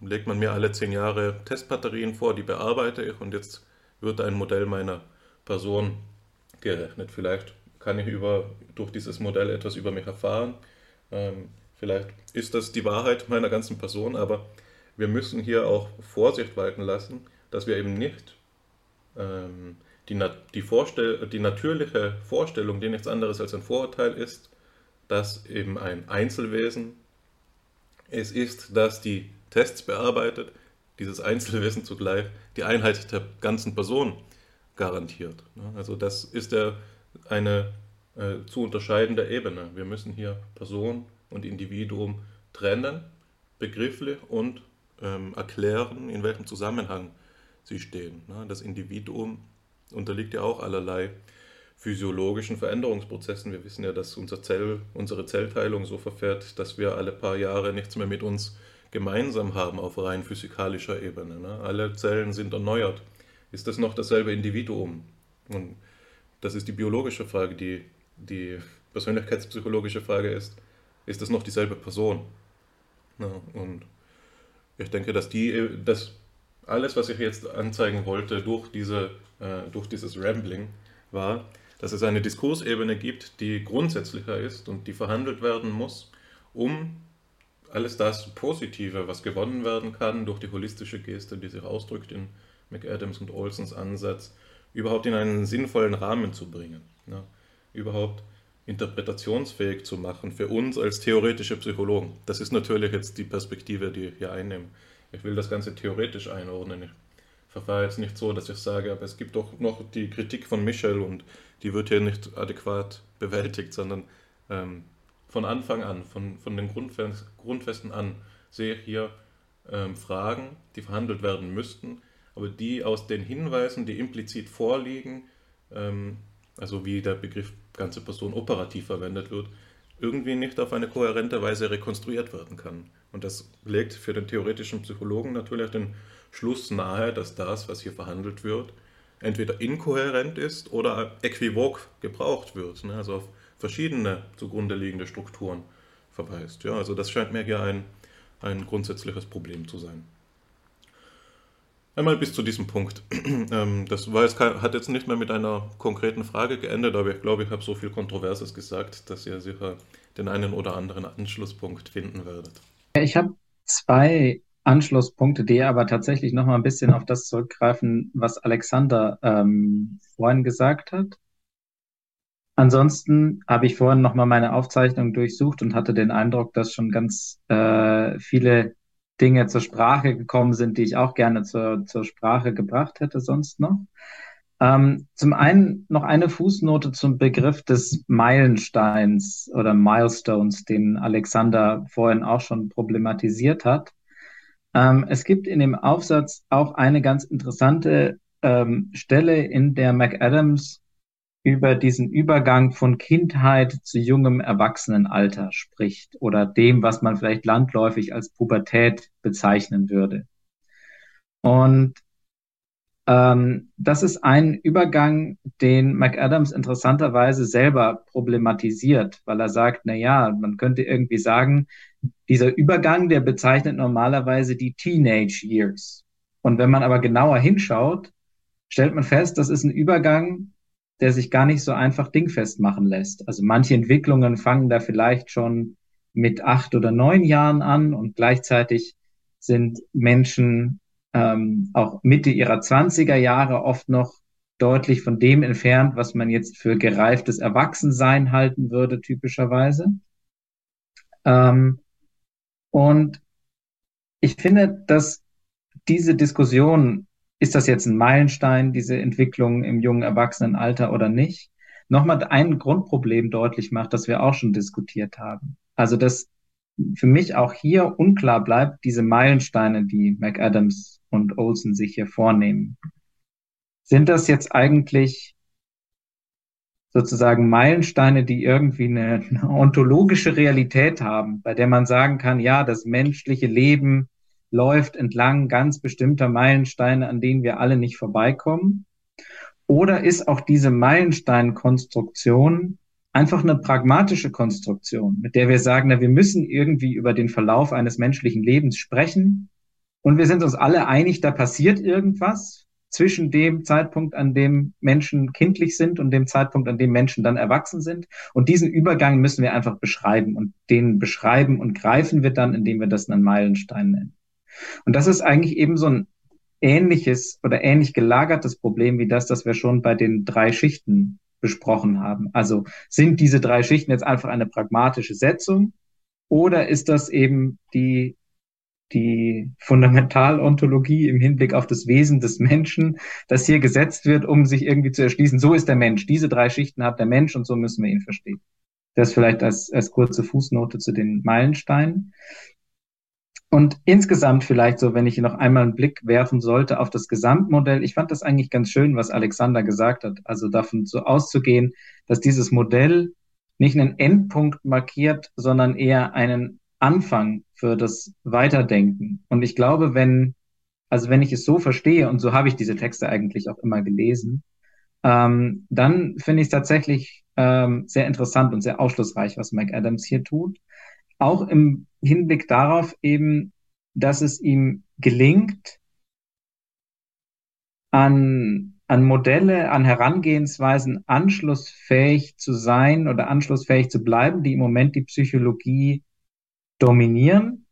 legt man mir alle zehn Jahre Testbatterien vor, die bearbeite ich und jetzt wird ein Modell meiner Person gerechnet. Vielleicht kann ich über, durch dieses Modell etwas über mich erfahren. Ähm, vielleicht ist das die Wahrheit meiner ganzen Person, aber wir müssen hier auch Vorsicht walten lassen, dass wir eben nicht ähm, die, die, die natürliche Vorstellung, die nichts anderes als ein Vorurteil ist, dass eben ein Einzelwesen es ist, das die Tests bearbeitet, dieses Einzelwesen zugleich die Einheit der ganzen Person garantiert. Also das ist eine äh, zu unterscheidende Ebene. Wir müssen hier Person und Individuum trennen, begrifflich und ähm, erklären, in welchem Zusammenhang sie stehen. Das Individuum unterliegt ja auch allerlei physiologischen Veränderungsprozessen. Wir wissen ja, dass unser Zell, unsere Zellteilung so verfährt, dass wir alle paar Jahre nichts mehr mit uns gemeinsam haben auf rein physikalischer Ebene. Ne? Alle Zellen sind erneuert. Ist das noch dasselbe Individuum? Und das ist die biologische Frage. Die, die persönlichkeitspsychologische Frage ist, ist das noch dieselbe Person? Ja, und ich denke, dass die, dass alles, was ich jetzt anzeigen wollte durch, diese, äh, durch dieses Rambling, war, dass es eine Diskursebene gibt, die grundsätzlicher ist und die verhandelt werden muss, um alles das Positive, was gewonnen werden kann durch die holistische Geste, die sich ausdrückt in McAdams und Olsons Ansatz, überhaupt in einen sinnvollen Rahmen zu bringen. Ja, überhaupt interpretationsfähig zu machen für uns als theoretische Psychologen. Das ist natürlich jetzt die Perspektive, die ich hier einnehme. Ich will das Ganze theoretisch einordnen. Ich verfahre jetzt nicht so, dass ich sage, aber es gibt doch noch die Kritik von Michel und die wird hier nicht adäquat bewältigt, sondern ähm, von Anfang an, von, von den Grundfesten an, sehe ich hier ähm, Fragen, die verhandelt werden müssten, aber die aus den Hinweisen, die implizit vorliegen, ähm, also wie der Begriff ganze Person operativ verwendet wird, irgendwie nicht auf eine kohärente Weise rekonstruiert werden kann. Und das legt für den theoretischen Psychologen natürlich den Schluss nahe, dass das, was hier verhandelt wird, entweder inkohärent ist oder äquivok gebraucht wird, ne? also auf verschiedene zugrunde liegende Strukturen verweist. Ja, also das scheint mir hier ein, ein grundsätzliches Problem zu sein. Einmal bis zu diesem Punkt. <clears throat> Ähm, das war jetzt, hat jetzt nicht mehr mit einer konkreten Frage geendet, aber ich glaube, ich habe so viel Kontroverses gesagt, dass ihr sicher den einen oder anderen Anschlusspunkt finden werdet. Ich habe zwei Anschlusspunkte, die aber tatsächlich noch mal ein bisschen auf das zurückgreifen, was Alexander ähm, vorhin gesagt hat. ansonsten habe ich vorhin nochmal meine Aufzeichnung durchsucht und hatte den Eindruck, dass schon ganz äh, viele Dinge zur Sprache gekommen sind, die ich auch gerne zur, zur Sprache gebracht hätte sonst noch. Ähm, zum einen noch eine Fußnote zum Begriff des Meilensteins oder Milestones, den Alexander vorhin auch schon problematisiert hat. Ähm, es gibt in dem Aufsatz auch eine ganz interessante ähm, Stelle, in der McAdams über diesen Übergang von Kindheit zu jungem Erwachsenenalter spricht oder dem, was man vielleicht landläufig als Pubertät bezeichnen würde. Und ähm, das ist ein Übergang, den McAdams interessanterweise selber problematisiert, weil er sagt, na ja, man könnte irgendwie sagen, dieser Übergang, der bezeichnet normalerweise die Teenage Years. Und wenn man aber genauer hinschaut, stellt man fest, das ist ein Übergang, der sich gar nicht so einfach dingfest machen lässt. Also manche Entwicklungen fangen da vielleicht schon mit acht oder neun Jahren an und gleichzeitig sind Menschen ähm, auch Mitte ihrer Zwanziger Jahre oft noch deutlich von dem entfernt, was man jetzt für gereiftes Erwachsensein halten würde, typischerweise. Ähm, und ich finde, dass diese Diskussion, ist das jetzt ein Meilenstein, diese Entwicklung im jungen Erwachsenenalter oder nicht, nochmal ein Grundproblem deutlich macht, das wir auch schon diskutiert haben. Also, dass für mich auch hier unklar bleibt, diese Meilensteine, die McAdams und Olsen sich hier vornehmen. Sind das jetzt eigentlich sozusagen Meilensteine, die irgendwie eine, eine, ontologische Realität haben, bei der man sagen kann, ja, das menschliche Leben läuft entlang ganz bestimmter Meilensteine, an denen wir alle nicht vorbeikommen? Oder ist auch diese Meilensteinkonstruktion einfach eine pragmatische Konstruktion, mit der wir sagen, na, wir müssen irgendwie über den Verlauf eines menschlichen Lebens sprechen und wir sind uns alle einig, da passiert irgendwas zwischen dem Zeitpunkt, an dem Menschen kindlich sind und dem Zeitpunkt, an dem Menschen dann erwachsen sind. Und diesen Übergang müssen wir einfach beschreiben. Und den beschreiben und greifen wir dann, indem wir das einen Meilenstein nennen. Und das ist eigentlich eben so ein ähnliches oder ähnlich gelagertes Problem wie das, das wir schon bei den drei Schichten besprochen haben. Also sind diese drei Schichten jetzt einfach eine pragmatische Setzung oder ist das eben die die Fundamentalontologie im Hinblick auf das Wesen des Menschen, das hier gesetzt wird, um sich irgendwie zu erschließen, so ist der Mensch. Diese drei Schichten hat der Mensch und so müssen wir ihn verstehen. Das vielleicht als, als kurze Fußnote zu den Meilensteinen. Und insgesamt vielleicht so, wenn ich noch einmal einen Blick werfen sollte auf das Gesamtmodell. Ich fand das eigentlich ganz schön, was Alexander gesagt hat. Also davon so auszugehen, dass dieses Modell nicht einen Endpunkt markiert, sondern eher einen Anfang für das Weiterdenken. Und ich glaube, wenn, also wenn ich es so verstehe, und so habe ich diese Texte eigentlich auch immer gelesen, ähm, dann finde ich es tatsächlich ähm, sehr interessant und sehr aufschlussreich, was McAdams hier tut. Auch im Hinblick darauf eben, dass es ihm gelingt, an, an Modelle, an Herangehensweisen anschlussfähig zu sein oder anschlussfähig zu bleiben, die im Moment die Psychologie dominieren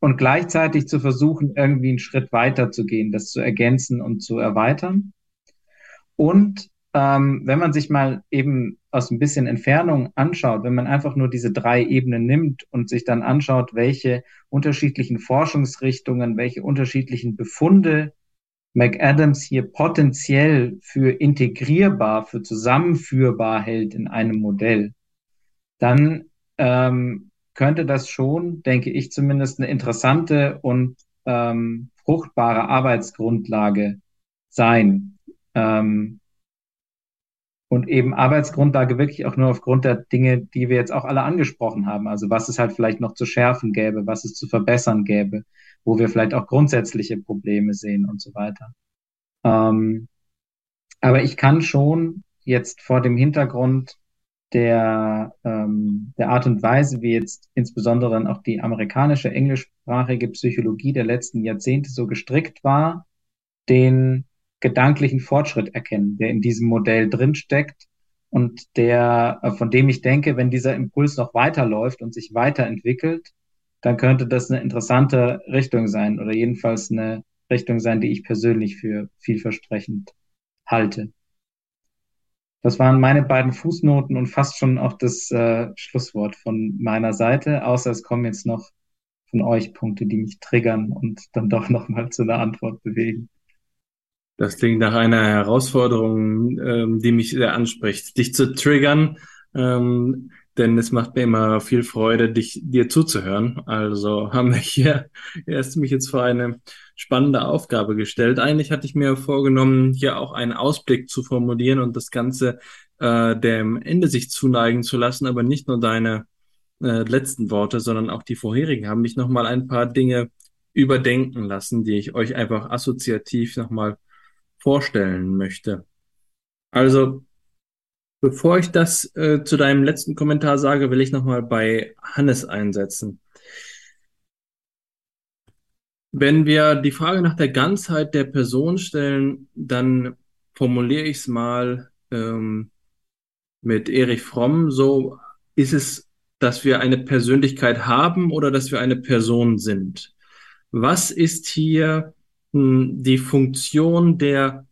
und gleichzeitig zu versuchen, irgendwie einen Schritt weiter zu gehen, das zu ergänzen und zu erweitern. Und ähm, wenn man sich mal eben aus ein bisschen Entfernung anschaut, wenn man einfach nur diese drei Ebenen nimmt und sich dann anschaut, welche unterschiedlichen Forschungsrichtungen, welche unterschiedlichen Befunde McAdams hier potenziell für integrierbar, für zusammenführbar hält in einem Modell, dann ähm, könnte das schon, denke ich zumindest, eine interessante und ähm, fruchtbare Arbeitsgrundlage sein. Ähm, und eben Arbeitsgrundlage wirklich auch nur aufgrund der Dinge, die wir jetzt auch alle angesprochen haben. Also was es halt vielleicht noch zu schärfen gäbe, was es zu verbessern gäbe, wo wir vielleicht auch grundsätzliche Probleme sehen und so weiter. Ähm, aber ich kann schon jetzt vor dem Hintergrund der, ähm, der Art und Weise, wie jetzt insbesondere dann auch die amerikanische englischsprachige Psychologie der letzten Jahrzehnte so gestrickt war, den gedanklichen Fortschritt erkennen, der in diesem Modell drinsteckt und der, äh, von dem ich denke, wenn dieser Impuls noch weiterläuft und sich weiterentwickelt, dann könnte das eine interessante Richtung sein oder jedenfalls eine Richtung sein, die ich persönlich für vielversprechend halte. Das waren meine beiden Fußnoten und fast schon auch das äh, Schlusswort von meiner Seite, außer es kommen jetzt noch von euch Punkte, die mich triggern und dann doch nochmal zu einer Antwort bewegen. Das klingt nach einer Herausforderung, ähm, die mich sehr anspricht, dich zu triggern, ähm, denn es macht mir immer viel Freude, dich dir zuzuhören. Also haben wir hier <laughs> erst mich jetzt vor eine spannende Aufgabe gestellt. Eigentlich hatte ich mir vorgenommen, hier auch einen Ausblick zu formulieren und das Ganze äh, dem Ende sich zuneigen zu lassen, aber nicht nur deine äh, letzten Worte, sondern auch die vorherigen haben mich nochmal ein paar Dinge überdenken lassen, die ich euch einfach assoziativ nochmal vorstellen möchte. Also, bevor ich das äh, zu deinem letzten Kommentar sage, will ich nochmal bei Hannes einsetzen. Wenn wir die Frage nach der Ganzheit der Person stellen, dann formuliere ich es mal ähm, mit Erich Fromm so, ist es, dass wir eine Persönlichkeit haben oder dass wir eine Person sind? Was ist hier die Funktion der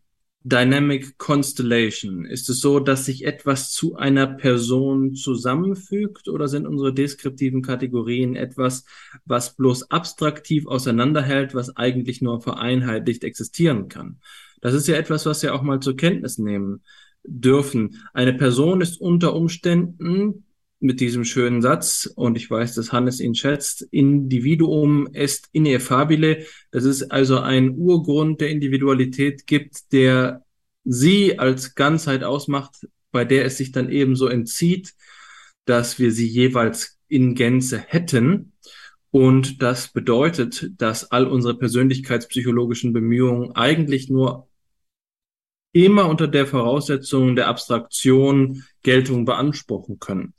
Dynamic Constellation? Ist es so, dass sich etwas zu einer Person zusammenfügt oder sind unsere deskriptiven Kategorien etwas, was bloß abstraktiv auseinanderhält, was eigentlich nur vereinheitlicht existieren kann? Das ist ja etwas, was wir auch mal zur Kenntnis nehmen dürfen. Eine Person ist unter Umständen mit diesem schönen Satz, und ich weiß, dass Hannes ihn schätzt, Individuum est ineffabile. Das ist also ein Urgrund der Individualität gibt, der sie als Ganzheit ausmacht, bei der es sich dann ebenso entzieht, dass wir sie jeweils in Gänze hätten. Und das bedeutet, dass all unsere persönlichkeitspsychologischen Bemühungen eigentlich nur immer unter der Voraussetzung der Abstraktion Geltung beanspruchen können.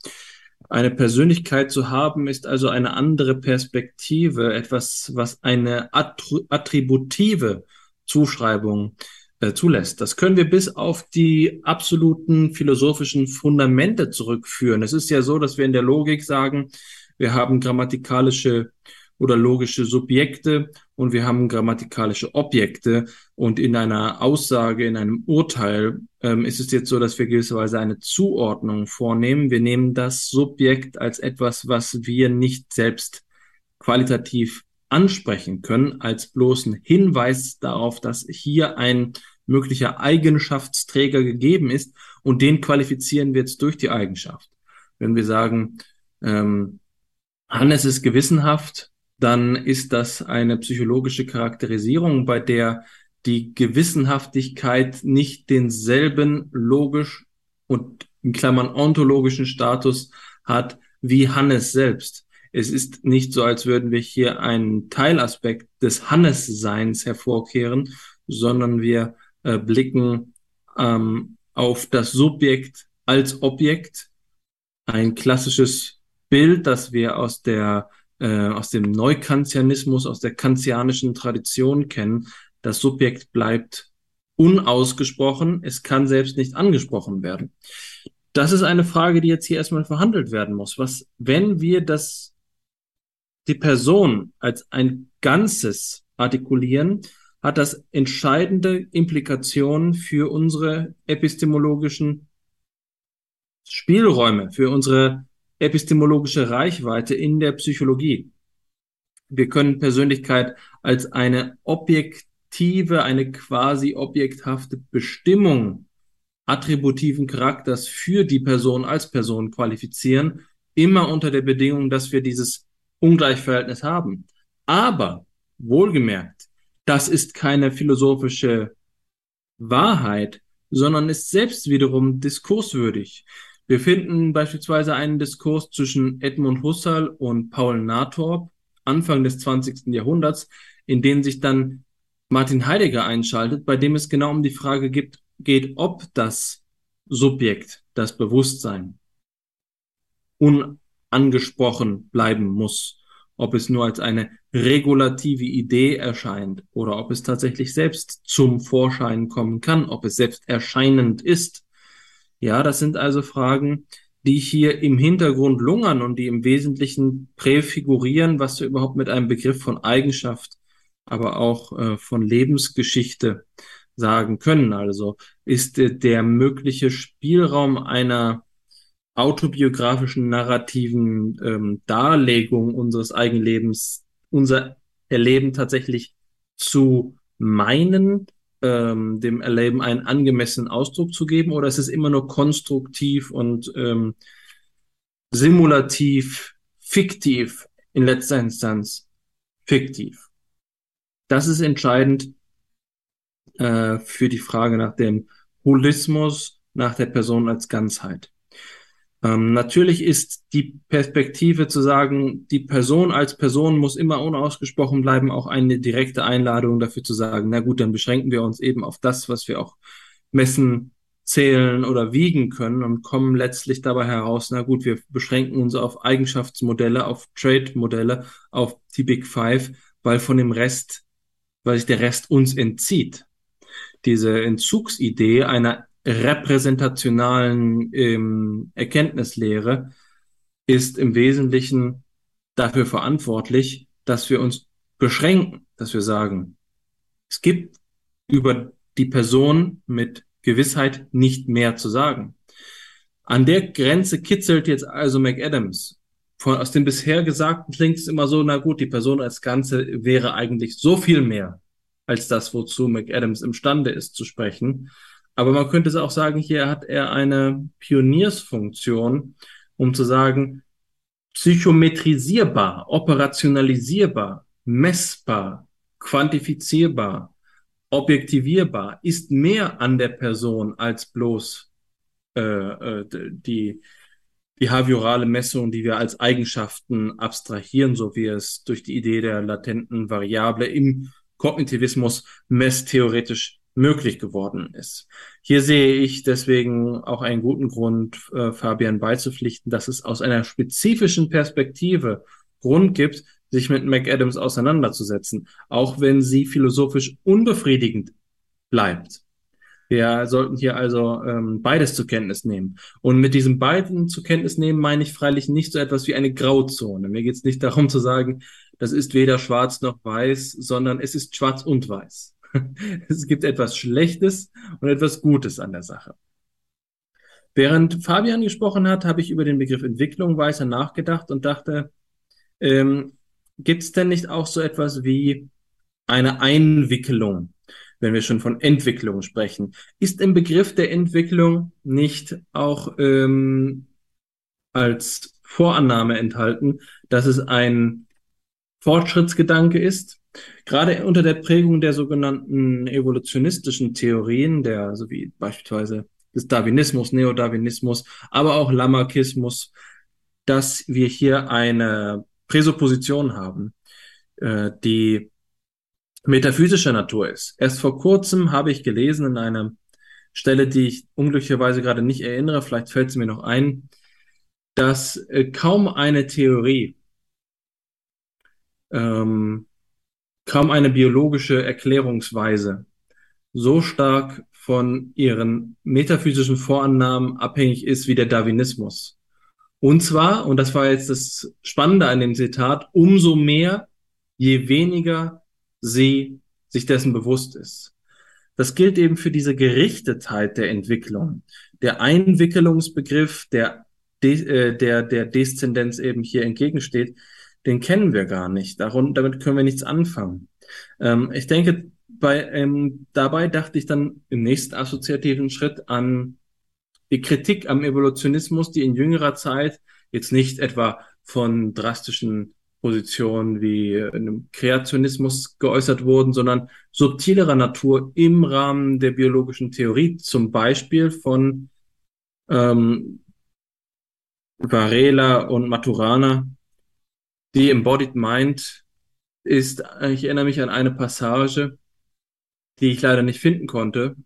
Eine Persönlichkeit zu haben ist also eine andere Perspektive, etwas, was eine attributive Zuschreibung äh, zulässt. Das können wir bis auf die absoluten philosophischen Fundamente zurückführen. Es ist ja so, dass wir in der Logik sagen, wir haben grammatikalische oder logische Subjekte und wir haben grammatikalische Objekte. Und in einer Aussage, in einem Urteil ähm, ist es jetzt so, dass wir gewisserweise eine Zuordnung vornehmen. Wir nehmen das Subjekt als etwas, was wir nicht selbst qualitativ ansprechen können, als bloßen Hinweis darauf, dass hier ein möglicher Eigenschaftsträger gegeben ist und den qualifizieren wir jetzt durch die Eigenschaft. Wenn wir sagen, ähm, Hannes ist gewissenhaft, dann ist das eine psychologische Charakterisierung, bei der die Gewissenhaftigkeit nicht denselben logisch und in Klammern ontologischen Status hat wie Hannes selbst. Es ist nicht so, als würden wir hier einen Teilaspekt des Hannes-Seins hervorkehren, sondern wir äh, blicken ähm, auf das Subjekt als Objekt. Ein klassisches Bild, das wir aus der äh, aus dem Neukantianismus, aus der kantianischen Tradition kennen. Das Subjekt bleibt unausgesprochen, es kann selbst nicht angesprochen werden. Das ist eine Frage, die jetzt hier erstmal verhandelt werden muss. Was, wenn wir das, die Person als ein Ganzes artikulieren, hat das entscheidende Implikationen für unsere epistemologischen Spielräume, für unsere epistemologische Reichweite in der Psychologie. Wir können Persönlichkeit als eine objektive, eine quasi objekthafte Bestimmung attributiven Charakters für die Person als Person qualifizieren, immer unter der Bedingung, dass wir dieses Ungleichverhältnis haben. Aber wohlgemerkt, das ist keine philosophische Wahrheit, sondern ist selbst wiederum diskurswürdig. Wir finden beispielsweise einen Diskurs zwischen Edmund Husserl und Paul Nathorp Anfang des 20. Jahrhunderts, in dem sich dann Martin Heidegger einschaltet, bei dem es genau um die Frage gibt, geht, ob das Subjekt, das Bewusstsein, unangesprochen bleiben muss, ob es nur als eine regulative Idee erscheint oder ob es tatsächlich selbst zum Vorschein kommen kann, ob es selbst erscheinend ist. Ja, das sind also Fragen, die hier im Hintergrund lungern und die im Wesentlichen präfigurieren, was wir überhaupt mit einem Begriff von Eigenschaft, aber auch äh, von Lebensgeschichte sagen können. Also ist der mögliche Spielraum einer autobiografischen narrativen ähm, Darlegung unseres Eigenlebens, unser Erleben tatsächlich zu meinen, ähm, dem Erleben einen angemessenen Ausdruck zu geben, oder ist es immer nur konstruktiv und ähm, simulativ, fiktiv, in letzter Instanz fiktiv? Das ist entscheidend äh, für die Frage nach dem Holismus, nach der Person als Ganzheit. Ähm, natürlich ist die Perspektive zu sagen, die Person als Person muss immer unausgesprochen bleiben, auch eine direkte Einladung dafür zu sagen, na gut, dann beschränken wir uns eben auf das, was wir auch messen, zählen oder wiegen können und kommen letztlich dabei heraus, na gut, wir beschränken uns auf Eigenschaftsmodelle, auf Trade-Modelle, auf die Big Five, weil von dem Rest, weil sich der Rest uns entzieht. Diese Entzugsidee einer repräsentationalen ähm, Erkenntnislehre ist im Wesentlichen dafür verantwortlich, dass wir uns beschränken, dass wir sagen, es gibt über die Person mit Gewissheit nicht mehr zu sagen. An der Grenze kitzelt jetzt also McAdams. Von, aus dem bisher Gesagten klingt es immer so, na gut, die Person als Ganze wäre eigentlich so viel mehr als das, wozu McAdams imstande ist zu sprechen. Aber man könnte es auch sagen, hier hat er eine Pioniersfunktion, um zu sagen, psychometrisierbar, operationalisierbar, messbar, quantifizierbar, objektivierbar, ist mehr an der Person als bloß äh, äh, die behaviorale Messung, die wir als Eigenschaften abstrahieren, so wie es durch die Idee der latenten Variable im Kognitivismus messtheoretisch möglich geworden ist. Hier sehe ich deswegen auch einen guten Grund, äh, Fabian beizupflichten, dass es aus einer spezifischen Perspektive Grund gibt, sich mit McAdams auseinanderzusetzen, auch wenn sie philosophisch unbefriedigend bleibt. Wir sollten hier also ähm, beides zur Kenntnis nehmen. Und mit diesem beiden zur Kenntnis nehmen meine ich freilich nicht so etwas wie eine Grauzone. Mir geht es nicht <laughs> darum zu sagen, das ist weder schwarz noch weiß, sondern es ist schwarz und weiß. <laughs> es gibt etwas Schlechtes und etwas Gutes an der Sache. Während Fabian gesprochen hat, habe ich über den Begriff Entwicklung weiter nachgedacht und dachte, ähm, gibt es denn nicht auch so etwas wie eine Einwicklung, wenn wir schon von Entwicklung sprechen? Ist im Begriff der Entwicklung nicht auch ähm, als Vorannahme enthalten, dass es ein Fortschrittsgedanke ist, Gerade unter der Prägung der sogenannten evolutionistischen Theorien, der, so wie beispielsweise des Darwinismus, Neodarwinismus, aber auch Lamarckismus, dass wir hier eine Präsupposition haben, äh, die metaphysischer Natur ist. Erst vor kurzem habe ich gelesen in einer Stelle, die ich unglücklicherweise gerade nicht erinnere, vielleicht fällt es mir noch ein, dass äh, kaum eine Theorie ähm, kaum eine biologische Erklärungsweise so stark von ihren metaphysischen Vorannahmen abhängig ist wie der Darwinismus. Und zwar, und das war jetzt das Spannende an dem Zitat, umso mehr, je weniger sie sich dessen bewusst ist. Das gilt eben für diese Gerichtetheit der Entwicklung. Der Einwickelungsbegriff, der, äh, der, der Deszendenz eben hier entgegensteht, den kennen wir gar nicht. Darum, damit können wir nichts anfangen. Ähm, ich denke, bei, ähm, dabei dachte ich dann im nächsten assoziativen Schritt an die Kritik am Evolutionismus, die in jüngerer Zeit jetzt nicht etwa von drastischen Positionen wie einem Kreationismus geäußert wurden, sondern subtilerer Natur im Rahmen der biologischen Theorie, zum Beispiel von ähm, Varela und Maturana, die Embodied Mind ist, ich erinnere mich an eine Passage, die ich leider nicht finden konnte,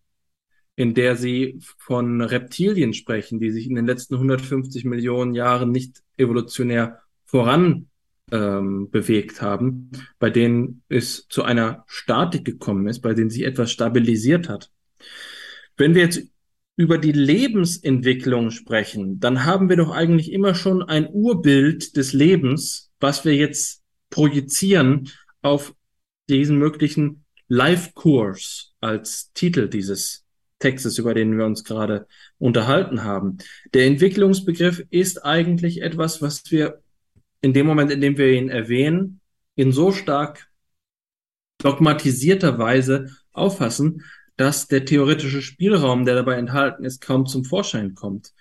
in der sie von Reptilien sprechen, die sich in den letzten 150 Millionen Jahren nicht evolutionär voran ähm, bewegt haben, bei denen es zu einer Statik gekommen ist, bei denen sich etwas stabilisiert hat. Wenn wir jetzt über die Lebensentwicklung sprechen, dann haben wir doch eigentlich immer schon ein Urbild des Lebens, was wir jetzt projizieren auf diesen möglichen Life-Kurs, als Titel dieses Textes, über den wir uns gerade unterhalten haben. Der Entwicklungsbegriff ist eigentlich etwas, was wir in dem Moment, in dem wir ihn erwähnen, in so stark dogmatisierter Weise auffassen, dass der theoretische Spielraum, der dabei enthalten ist, kaum zum Vorschein kommt.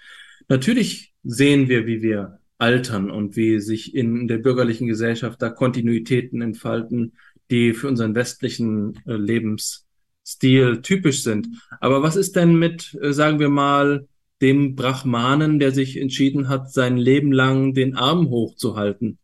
Natürlich sehen wir, wie wir altern und wie sich in der bürgerlichen Gesellschaft da Kontinuitäten entfalten, die für unseren westlichen äh, Lebensstil typisch sind. Aber was ist denn mit, äh, sagen wir mal, dem Brahmanen, der sich entschieden hat, sein Leben lang den Arm hochzuhalten?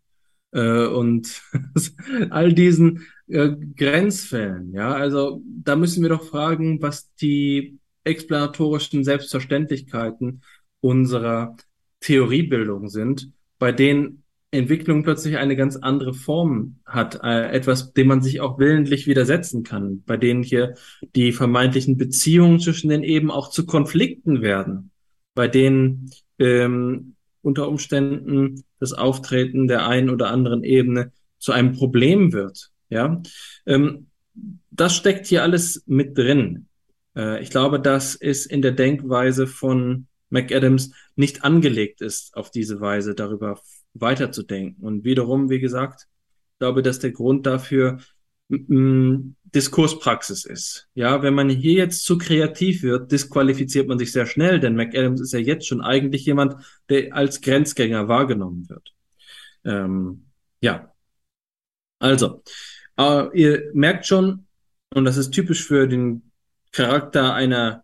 Äh, und <laughs> all diesen Grenzfällen, ja, also da müssen wir doch fragen, was die explanatorischen Selbstverständlichkeiten unserer Theoriebildung sind, bei denen Entwicklung plötzlich eine ganz andere Form hat, äh, etwas, dem man sich auch willentlich widersetzen kann, bei denen hier die vermeintlichen Beziehungen zwischen den eben auch zu Konflikten werden, bei denen ähm, unter Umständen das Auftreten der einen oder anderen Ebene zu einem Problem wird. Ja, ähm, das steckt hier alles mit drin. Äh, ich glaube, dass es in der Denkweise von McAdams nicht angelegt ist, auf diese Weise darüber weiterzudenken. Und wiederum, wie gesagt, glaube, dass der Grund dafür Diskurspraxis ist. Ja, wenn man hier jetzt zu kreativ wird, disqualifiziert man sich sehr schnell, denn McAdams ist ja jetzt schon eigentlich jemand, der als Grenzgänger wahrgenommen wird. Ähm, ja. Also, äh, ihr merkt schon, und das ist typisch für den Charakter einer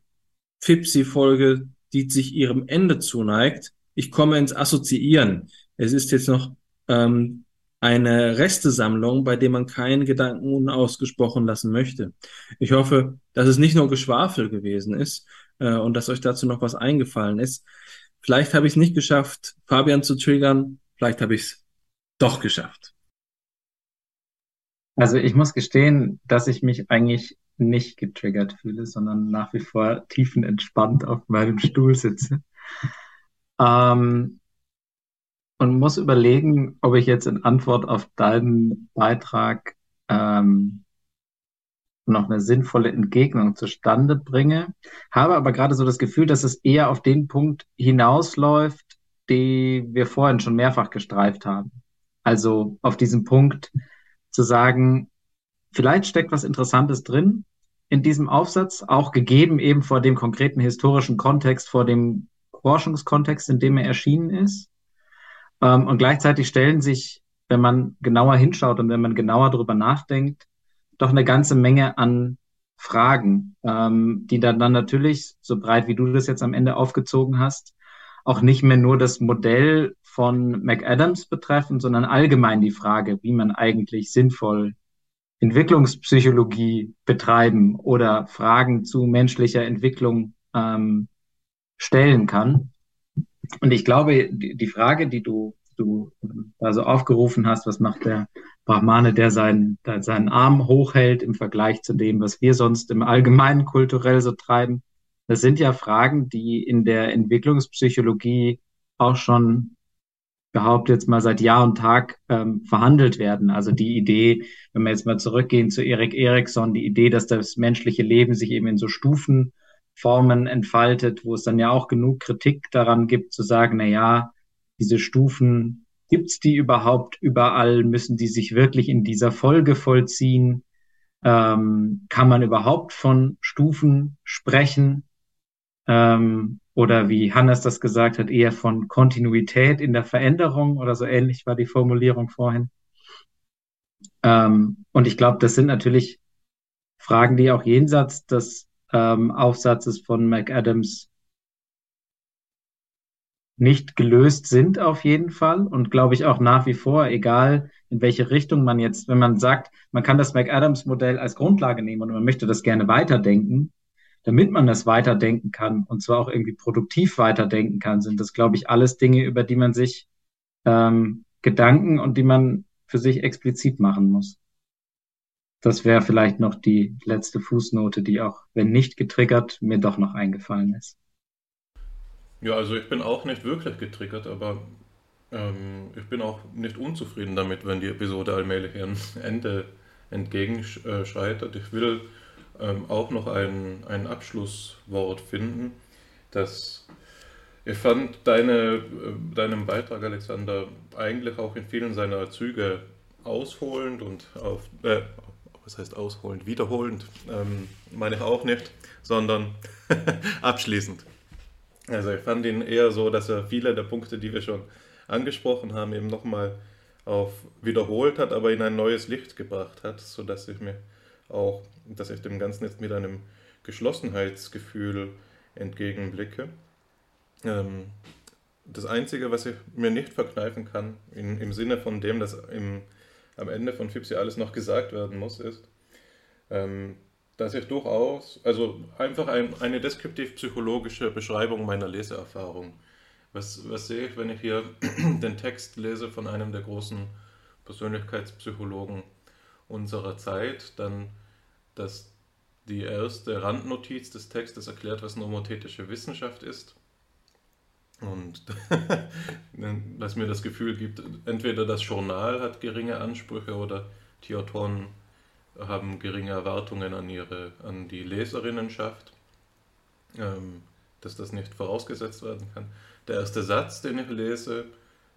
Fipsi-Folge, die sich ihrem Ende zuneigt. Ich komme ins Assoziieren. Es ist jetzt noch ähm, eine Restesammlung, bei der man keinen Gedanken unausgesprochen lassen möchte. Ich hoffe, dass es nicht nur Geschwafel gewesen ist äh, und dass euch dazu noch was eingefallen ist. Vielleicht habe ich es nicht geschafft, Fabian zu triggern. Vielleicht habe ich es doch geschafft. Also ich muss gestehen, dass ich mich eigentlich nicht getriggert fühle, sondern nach wie vor tiefenentspannt auf meinem Stuhl sitze. Ähm, und muss überlegen, ob ich jetzt in Antwort auf deinen Beitrag ähm, noch eine sinnvolle Entgegnung zustande bringe. Habe aber gerade so das Gefühl, dass es eher auf den Punkt hinausläuft, den wir vorhin schon mehrfach gestreift haben. Also auf diesen Punkt zu sagen, vielleicht steckt was Interessantes drin, in diesem Aufsatz, auch gegeben eben vor dem konkreten historischen Kontext, vor dem Forschungskontext, in dem er erschienen ist. Ähm, und gleichzeitig stellen sich, wenn man genauer hinschaut und wenn man genauer darüber nachdenkt, doch eine ganze Menge an Fragen, ähm, die dann, dann natürlich, so breit wie du das jetzt am Ende aufgezogen hast, auch nicht mehr nur das Modell von McAdams betreffen, sondern allgemein die Frage, wie man eigentlich sinnvoll Entwicklungspsychologie betreiben oder Fragen zu menschlicher Entwicklung ähm, stellen kann. Und ich glaube, die, Frage, die du, du also aufgerufen hast, was macht der Brahmane, der seinen, der seinen Arm hochhält im Vergleich zu dem, was wir sonst im Allgemeinen kulturell so treiben, das sind ja Fragen, die in der Entwicklungspsychologie auch schon behaupte jetzt mal seit Jahr und Tag ähm, verhandelt werden. Also die Idee, wenn wir jetzt mal zurückgehen zu Erik Eriksson, die Idee, dass das menschliche Leben sich eben in so Stufenformen entfaltet, wo es dann ja auch genug Kritik daran gibt, zu sagen, na ja, diese Stufen, gibt's die überhaupt überall? Müssen die sich wirklich in dieser Folge vollziehen? Ähm, kann man überhaupt von Stufen sprechen? Ähm, oder wie Hannes das gesagt hat, eher von Kontinuität in der Veränderung oder so ähnlich war die Formulierung vorhin. Ähm, und ich glaube, das sind natürlich Fragen, die auch jenseits des ähm, Aufsatzes von McAdams nicht gelöst sind auf jeden Fall und glaube ich auch nach wie vor, egal in welche Richtung man jetzt, wenn man sagt, man kann das McAdams Modell als Grundlage nehmen und man möchte das gerne weiterdenken, damit man das weiterdenken kann und zwar auch irgendwie produktiv weiterdenken kann, sind das, glaube ich, alles Dinge, über die man sich ähm, Gedanken und die man für sich explizit machen muss. Das wäre vielleicht noch die letzte Fußnote, die auch, wenn nicht getriggert, mir doch noch eingefallen ist. Ja, also ich bin auch nicht wirklich getriggert, aber ähm, ich bin auch nicht unzufrieden damit, wenn die Episode allmählich ihrem Ende entgegenschreitet. Ich will ähm, auch noch ein, ein Abschlusswort finden. Das, ich fand deine, äh, deinen Beitrag, Alexander, eigentlich auch in vielen seiner Züge ausholend und auf, äh, was heißt ausholend, wiederholend, ähm, meine ich auch nicht, sondern <laughs> abschließend. Also ich fand ihn eher so, dass er viele der Punkte, die wir schon angesprochen haben, eben nochmal auf wiederholt hat, aber in ein neues Licht gebracht hat, sodass ich mir auch, dass ich dem Ganzen jetzt mit einem Geschlossenheitsgefühl entgegenblicke. Ähm, das Einzige, was ich mir nicht verkneifen kann, in, im Sinne von dem, dass im, am Ende von Fipsi alles noch gesagt werden muss, ist, ähm, dass ich durchaus, also einfach ein, eine deskriptiv-psychologische Beschreibung meiner Leseerfahrung. Was, was sehe ich, wenn ich hier <clears throat> den Text lese von einem der großen Persönlichkeitspsychologen unserer Zeit, dann, dass die erste Randnotiz des Textes erklärt, was nomothetische Wissenschaft ist. Und <laughs> was mir das Gefühl gibt, entweder das Journal hat geringe Ansprüche oder die Autoren haben geringe Erwartungen an, ihre, an die Leserinnenschaft, ähm, dass das nicht vorausgesetzt werden kann. Der erste Satz, den ich lese,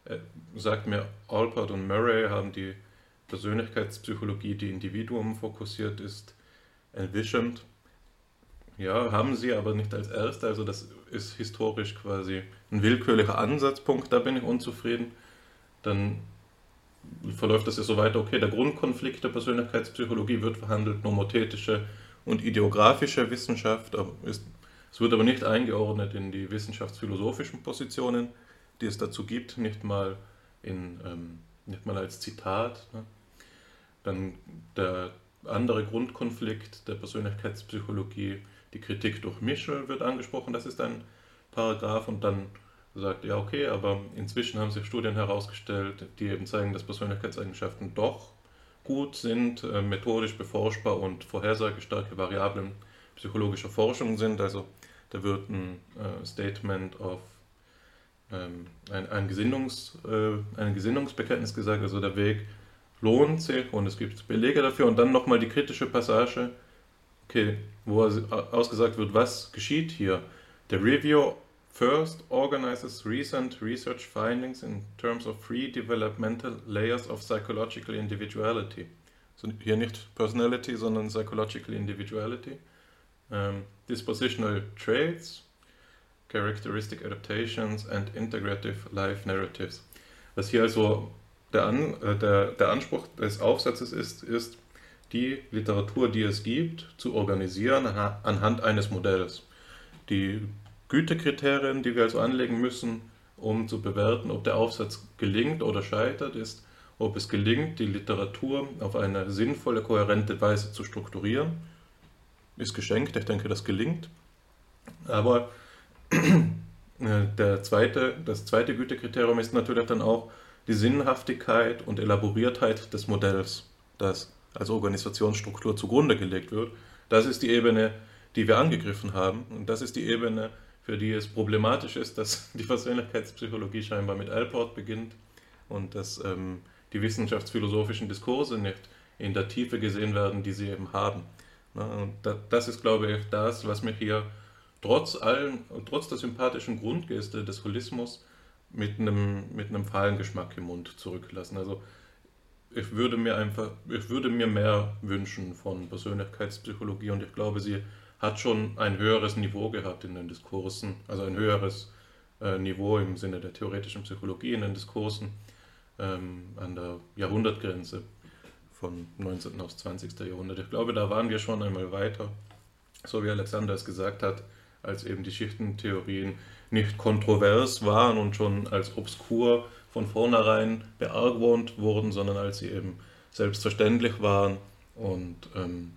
äh, sagt mir, Alpert und Murray haben die Persönlichkeitspsychologie, die Individuum fokussiert ist, envisioned. Ja, haben sie, aber nicht als erste. Also das ist historisch quasi ein willkürlicher Ansatzpunkt, da bin ich unzufrieden. Dann verläuft das ja so weiter, okay, der Grundkonflikt der Persönlichkeitspsychologie wird verhandelt, nomothetische und ideografische Wissenschaft, ist, es wird aber nicht eingeordnet in die wissenschaftsphilosophischen Positionen, die es dazu gibt, nicht mal, in, ähm, nicht mal als Zitat. Ne? Dann der andere Grundkonflikt der Persönlichkeitspsychologie, die Kritik durch Mischel wird angesprochen, das ist ein Paragraph und dann sagt, ja okay, aber inzwischen haben sich Studien herausgestellt, die eben zeigen, dass Persönlichkeitseigenschaften doch gut sind, äh, methodisch beforschbar und vorhersagestarke Variablen psychologischer Forschung sind. Also da wird ein äh, Statement of ähm, ein, ein, Gesinnungs, äh, ein Gesinnungsbekenntnis gesagt, also der Weg lohnt sich und es gibt Belege dafür und dann nochmal die kritische Passage, okay, wo ausgesagt wird, was geschieht hier. Der Review First organizes recent research findings in terms of three developmental layers of psychological individuality. So hier nicht Personality, sondern Psychological Individuality. Um, dispositional traits, characteristic adaptations and integrative life narratives. Was hier also der, An, äh, der, der Anspruch des Aufsatzes ist, ist, die Literatur, die es gibt, zu organisieren anhand eines Modells. Die Gütekriterien, die wir also anlegen müssen, um zu bewerten, ob der Aufsatz gelingt oder scheitert, ist, ob es gelingt, die Literatur auf eine sinnvolle, kohärente Weise zu strukturieren. Ist geschenkt, ich denke, das gelingt. Aber der zweite, das zweite Gütekriterium ist natürlich dann auch die Sinnhaftigkeit und Elaboriertheit des Modells, das als Organisationsstruktur zugrunde gelegt wird. Das ist die Ebene, die wir angegriffen haben. Und das ist die Ebene, für die es problematisch ist, dass <laughs> die Persönlichkeitspsychologie scheinbar mit Alport beginnt und dass ähm, die wissenschaftsphilosophischen Diskurse nicht in der Tiefe gesehen werden, die sie eben haben. Und da, das ist, glaube ich, das, was mich hier trotz, allen, trotz der sympathischen Grundgeste des Holismus mit einem, mit einem fahlen Geschmack im Mund zurücklassen. Also ich würde mir einfach, ich würde mir mehr wünschen von Persönlichkeitspsychologie und ich glaube, sie hat schon ein höheres Niveau gehabt in den Diskursen, also ein höheres äh, Niveau im Sinne der theoretischen Psychologie in den Diskursen ähm, an der Jahrhundertgrenze von 19. aufs 20. Jahrhundert. Ich glaube, da waren wir schon einmal weiter, so wie Alexander es gesagt hat, als eben die Schichtentheorien nicht kontrovers waren und schon als obskur von vornherein beargwohnt wurden, sondern als sie eben selbstverständlich waren und ähm,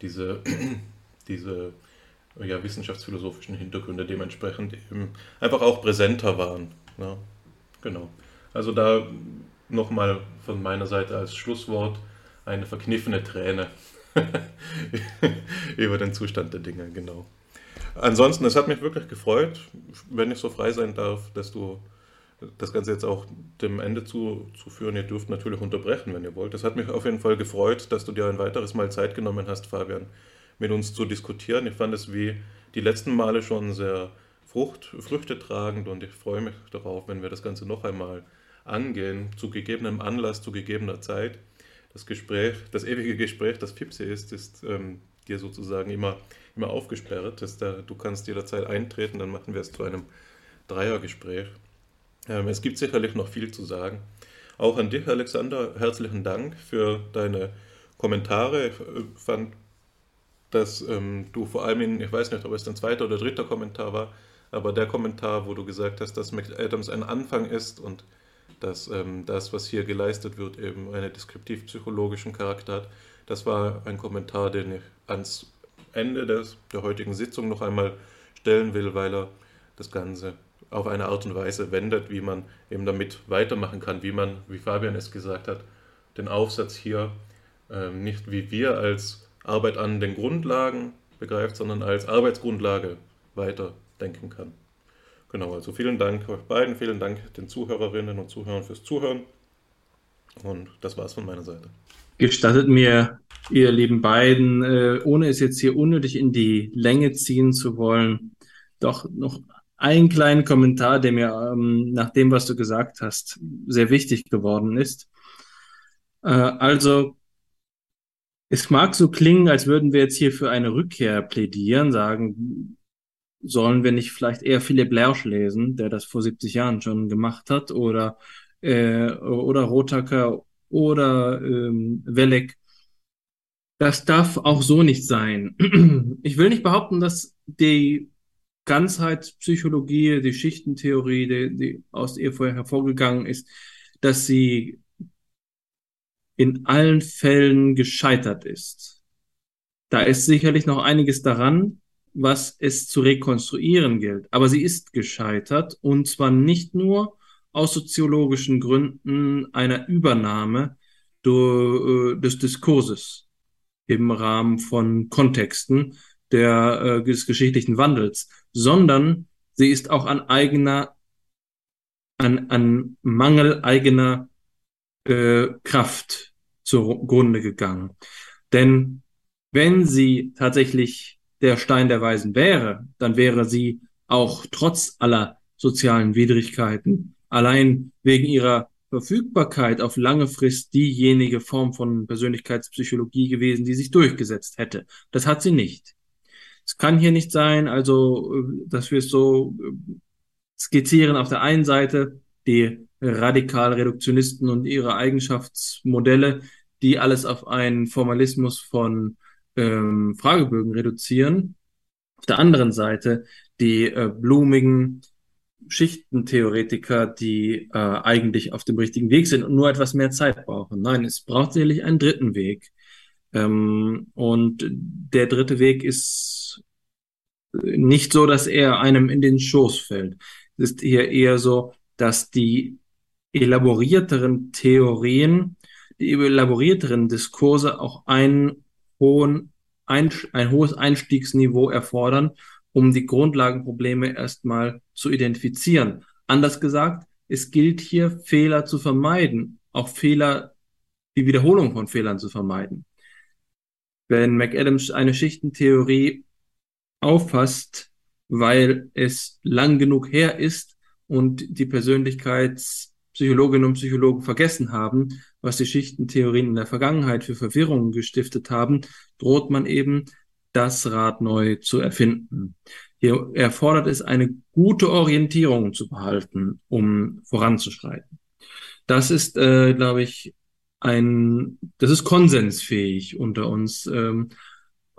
diese <clears throat> diese ja, wissenschaftsphilosophischen Hintergründe dementsprechend eben einfach auch präsenter waren. Ja, genau. Also da nochmal von meiner Seite als Schlusswort eine verkniffene Träne <laughs> über den Zustand der Dinge, genau. Ansonsten, es hat mich wirklich gefreut, wenn ich so frei sein darf, dass du das Ganze jetzt auch dem Ende zuführen. Ihr dürft natürlich unterbrechen, wenn ihr wollt. Es hat mich auf jeden Fall gefreut, dass du dir ein weiteres Mal Zeit genommen hast, Fabian, mit uns zu diskutieren. Ich fand es wie die letzten Male schon sehr Frucht, früchtetragend und ich freue mich darauf, wenn wir das Ganze noch einmal angehen, zu gegebenem Anlass, zu gegebener Zeit. Das Gespräch, das ewige Gespräch, das FIPSE ist, ist ähm, dir sozusagen immer, immer aufgesperrt. Das da, du kannst jederzeit eintreten, dann machen wir es zu einem Dreiergespräch. Ähm, es gibt sicherlich noch viel zu sagen. Auch an dich, Alexander, herzlichen Dank für deine Kommentare. Ich äh, fand, dass ähm, du vor allem in, ich weiß nicht, ob es dein zweiter oder dritter Kommentar war, aber der Kommentar, wo du gesagt hast, dass McAdams ein Anfang ist und dass ähm, das, was hier geleistet wird, eben einen deskriptiv-psychologischen Charakter hat, das war ein Kommentar, den ich ans Ende des, der heutigen Sitzung noch einmal stellen will, weil er das Ganze auf eine Art und Weise wendet, wie man eben damit weitermachen kann, wie man, wie Fabian es gesagt hat, den Aufsatz hier äh, nicht wie wir als Arbeit an den Grundlagen begreift, sondern als Arbeitsgrundlage weiterdenken kann. Genau, also vielen Dank euch beiden, vielen Dank den Zuhörerinnen und Zuhörern fürs Zuhören. Und das war's von meiner Seite. Gestattet mir, ihr lieben beiden, äh, ohne es jetzt hier unnötig in die Länge ziehen zu wollen, doch noch einen kleinen Kommentar, der mir ähm, nach dem, was du gesagt hast, sehr wichtig geworden ist. Äh, also, es mag so klingen, als würden wir jetzt hier für eine Rückkehr plädieren, sagen, sollen wir nicht vielleicht eher Philipp Lersch lesen, der das vor 70 Jahren schon gemacht hat, oder, äh, oder Rotacker oder ähm, Welleck. Das darf auch so nicht sein. <clears throat> Ich will nicht behaupten, dass die Ganzheitspsychologie, die Schichtentheorie, die, die aus ihr vorher hervorgegangen ist, dass sie in allen Fällen gescheitert ist. Da ist sicherlich noch einiges daran, was es zu rekonstruieren gilt. Aber sie ist gescheitert und zwar nicht nur aus soziologischen Gründen einer Übernahme äh, des Diskurses im Rahmen von Kontexten der, äh, des geschichtlichen Wandels, sondern sie ist auch an eigener, an, an Mangel eigener äh, Kraft zugrunde gegangen. Denn wenn sie tatsächlich der Stein der Weisen wäre, dann wäre sie auch trotz aller sozialen Widrigkeiten allein wegen ihrer Verfügbarkeit auf lange Frist diejenige Form von Persönlichkeitspsychologie gewesen, die sich durchgesetzt hätte. Das hat sie nicht. Es kann hier nicht sein, also, dass wir es so äh, skizzieren auf der einen Seite die Radikal-Reduktionisten und ihre Eigenschaftsmodelle, die alles auf einen Formalismus von ähm, Fragebögen reduzieren. Auf der anderen Seite die äh, blumigen Schichtentheoretiker, die äh, eigentlich auf dem richtigen Weg sind und nur etwas mehr Zeit brauchen. Nein, es braucht sicherlich einen dritten Weg. Ähm, und der dritte Weg ist nicht so, dass er einem in den Schoß fällt. Es ist hier eher so, dass die elaborierteren Theorien, die elaborierteren Diskurse auch einen hohen, ein, ein hohes Einstiegsniveau erfordern, um die Grundlagenprobleme erstmal zu identifizieren. Anders gesagt, es gilt hier Fehler zu vermeiden, auch Fehler, die Wiederholung von Fehlern zu vermeiden. Wenn McAdams eine Schichtentheorie auffasst, weil es lang genug her ist und die Persönlichkeitspsychologinnen und Psychologen vergessen haben, was die Schichtentheorien in der Vergangenheit für Verwirrungen gestiftet haben, droht man eben, das Rad neu zu erfinden. Hier erfordert es eine gute Orientierung zu behalten, um voranzuschreiten. Das ist, äh, glaube ich, ein, das ist konsensfähig unter uns, ähm,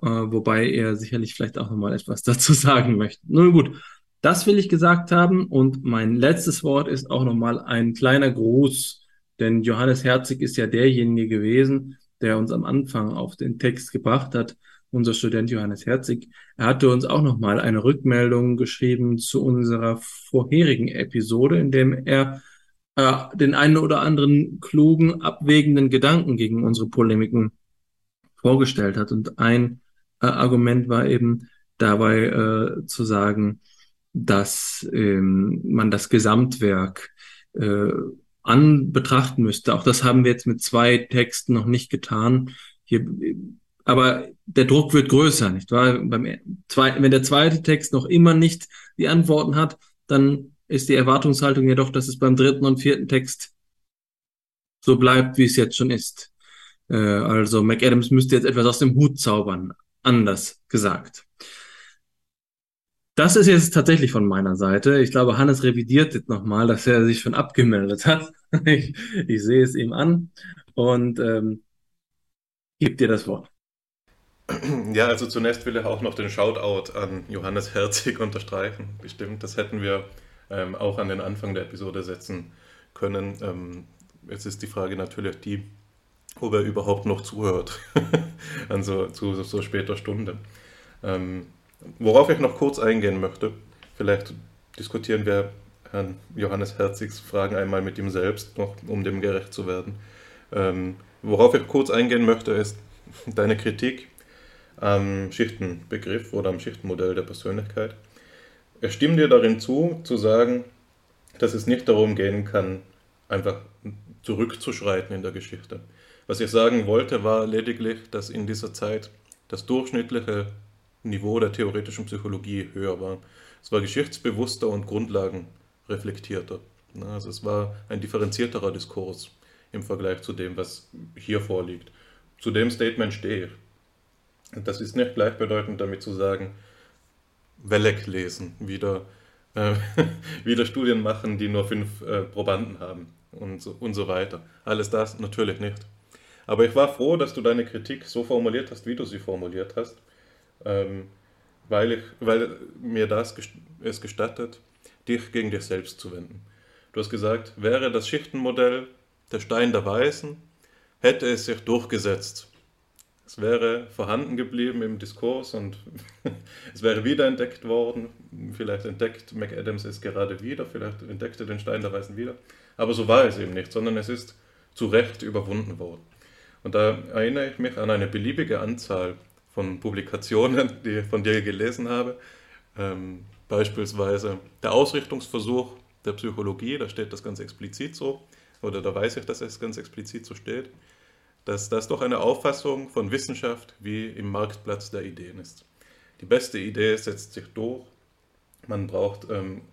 äh, wobei er sicherlich vielleicht auch nochmal etwas <laughs> dazu sagen möchte. Nun gut, das will ich gesagt haben und mein letztes Wort ist auch nochmal ein kleiner Gruß denn Johannes Herzig ist ja derjenige gewesen, der uns am Anfang auf den Text gebracht hat, unser Student Johannes Herzig. Er hatte uns auch nochmal eine Rückmeldung geschrieben zu unserer vorherigen Episode, in dem er äh, den einen oder anderen klugen, abwägenden Gedanken gegen unsere Polemiken vorgestellt hat. Und ein äh, Argument war eben dabei äh, zu sagen, dass ähm, man das Gesamtwerk äh, an betrachten müsste. Auch das haben wir jetzt mit zwei Texten noch nicht getan. Hier Aber der Druck wird größer, nicht wahr? Beim zweiten, wenn der zweite Text noch immer nicht die Antworten hat, dann ist die Erwartungshaltung ja doch, dass es beim dritten und vierten Text so bleibt, wie es jetzt schon ist. Äh, also McAdams müsste jetzt etwas aus dem Hut zaubern, anders gesagt. Das ist jetzt tatsächlich von meiner Seite. Ich glaube, Hannes revidiert jetzt nochmal, dass er sich schon abgemeldet hat. <laughs> ich, ich sehe es ihm an und ähm, gebe dir das Wort. <clears throat> Ja, also zunächst will ich auch noch den Shoutout an Johannes Herzig <laughs> unterstreichen. Bestimmt, das hätten wir ähm, auch an den Anfang der Episode setzen können. Ähm, jetzt ist die Frage natürlich die, ob er überhaupt noch zuhört, <laughs> also zu so später Stunde. Ähm, worauf ich noch kurz eingehen möchte, vielleicht diskutieren wir Herrn Johannes Herzigs Fragen einmal mit ihm selbst, noch um dem gerecht zu werden. Ähm, worauf ich kurz eingehen möchte, ist deine Kritik am Schichtenbegriff oder am Schichtenmodell der Persönlichkeit. Ich stimme dir darin zu, zu sagen, dass es nicht darum gehen kann, einfach zurückzuschreiten in der Geschichte. Was ich sagen wollte, war lediglich, dass in dieser Zeit das durchschnittliche Niveau der theoretischen Psychologie höher war. Es war geschichtsbewusster und grundlagenreflektierter. Also es war ein differenzierterer Diskurs im Vergleich zu dem, was hier vorliegt. Zu dem Statement stehe ich. Das ist nicht gleichbedeutend damit zu sagen, Welleck lesen, wieder, äh, <laughs> wieder Studien machen, die nur fünf äh, Probanden haben und so, und so weiter. Alles das natürlich nicht. Aber ich war froh, dass du deine Kritik so formuliert hast, wie du sie formuliert hast, ähm, weil, ich, weil mir das es gestattet, dich gegen dich selbst zu wenden. Du hast gesagt, wäre das Schichtenmodell der Stein der Weisen, hätte es sich durchgesetzt. Es wäre vorhanden geblieben im Diskurs und <laughs> es wäre wiederentdeckt worden. Vielleicht entdeckt McAdams es gerade wieder, vielleicht entdeckte den Stein der Weisen wieder. Aber so war es eben nicht, sondern es ist zu Recht überwunden worden. Und da erinnere ich mich an eine beliebige Anzahl von Publikationen, <laughs> die ich von dir gelesen habe. Ähm, beispielsweise der Ausrichtungsversuch der Psychologie, da steht das ganz explizit so, oder da weiß ich, dass es ganz explizit so steht, dass das doch eine Auffassung von Wissenschaft wie im Marktplatz der Ideen ist. Die beste Idee setzt sich durch. Man braucht ähm,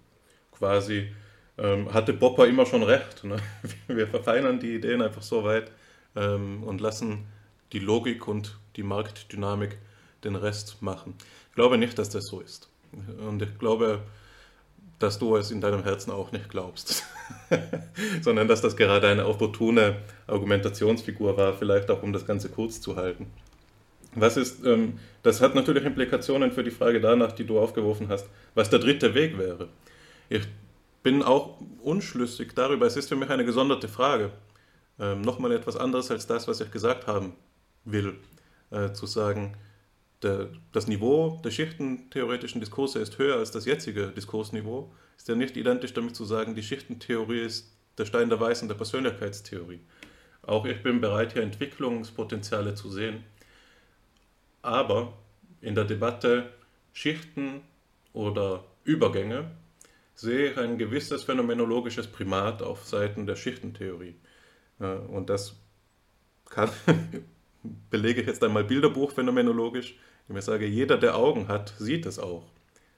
quasi, ähm, hatte Popper immer schon recht. Ne? <laughs> Wir verfeinern die Ideen einfach so weit ähm, und lassen die Logik und die Marktdynamik den Rest machen. Ich glaube nicht, dass das so ist. Und ich glaube, dass du es in deinem Herzen auch nicht glaubst, <laughs> <laughs> sondern dass das gerade eine opportune Argumentationsfigur war, vielleicht auch um das Ganze kurz zu halten. Was ist, ähm, das hat natürlich Implikationen für die Frage danach, die du aufgeworfen hast, was der dritte Weg wäre. Ich bin auch unschlüssig darüber, es ist für mich eine gesonderte Frage. Ähm, Nochmal etwas anderes als das, was ich gesagt haben will, äh, zu sagen, der, das Niveau der schichtentheoretischen Diskurse ist höher als das jetzige Diskursniveau, ist ja nicht identisch damit zu sagen, die Schichtentheorie ist der Stein der Weisen der Persönlichkeitstheorie. Auch ich bin bereit, hier Entwicklungspotenziale zu sehen. Aber in der Debatte Schichten oder Übergänge sehe ich ein gewisses phänomenologisches Primat auf Seiten der Schichtentheorie. Und das kann, <laughs> belege ich jetzt einmal Bilderbuch indem ich sage, jeder, der Augen hat, sieht es auch,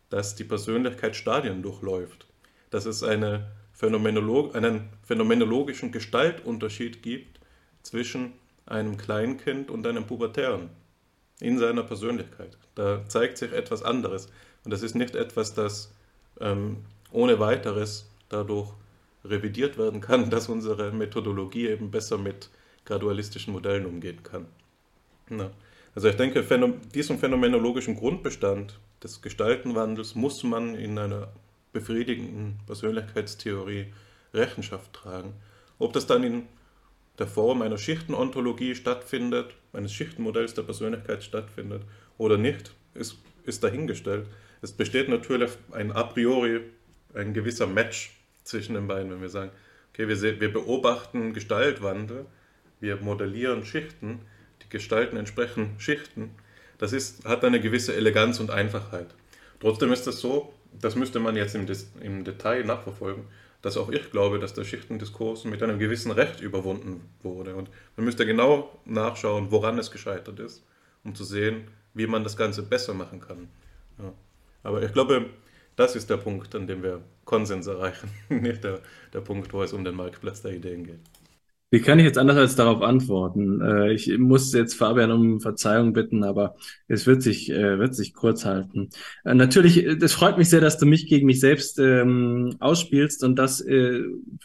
dass die Persönlichkeit Stadien durchläuft, dass es eine Phänomenolog einen phänomenologischen Gestaltunterschied gibt zwischen einem Kleinkind und einem Pubertären in seiner Persönlichkeit. Da zeigt sich etwas anderes. Und das ist nicht etwas, das ähm, ohne weiteres dadurch revidiert werden kann, <laughs> dass unsere Methodologie eben besser mit gradualistischen Modellen umgehen kann. Na. Also ich denke, diesem phänomenologischen Grundbestand des Gestaltenwandels muss man in einer befriedigenden Persönlichkeitstheorie Rechenschaft tragen. Ob das dann in der Form einer Schichtenontologie stattfindet, eines Schichtenmodells der Persönlichkeit stattfindet oder nicht, ist, ist dahingestellt. Es besteht natürlich ein a priori ein gewisser Match zwischen den beiden, wenn wir sagen, okay, wir, wir beobachten Gestaltwandel, wir modellieren Schichten, Gestalten entsprechen Schichten. Das ist, hat eine gewisse Eleganz und Einfachheit. Trotzdem ist es so, das müsste man jetzt im, im Detail nachverfolgen, dass auch ich glaube, dass der Schichtendiskurs mit einem gewissen Recht überwunden wurde. Und man müsste genau nachschauen, woran es gescheitert ist um zu sehen, wie man das Ganze besser machen kann. Ja. Aber ich glaube, das ist der Punkt, an dem wir Konsens erreichen, <laughs> nicht der, der Punkt, wo es um den Marktplatz der Ideen geht. Wie kann ich jetzt anders als darauf antworten? Äh, ich muss jetzt Fabian um Verzeihung bitten, aber es wird sich, äh, wird sich kurz halten. Äh, natürlich, es freut mich sehr, dass du mich gegen mich selbst ähm, ausspielst und das äh,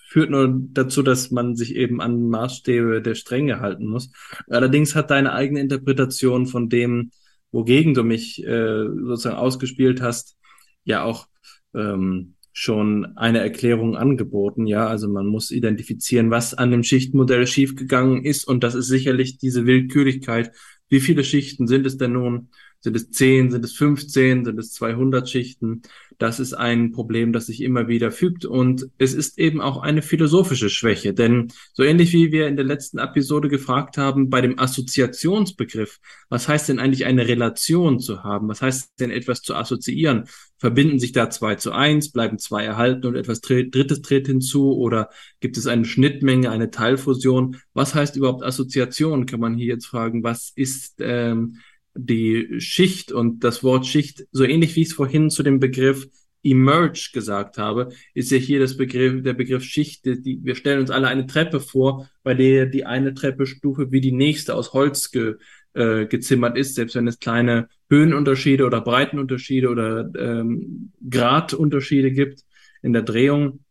führt nur dazu, dass man sich eben an Maßstäbe der Strenge halten muss. Allerdings hat deine eigene Interpretation von dem, wogegen du mich äh, sozusagen ausgespielt hast, ja auch ähm, schon eine Erklärung angeboten. Ja, also man muss identifizieren, was an dem Schichtmodell schiefgegangen ist. Und das ist sicherlich diese Willkürlichkeit. Wie viele Schichten sind es denn nun? Sind es 10, sind es 15, sind es 200 Schichten? Das ist ein Problem, das sich immer wieder fügt. Und es ist eben auch eine philosophische Schwäche. Denn so ähnlich wie wir in der letzten Episode gefragt haben, bei dem Assoziationsbegriff, was heißt denn eigentlich eine Relation zu haben? Was heißt denn etwas zu assoziieren? Verbinden sich da zwei zu eins, bleiben zwei erhalten und etwas Drittes tritt hinzu? Oder gibt es eine Schnittmenge, eine Teilfusion? Was heißt überhaupt Assoziation? Kann man hier jetzt fragen, was ist ähm, die Schicht und das Wort Schicht, so ähnlich wie ich es vorhin zu dem Begriff Emerge gesagt habe, ist ja hier das Begriff, der Begriff Schicht. Die, wir stellen uns alle eine Treppe vor, bei der die eine Treppestufe wie die nächste aus Holz ge, äh, gezimmert ist, selbst wenn es kleine Höhenunterschiede oder Breitenunterschiede oder ähm, Gradunterschiede gibt in der Drehung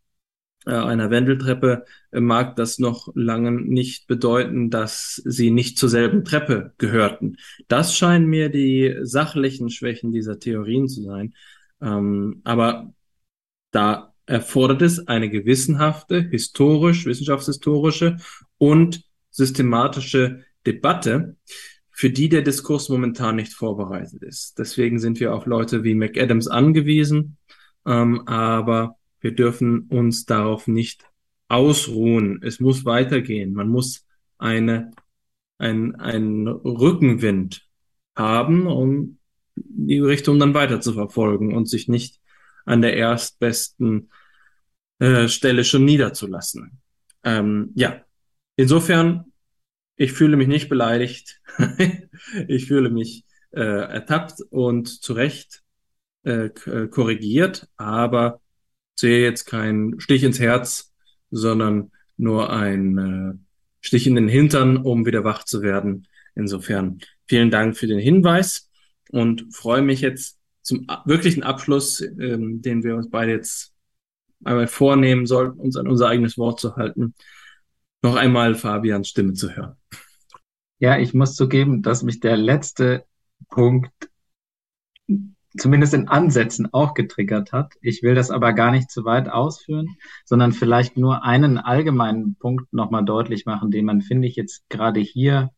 einer Wendeltreppe, äh, mag das noch lange nicht bedeuten, dass sie nicht zur selben Treppe gehörten. Das scheinen mir die sachlichen Schwächen dieser Theorien zu sein. Ähm, aber da erfordert es eine gewissenhafte, historisch, wissenschaftshistorische und systematische Debatte, für die der Diskurs momentan nicht vorbereitet ist. Deswegen sind wir auf Leute wie McAdams angewiesen, ähm, aber wir dürfen uns darauf nicht ausruhen. Es muss weitergehen. Man muss eine, ein, einen Rückenwind haben, um die Richtung dann weiter zu verfolgen und sich nicht an der erstbesten äh, Stelle schon niederzulassen. Ähm, ja, insofern, ich fühle mich nicht beleidigt. <laughs> ich fühle mich äh, ertappt und zu Recht äh, äh korrigiert, aber sehe jetzt keinen Stich ins Herz, sondern nur ein äh, Stich in den Hintern, um wieder wach zu werden. Insofern vielen Dank für den Hinweis und freue mich jetzt zum wirklichen Abschluss, ähm, den wir uns beide jetzt einmal vornehmen sollten, uns an unser eigenes Wort zu halten, noch einmal Fabians Stimme zu hören. Ja, ich muss zugeben, dass mich der letzte Punkt zumindest in Ansätzen auch getriggert hat. Ich will das aber gar nicht zu weit ausführen, sondern vielleicht nur einen allgemeinen Punkt nochmal deutlich machen, den man, finde ich, jetzt gerade hier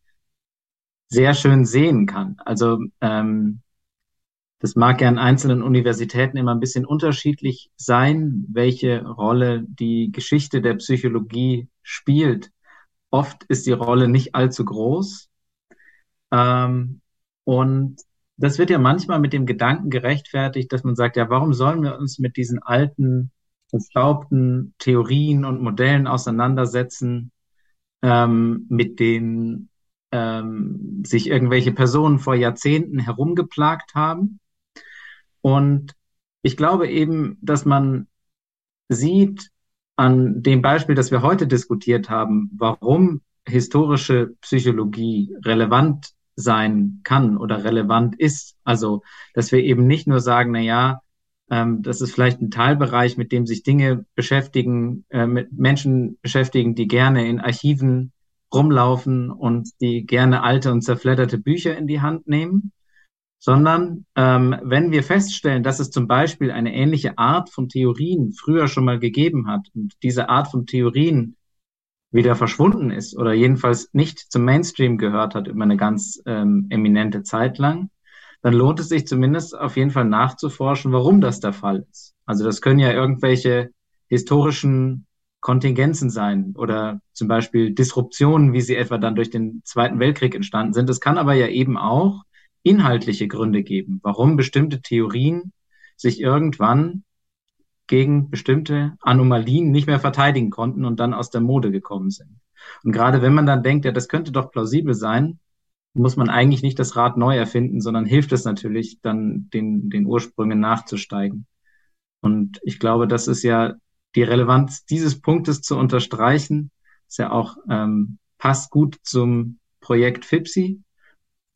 sehr schön sehen kann. Also ähm, das mag ja an einzelnen Universitäten immer ein bisschen unterschiedlich sein, welche Rolle die Geschichte der Psychologie spielt. Oft ist die Rolle nicht allzu groß. Ähm, und das wird ja manchmal mit dem Gedanken gerechtfertigt, dass man sagt, ja, warum sollen wir uns mit diesen alten, verstaubten Theorien und Modellen auseinandersetzen, ähm, mit denen ähm, sich irgendwelche Personen vor Jahrzehnten herumgeplagt haben. Und ich glaube eben, dass man sieht an dem Beispiel, das wir heute diskutiert haben, warum historische Psychologie relevant sein kann oder relevant ist. Also, dass wir eben nicht nur sagen, na ja, ähm, das ist vielleicht ein Teilbereich, mit dem sich Dinge beschäftigen, äh, mit Menschen beschäftigen, die gerne in Archiven rumlaufen und die gerne alte und zerfledderte Bücher in die Hand nehmen, sondern ähm, wenn wir feststellen, dass es zum Beispiel eine ähnliche Art von Theorien früher schon mal gegeben hat und diese Art von Theorien wieder verschwunden ist oder jedenfalls nicht zum Mainstream gehört hat über eine ganz ähm, eminente Zeit lang, dann lohnt es sich zumindest auf jeden Fall nachzuforschen, warum das der Fall ist. Also das können ja irgendwelche historischen Kontingenzen sein oder zum Beispiel Disruptionen, wie sie etwa dann durch den Zweiten Weltkrieg entstanden sind. Es kann aber ja eben auch inhaltliche Gründe geben, warum bestimmte Theorien sich irgendwann gegen bestimmte Anomalien nicht mehr verteidigen konnten und dann aus der Mode gekommen sind. Und gerade wenn man dann denkt, ja, das könnte doch plausibel sein, muss man eigentlich nicht das Rad neu erfinden, sondern hilft es natürlich, dann den, den Ursprüngen nachzusteigen. Und ich glaube, das ist ja die Relevanz dieses Punktes zu unterstreichen, ist ja auch, ähm, passt gut zum Projekt FIPSI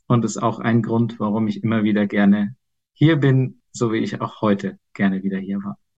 und ist auch ein Grund, warum ich immer wieder gerne hier bin, so wie ich auch heute gerne wieder hier war.